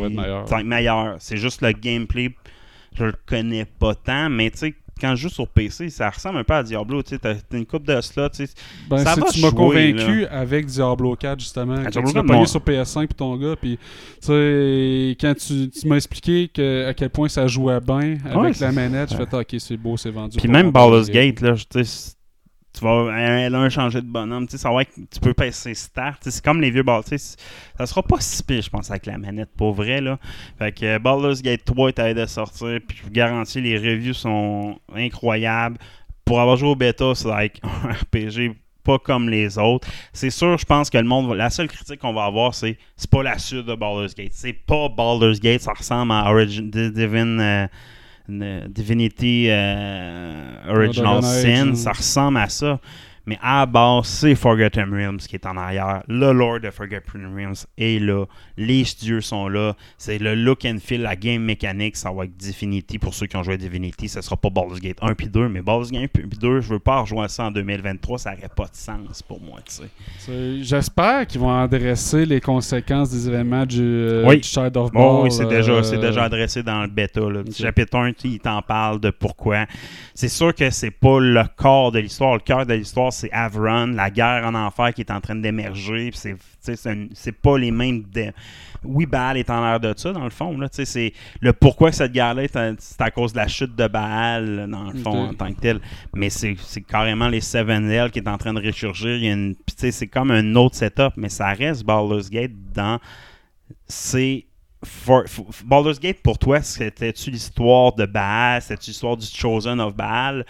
meilleur. C'est juste le gameplay, je le connais pas tant, mais tu sais, quand je joue sur PC, ça ressemble un peu à Diablo. Tu t'as une coupe de slots. Ben, ça va tu m'as convaincu avec Diablo 4, justement. Ah, Diablo tu l'as 4, pogné moi- sur PS5 puis ton gars, puis quand tu, tu m'as expliqué que, à quel point ça jouait bien avec Ouais, la manette, je fais ah, ok, c'est beau, c'est vendu. Puis pour même Baldur's Gate, là, je- tu sais, tu vas un, changer de bonhomme, tu sais, ça va être, tu peux passer start, c'est comme les vieux sais, ça sera pas si pire, je pense, avec la manette, pour vrai, là. Fait que Baldur's Gate 3 est à de sortir, puis je vous garantis, les reviews sont incroyables. Pour avoir joué au bêta, c'est like *laughs* un RPG pas comme les autres. C'est sûr, je pense que le monde va- la seule critique qu'on va avoir, c'est c'est pas la suite de Baldur's Gate. C'est pas Baldur's Gate, ça ressemble à Origin, Di- Divine, euh, Divinity euh, Original Sin, hein. ça ressemble à ça. Mais à la base, c'est Forgotten Realms qui est en arrière. Le lore de Forgotten Realms est là. Les studios sont là. C'est le look and feel, la game mécanique. Ça va être Divinity pour ceux qui ont joué à Divinity. Ce sera pas Baldur's Gate 1 puis 2. Mais Baldur's Gate 1 puis 2, je veux pas rejoindre ça en 2023. Ça n'aurait pas de sens pour moi. J'espère qu'ils vont adresser les conséquences des événements du, euh, Oui. du Child of Ball. oui, c'est déjà, euh, déjà adressé dans le bêta. Là. Ok. Chapitre 1, il t'en parle de pourquoi. C'est sûr que c'est pas le corps de l'histoire. Le cœur de l'histoire, c'est Avron, la guerre en enfer qui est en train d'émerger. C'est, pas les mêmes. Oui, Baal est en l'air de ça, dans le fond. Là. C'est le pourquoi cette guerre-là, c'est à cause de la chute de Baal, là, dans le fond, en tant que tel. Mais c'est, carrément les Seven Hell qui est en train de ressurgir. Il y a une, puis tu sais, c'est comme un autre setup, mais ça reste Baldur's Gate dans c'est for- for- Baldur's Gate pour toi, c'était-tu l'histoire de Baal, c'était-tu l'histoire du Chosen of Baal,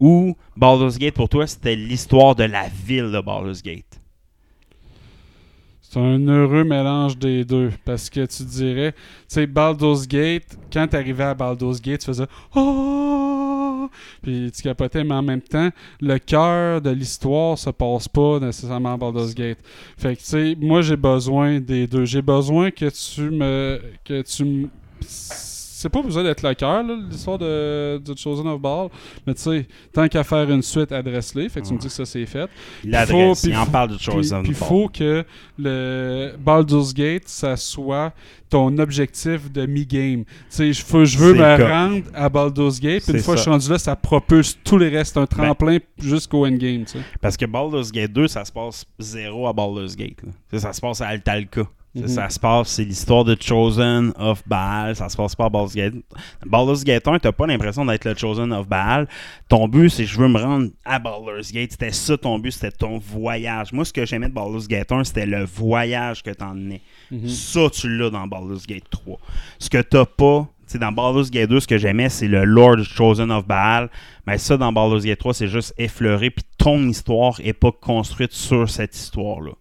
ou Baldur's Gate pour toi, c'était l'histoire de la ville de Baldur's Gate? C'est un heureux mélange des deux. Parce que tu dirais, tu sais, Baldur's Gate, quand tu arrivais à Baldur's Gate, tu faisais Oh! Puis tu capotais, mais en même temps, le cœur de l'histoire se passe pas nécessairement à Baldur's Gate. Fait que, tu sais, moi, j'ai besoin des deux. J'ai besoin que tu me. que tu me. C'est pas besoin d'être le cœur, l'histoire de, du Chosen of Ball. Mais tu sais, tant qu'à faire une suite, adresse-les. Fait que tu me dis que ça c'est fait. Il l'adresse, en parle Puis Chosen il faut que le Baldur's Gate, ça soit ton objectif de mi-game. Tu sais, je veux, je veux C'est me rendre à Baldur's Gate, puis une fois que je. Ben suis rendu là, ça propulse tous les restes. Un tremplin jusqu'au endgame, tu sais. Parce que Baldur's Gate 2, ça se passe zéro à Baldur's Gate. ça se passe à Altalca. Ça, Mhm. Ça se passe, c'est l'histoire de Chosen of Baal. Ça se passe pas à Baldur's Gate. Baldur's Gate 1, t'as pas l'impression d'être le Chosen of Baal. Ton but, c'est je veux me rendre à Baldur's Gate. C'était ça ton but, c'était ton voyage. Moi, ce que j'aimais de Baldur's Gate 1, c'était le voyage que t'emmenais. Mhm. Ça, tu l'as dans Baldur's Gate 3. Ce que t'as pas, sais, dans Baldur's Gate 2, ce que j'aimais, c'est le Lord Chosen of Baal. Mais ça, dans Baldur's Gate 3, c'est juste effleuré, puis ton histoire est pas construite sur cette histoire-là.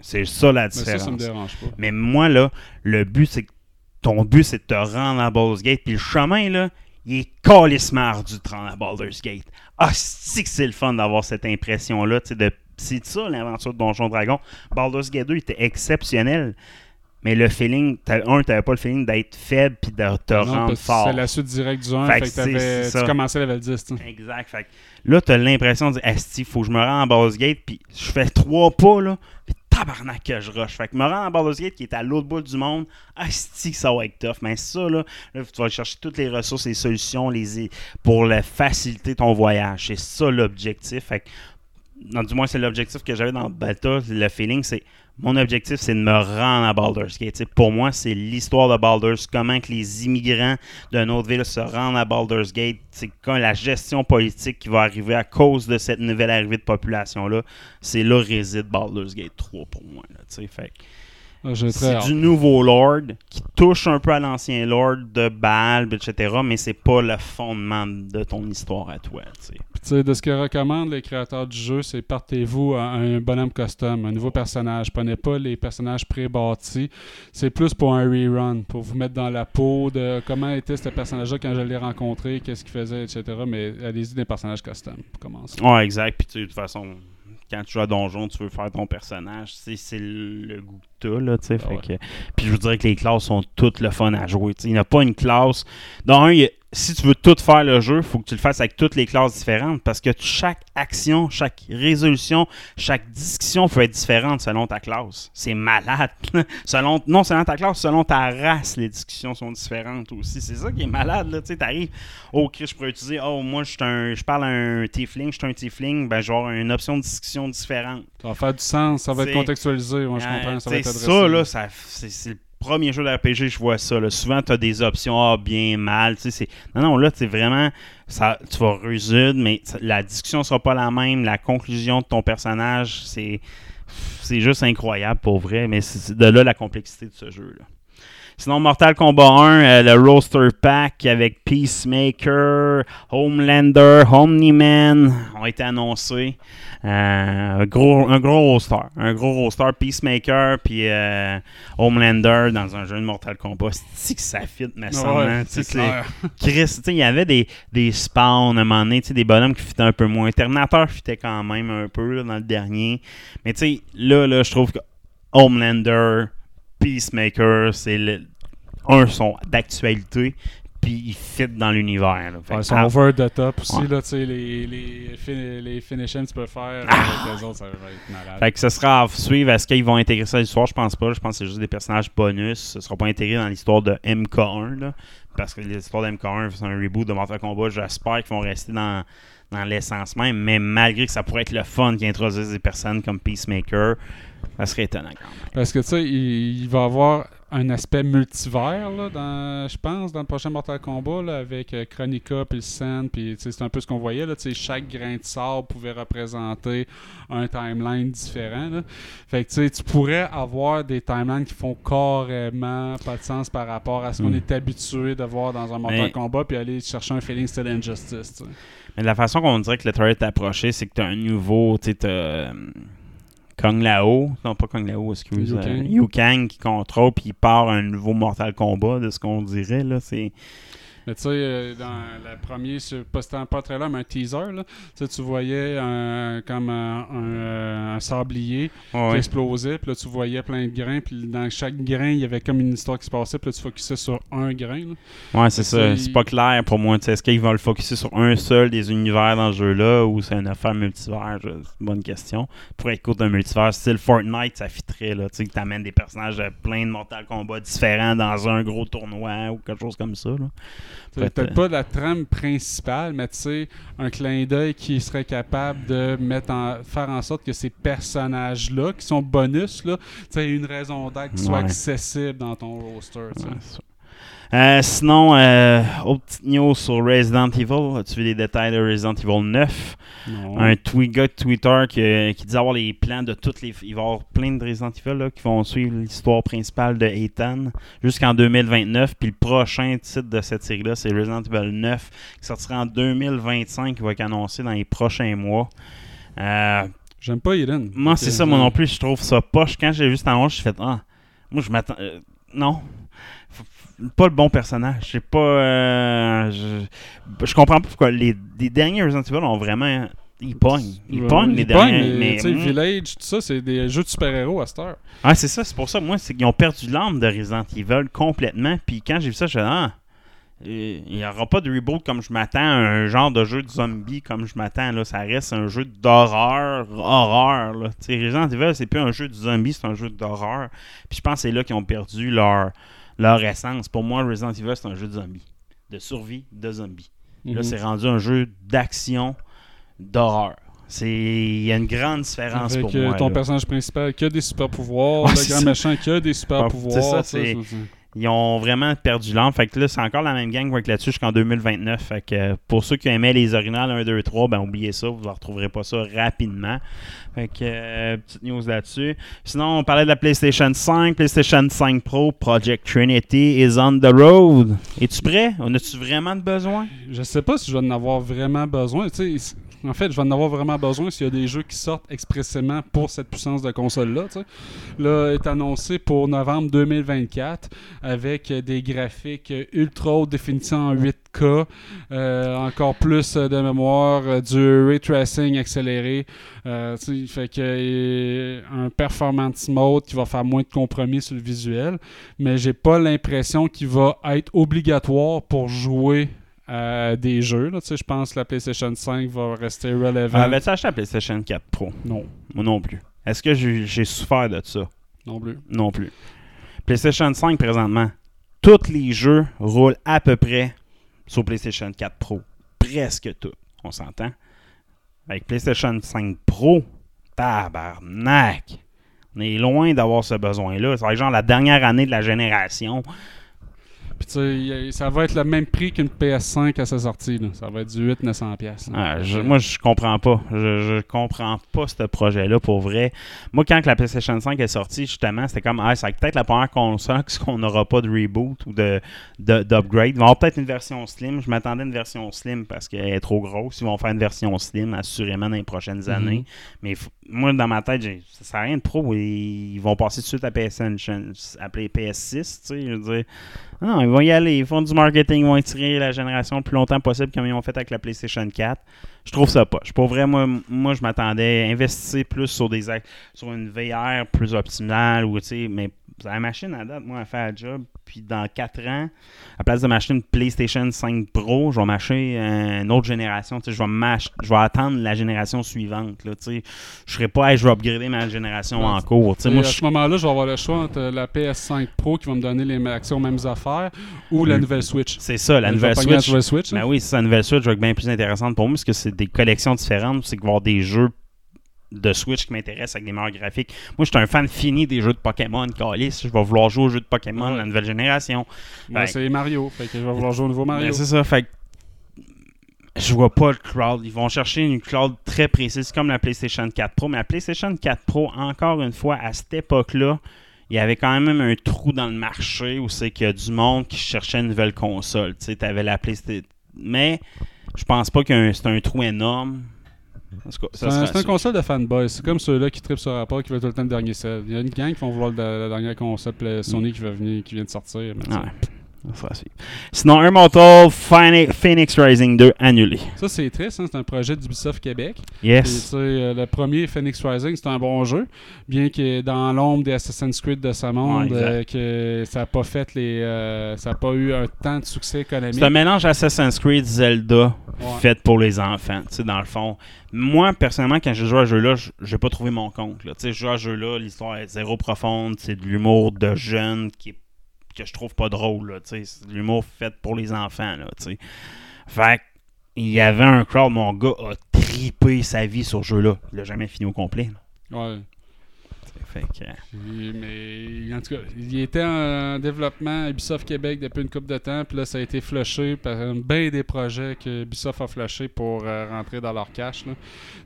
C'est ça la Mais ça, différence. ça me dérange pas. Mais moi, là, le but, c'est que ton but, c'est de te rendre à Baldur's Gate. Puis le chemin, là, il est calissement ardu de te rendre à Baldur's Gate. Ah, c'est que c'est le fun d'avoir cette impression-là. tu sais, de C'est ça, l'aventure de Donjon Dragon. Baldur's Gate 2 était exceptionnel. Mais le feeling, un, t'avais pas le feeling d'être faible puis de te Non, rendre fort. C'est la suite directe du 1, Fait fait, que ça. tu commençais level 10. tu sais. Exact. Fait que là, t'as l'impression de dire, Asti, faut que je me rende à Baldur's Gate, puis je fais trois pas, là, puis tabarnak que je rush. Fait que me rendre à Baldur's Gate, qui est à l'autre bout du monde, Asti, ça va être tough. Mais ça, là, là, tu vas chercher toutes les ressources, les solutions les, pour le faciliter ton voyage. C'est ça l'objectif. Fait que, non, du moins, c'est l'objectif que j'avais dans le bêta. Le feeling, c'est mon objectif, c'est de me rendre à Baldur's Gate. Pour moi, c'est l'histoire de Baldur's. Comment que les immigrants d'une autre ville se rendent à Baldur's Gate. C'est quand la gestion politique qui va arriver à cause de cette nouvelle arrivée de population-là. C'est là réside Baldur's Gate 3 pour moi. Ah, c'est du nouveau Lord qui touche un peu à l'ancien Lord de Baal, etc. Mais c'est pas le fondement de ton histoire à toi. De ce que recommandent les créateurs du jeu, c'est partez-vous à un bonhomme custom, un nouveau personnage. Prenez pas les personnages pré-bâtis. C'est plus pour un rerun, pour vous mettre dans la peau de comment était ce personnage-là quand je l'ai rencontré, qu'est-ce qu'il faisait, etc. Mais allez-y des personnages custom pour commencer. Ouais, exact. Puis de toute façon, quand tu joues à Donjon, tu veux faire ton personnage. C'est le goût que là, tu sais. Ah ouais. Puis je vous dirais que les classes sont toutes le fun à jouer. Il n'y a pas une classe. Dans un, il y a- si tu veux tout faire le jeu, il faut que tu le fasses avec toutes les classes différentes parce que chaque action, chaque résolution, chaque discussion peut être différente selon ta classe. C'est malade. *laughs* selon, non selon ta classe, selon ta race, les discussions sont différentes aussi. C'est ça qui est malade. Tu sais, t'arrives, oh, Chris, je pourrais utiliser, oh, moi, je, suis un, je parle à un tiefling, je suis un tiefling, ben, je vais avoir une option de discussion différente. Ça va faire du sens, ça va être contextualisé. Moi, je Euh, comprends, ça va être adressé. ça, là, ça- c'est le premier jeu d'RPG, je vois ça. là. Souvent, tu as des options ah, bien, mal. c'est- Non, non, là, c'est vraiment. Tu vas résoudre, mais la discussion sera pas la même. La conclusion de ton personnage, c'est. C'est juste incroyable pour vrai, mais c'est de là la complexité de ce jeu-là. Sinon, Mortal Kombat 1, euh, le Roster Pack avec Peacemaker, Homelander, Omni-Man ont été annoncés. Euh, un, gros, un gros roster. Un gros roster Peacemaker puis euh, Homelander dans un jeu de Mortal Kombat. C'est que ça fit, mais ça, Ouais, hein, c'est clair. *laughs* Chris, il y avait des, des spawns à un moment donné, des bonhommes qui fitaient un peu moins. Terminator fitait quand même un peu là, dans le dernier. Mais tu sais, là, là, je trouve que Homelander, Peacemaker, c'est le, un son d'actualité, puis il fit dans l'univers. Ouais, ils sont ah, over the top aussi, Ouais. là, tu sais, les, les, fin- les finishes que tu peux faire Ah! avec les autres, ça va être malade. Fait que ce sera à suivre. Est-ce qu'ils vont intégrer ça à l'histoire Je pense pas. Je pense que c'est juste des personnages bonus. Ce sera pas intégré dans l'histoire de MK1. Là, parce que l'histoire de MK1, c'est un reboot de Mortal Kombat. J'espère qu'ils vont rester dans, dans l'essence même. Mais malgré que ça pourrait être le fun qu'ils introduisent des personnes comme Peacemaker, ça serait étonnant quand même. Parce que tu sais, il, il va y avoir un aspect multivers, là, dans, je pense, dans le prochain Mortal Kombat, là, avec euh, Chronica puis le Sand, puis c'est un peu ce qu'on voyait, là, chaque grain de sable pouvait représenter un timeline différent, là. Fait que tu pourrais avoir des timelines qui font carrément pas de sens par rapport à ce qu'on Hmm. est habitué de voir dans un Mortal Mais- Kombat, puis aller chercher un feeling still injustice, tu sais. Mais la façon qu'on dirait que le trailer est approché, c'est que tu as un nouveau. Tu sais, t'as, euh, Kong Lao. Non, pas Kong Lao, excuse. Liu euh, Kang. Liu Kang qui contrôle, puis il part un nouveau Mortal Kombat, de ce qu'on dirait. là C'est. Mais tu sais, euh, dans le premier, pas, pas un trailer, mais un teaser, là, tu voyais un, comme un, un, euh, un sablier qui explosait, puis là, tu voyais plein de grains, puis dans chaque grain, il y avait comme une histoire qui se passait, puis là, tu focusais sur un grain. là. Ouais, c'est ça. C'est pas clair pour moi. Est-ce qu'ils vont le focuser sur un seul des univers dans ce jeu-là ou c'est une affaire multivers C'est une bonne question. Pour être d'un multivers, style Fortnite, ça fitterait. Là, tu sais, que t'amènes des personnages de plein de Mortal Kombat différents dans un gros tournoi ou quelque chose comme ça. Là. Peut-être, pas la trame principale, mais tu sais, un clin d'œil qui serait capable de mettre en, faire en sorte que ces personnages-là, qui sont bonus, là, tu sais, aient une raison d'être qui soit Ouais. accessible dans ton roster. Ouais. Euh, sinon, euh, autre petite news sur Resident Evil. As-tu vu les détails de Resident Evil 9? Non. Un tweet gars de Twitter qui, qui dit avoir les plans de toutes les. Il va y avoir plein de Resident Evil là, qui vont suivre l'histoire principale de Ethan jusqu'en 2029. Puis le prochain titre de cette série-là, c'est Resident Evil 9 qui sortira en 2025, qui va être annoncé dans les prochains mois. Euh, J'aime pas Eden. moi, c'est ça, moi non plus, je trouve ça poche. Quand j'ai vu cette annonce, j'ai fait Ah, moi, je m'attends. euh, non. Pas le bon personnage. C'est pas. euh, je, je comprends pas pourquoi les, les derniers Resident Evil ont vraiment. Ils pognent. Ils Ouais, pognent ils les pognent, derniers. mais, Mais, tu sais, mm, Village, tout ça, c'est des jeux de super-héros à cette heure. ah, c'est ça, c'est pour ça, moi, c'est qu'ils ont perdu l'âme de Resident Evil complètement. Puis quand j'ai vu ça, je me Ah, il n'y aura pas de reboot comme je m'attends, un genre de jeu de zombie comme je m'attends. Là, ça reste un jeu d'horreur, horreur. Là. Resident Evil, c'est plus un jeu de zombie, c'est un jeu d'horreur. Puis je pense que c'est là qu'ils ont perdu leur, leur essence. Pour moi, Resident Evil, c'est un jeu de zombie, de survie de zombies. Là, Mhm. c'est rendu un jeu d'action, d'horreur. C'est il y a une grande différence Avec pour euh, moi. ton là. personnage principal qui a des super-pouvoirs, Ouais, le grand méchant qui a des Ah, super-pouvoirs. c'est ça, ça, c'est-. Ils ont vraiment perdu l'âme. Fait que là, c'est encore la même gang qui là-dessus jusqu'en 2029. Fait que euh, pour ceux qui aimaient les originales 1, 2, 3, ben oubliez ça, vous ne retrouverez pas ça rapidement. Fait que euh, petite news là-dessus. Sinon, on parlait de la PlayStation 5, PlayStation 5 Pro, Project Trinity is on the road. Es-tu prêt? En as-tu vraiment besoin? Je sais pas si je vais en avoir vraiment besoin. En fait, je vais en avoir vraiment besoin s'il y a des jeux qui sortent expressément pour cette puissance de console-là. Là, est annoncé pour novembre 2024 avec des graphiques ultra haute définition en 8K, euh, encore plus de mémoire, du ray tracing accéléré. Euh, fait que euh, un performance mode qui va faire moins de compromis sur le visuel, mais j'ai pas l'impression qu'il va être obligatoire pour jouer des jeux. Je pense que la PlayStation 5 va rester relevant. Avais-tu acheté la PlayStation 4 Pro? Non, Moi non plus. Est-ce que j'ai j'ai souffert de ça? Non plus. Non plus. PlayStation 5 présentement, tous les jeux roulent à peu près sur PlayStation 4 Pro. Presque tout. On s'entend? Avec PlayStation 5 Pro, tabarnak! On est loin d'avoir ce besoin-là. C'est genre la dernière année de la génération. Puis tu sais, y a- ça va être le même prix qu'une PS5 à sa sortie. là. Ça va être du 8 900 pièces. Ah, je- moi, je comprends pas. Je, je comprends pas ce projet-là pour vrai. Moi, quand la PlayStation 5 est sortie, justement, c'était comme, ah, c'est peut-être la première console *laughs* qu'on n'aura pas de reboot ou de, de- d'upgrade. Ils vont avoir peut-être une version slim. Je m'attendais à une version slim parce qu'elle est trop grosse. Ils vont faire une version slim, assurément, dans les prochaines années. Mais moi, dans ma tête, ça sert à rien de pro. Ils, vont passer tout de suite à PSN, appeler PS6, tu sais, je veux dire. Non, ils vont y aller. Ils font du marketing. Ils vont étirer la génération le plus longtemps possible comme ils ont fait avec la PlayStation 4. Je trouve ça pas. Pour vrai, moi, moi je m'attendais à investir plus sur des sur une VR plus optimale ou mais la machine à date, moi, elle fait le job. Puis dans 4 ans, à place de m'acheter une PlayStation 5 Pro, je vais m'acheter une autre génération. Je vais je vais attendre la génération suivante. Là, je serai pas, Hey, je vais upgrader ma génération Ouais. en cours. Moi, à ce moment-là, je vais avoir le choix entre la PS5 Pro qui va me donner les accès aux mêmes affaires ou la Mm. nouvelle Switch. c'est ça, la nouvelle pogner la Switch. nouvelle Switch? Ben oui, c'est ça, la nouvelle Switch va être bien plus intéressante pour moi parce que c'est des collections différentes. C'est qu'il va y avoir des jeux de Switch qui m'intéressent avec des meilleurs graphiques. Moi, je suis un fan fini des jeux de Pokémon, Calis. Je vais vouloir jouer aux jeux de Pokémon, Ouais. la nouvelle génération. Moi, c'est Mario. Fait que je vais vouloir jouer au nouveau Mario. c'est ça, fait que je vois pas le cloud. Ils vont chercher une cloud très précise comme la PlayStation 4 Pro. Mais la PlayStation 4 Pro, encore une fois, à cette époque-là, il y avait quand même un trou dans le marché où c'est qu'il y a du monde qui cherchait une nouvelle console. Tu sais, t'avais la PlayStation. Mais je pense pas que c'est un trou énorme. C'est un, un console de fanboys. C'est comme ceux-là qui trippent sur rapport qui veulent tout le temps le dernier sel. Il y a une gang qui vont vouloir la, la dernière console puis la Sony qui, va venir, qui vient de sortir. mais. Ouais. Ça. Sinon, Immortal Phoenix Rising 2 annulé. Ça, c'est triste. hein, C'est un projet d'Ubisoft Québec. Yes. sais, euh, le premier Phoenix Rising, c'est un bon jeu, bien que dans l'ombre des Assassin's Creed de ce monde, Ouais, euh, que ça n'a pas fait les, euh, ça a pas eu un temps de succès économique. C'est un mélange Assassin's Creed, Zelda, Ouais. fait pour les enfants, tu sais, dans le fond. Moi, personnellement, quand j'ai joué à ce jeu-là, j'ai pas trouvé mon compte. Tu sais, je joue à ce jeu-là, l'histoire est zéro profonde, c'est de l'humour de jeunes qui est- que je trouve pas drôle. C'est l'humour fait pour les enfants, là, tu sais. Fait il y avait un crowd, mon gars a tripé sa vie sur ce jeu-là. Il l'a jamais fini au complet. là. Ouais. Que, Puis, Mais en tout cas, il était en développement à Ubisoft Québec depuis une couple de temps, puis là, ça a été flushé par bien des projets que Ubisoft a flushé pour euh, rentrer dans leur cash.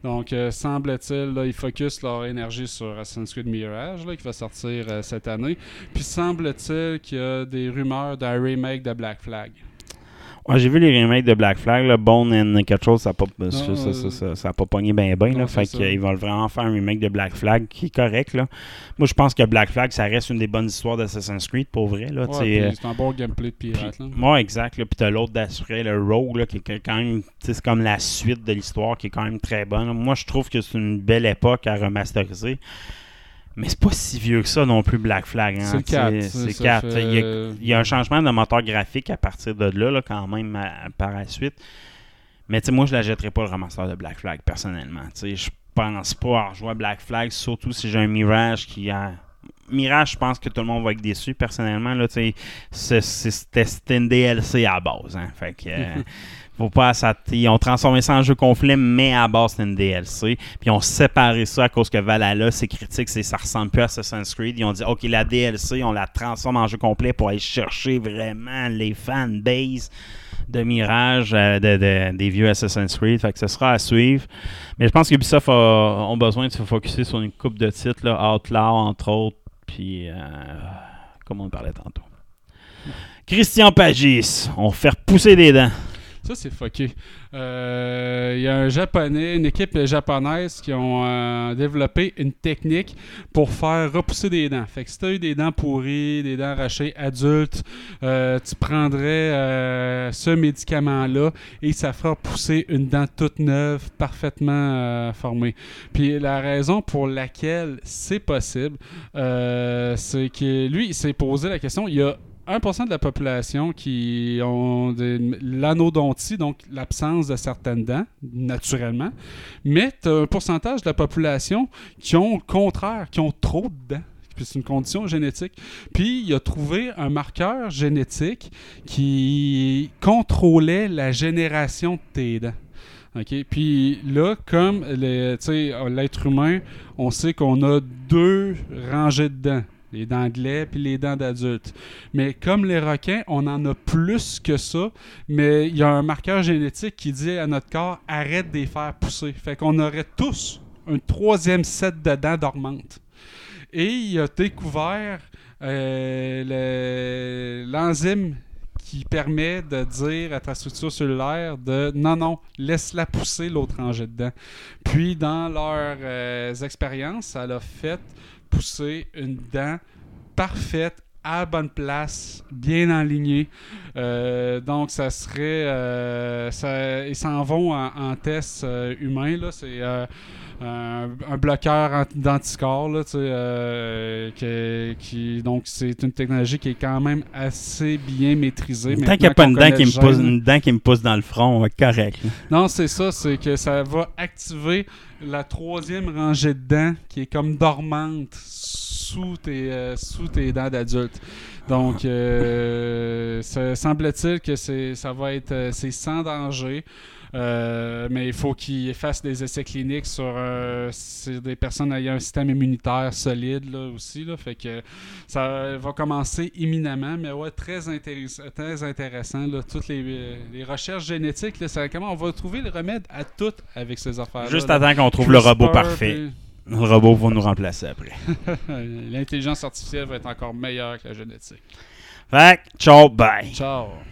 Donc, euh, semble-t-il, ils focusent leur énergie sur Assassin's Creed Mirage, là, qui va sortir euh, cette année. Puis semble-t-il qu'il y a des rumeurs d'un remake de Black Flag. Ouais, j'ai vu les remakes de Black Flag, là, Bone and quelque chose, ça n'a pas, Non, ça, ça, ça- ça a pas pogné bien bien. Là, fait qu'ils vont vraiment faire un remake de Black Flag qui est correct. Là. Moi, je pense que Black Flag, ça reste une des bonnes histoires d'Assassin's Creed, pour vrai. Là, Ouais, euh, c'est un bon gameplay de pirate. là. Ouais, exact. Là. Puis t'as l'autre d'assurer, le Rogue, là, qui est quand même, c'est comme la suite de l'histoire qui est quand même très bonne. Moi, je trouve que c'est une belle époque à remasteriser. Mais c'est pas si vieux que ça non plus, Black Flag. Hein, C'est le tu sais, 4. C'est ça 4. fait- Il, y a, il y a un changement de moteur graphique à partir de là, là, quand même, à- par la suite. Mais tu sais, moi, je la jetterai pas le remaster de Black Flag, personnellement. Tu sais, je pense pas à rejouer à Black Flag, surtout si j'ai un Mirage qui a. Mirage, je pense que tout le monde va être déçu, personnellement. Là, tu sais, c'est- c'est- c'était c'était une DLC à la base. Hein, fait que. euh, *laughs* pas Ils ont transformé ça en jeu complet, mais à base, c'était une DLC. Puis ils ont séparé ça à cause que Valhalla, c'est critique, c'est ça ressemble plus à Assassin's Creed. Ils ont dit, OK, la DLC, on la transforme en jeu complet pour aller chercher vraiment les fanbase de Mirage euh, de- de- des vieux Assassin's Creed. Fait que ce sera à suivre. Mais je pense que Ubisoft a- besoin de se focuser sur une coupe de titres, là, Outlaw, entre autres. Puis, euh, comme on parlait tantôt. Christian Pagis, on fait repousser des dents. Ça, c'est fucké. Euh, Il y a un japonais, une équipe japonaise qui ont euh, développé une technique pour faire repousser des dents. Fait que si tu as eu des dents pourries, des dents arrachées adultes, euh, tu prendrais ce médicament-là et ça fera pousser une dent toute neuve, parfaitement formée. Puis la raison pour laquelle c'est possible, c'est que lui, il s'est posé la question, il y a 1% de la population qui ont l'anodontie, donc l'absence de certaines dents, naturellement. Mais un pourcentage de la population qui ont le contraire, qui ont trop de dents. Puis c'est une condition génétique. Puis il a trouvé un marqueur génétique qui contrôlait la génération de tes dents. Puis là, comme l'être humain, on sait qu'on a deux rangées de dents. Les dents de lait puis les dents d'adulte. Mais comme les requins, on en a plus que ça. Mais il y a un marqueur génétique qui dit à notre corps arrête de les faire pousser. Fait qu'on aurait tous un troisième set de dents dormantes. Et il a découvert euh, le- l'enzyme qui permet de dire à ta structure cellulaire de non, non, laisse-la pousser l'autre rangée de dents. Puis, dans leurs euh, expériences, ça l'a fait pousser une dent parfaite à la bonne place, bien alignée. Euh, donc, ça serait. euh, ils s'en vont en, test euh, humain. Là, c'est un, un bloqueur ant- d'anticorps. Là, tu sais, euh, que- qui, donc, c'est une technologie qui est quand même assez bien maîtrisée. Tant qu'il n'y a pas une dent, qui me pousse, une dent qui me pousse dans le front, on va être correct. Non, c'est ça, c'est que ça va activer la troisième rangée de dents qui est comme dormante sous tes, euh, sous tes dents d'adulte. Donc, euh, semble-t-il que c'est, ça va être euh, c'est sans danger. Euh, mais il faut qu'ils fassent des essais cliniques sur, euh, sur des personnes ayant un système immunitaire solide là, aussi. Là, fait que ça va commencer imminemment, mais ouais, très, intéress- très intéressant. Là, toutes les, les recherches génétiques, là, ça, comment on va trouver le remède à tout avec ces affaires-là. Juste attends qu'on trouve le robot parfait. Le robot va nous remplacer après. *laughs* L'intelligence artificielle va être encore meilleure que la génétique. Fait ciao, bye. Ciao.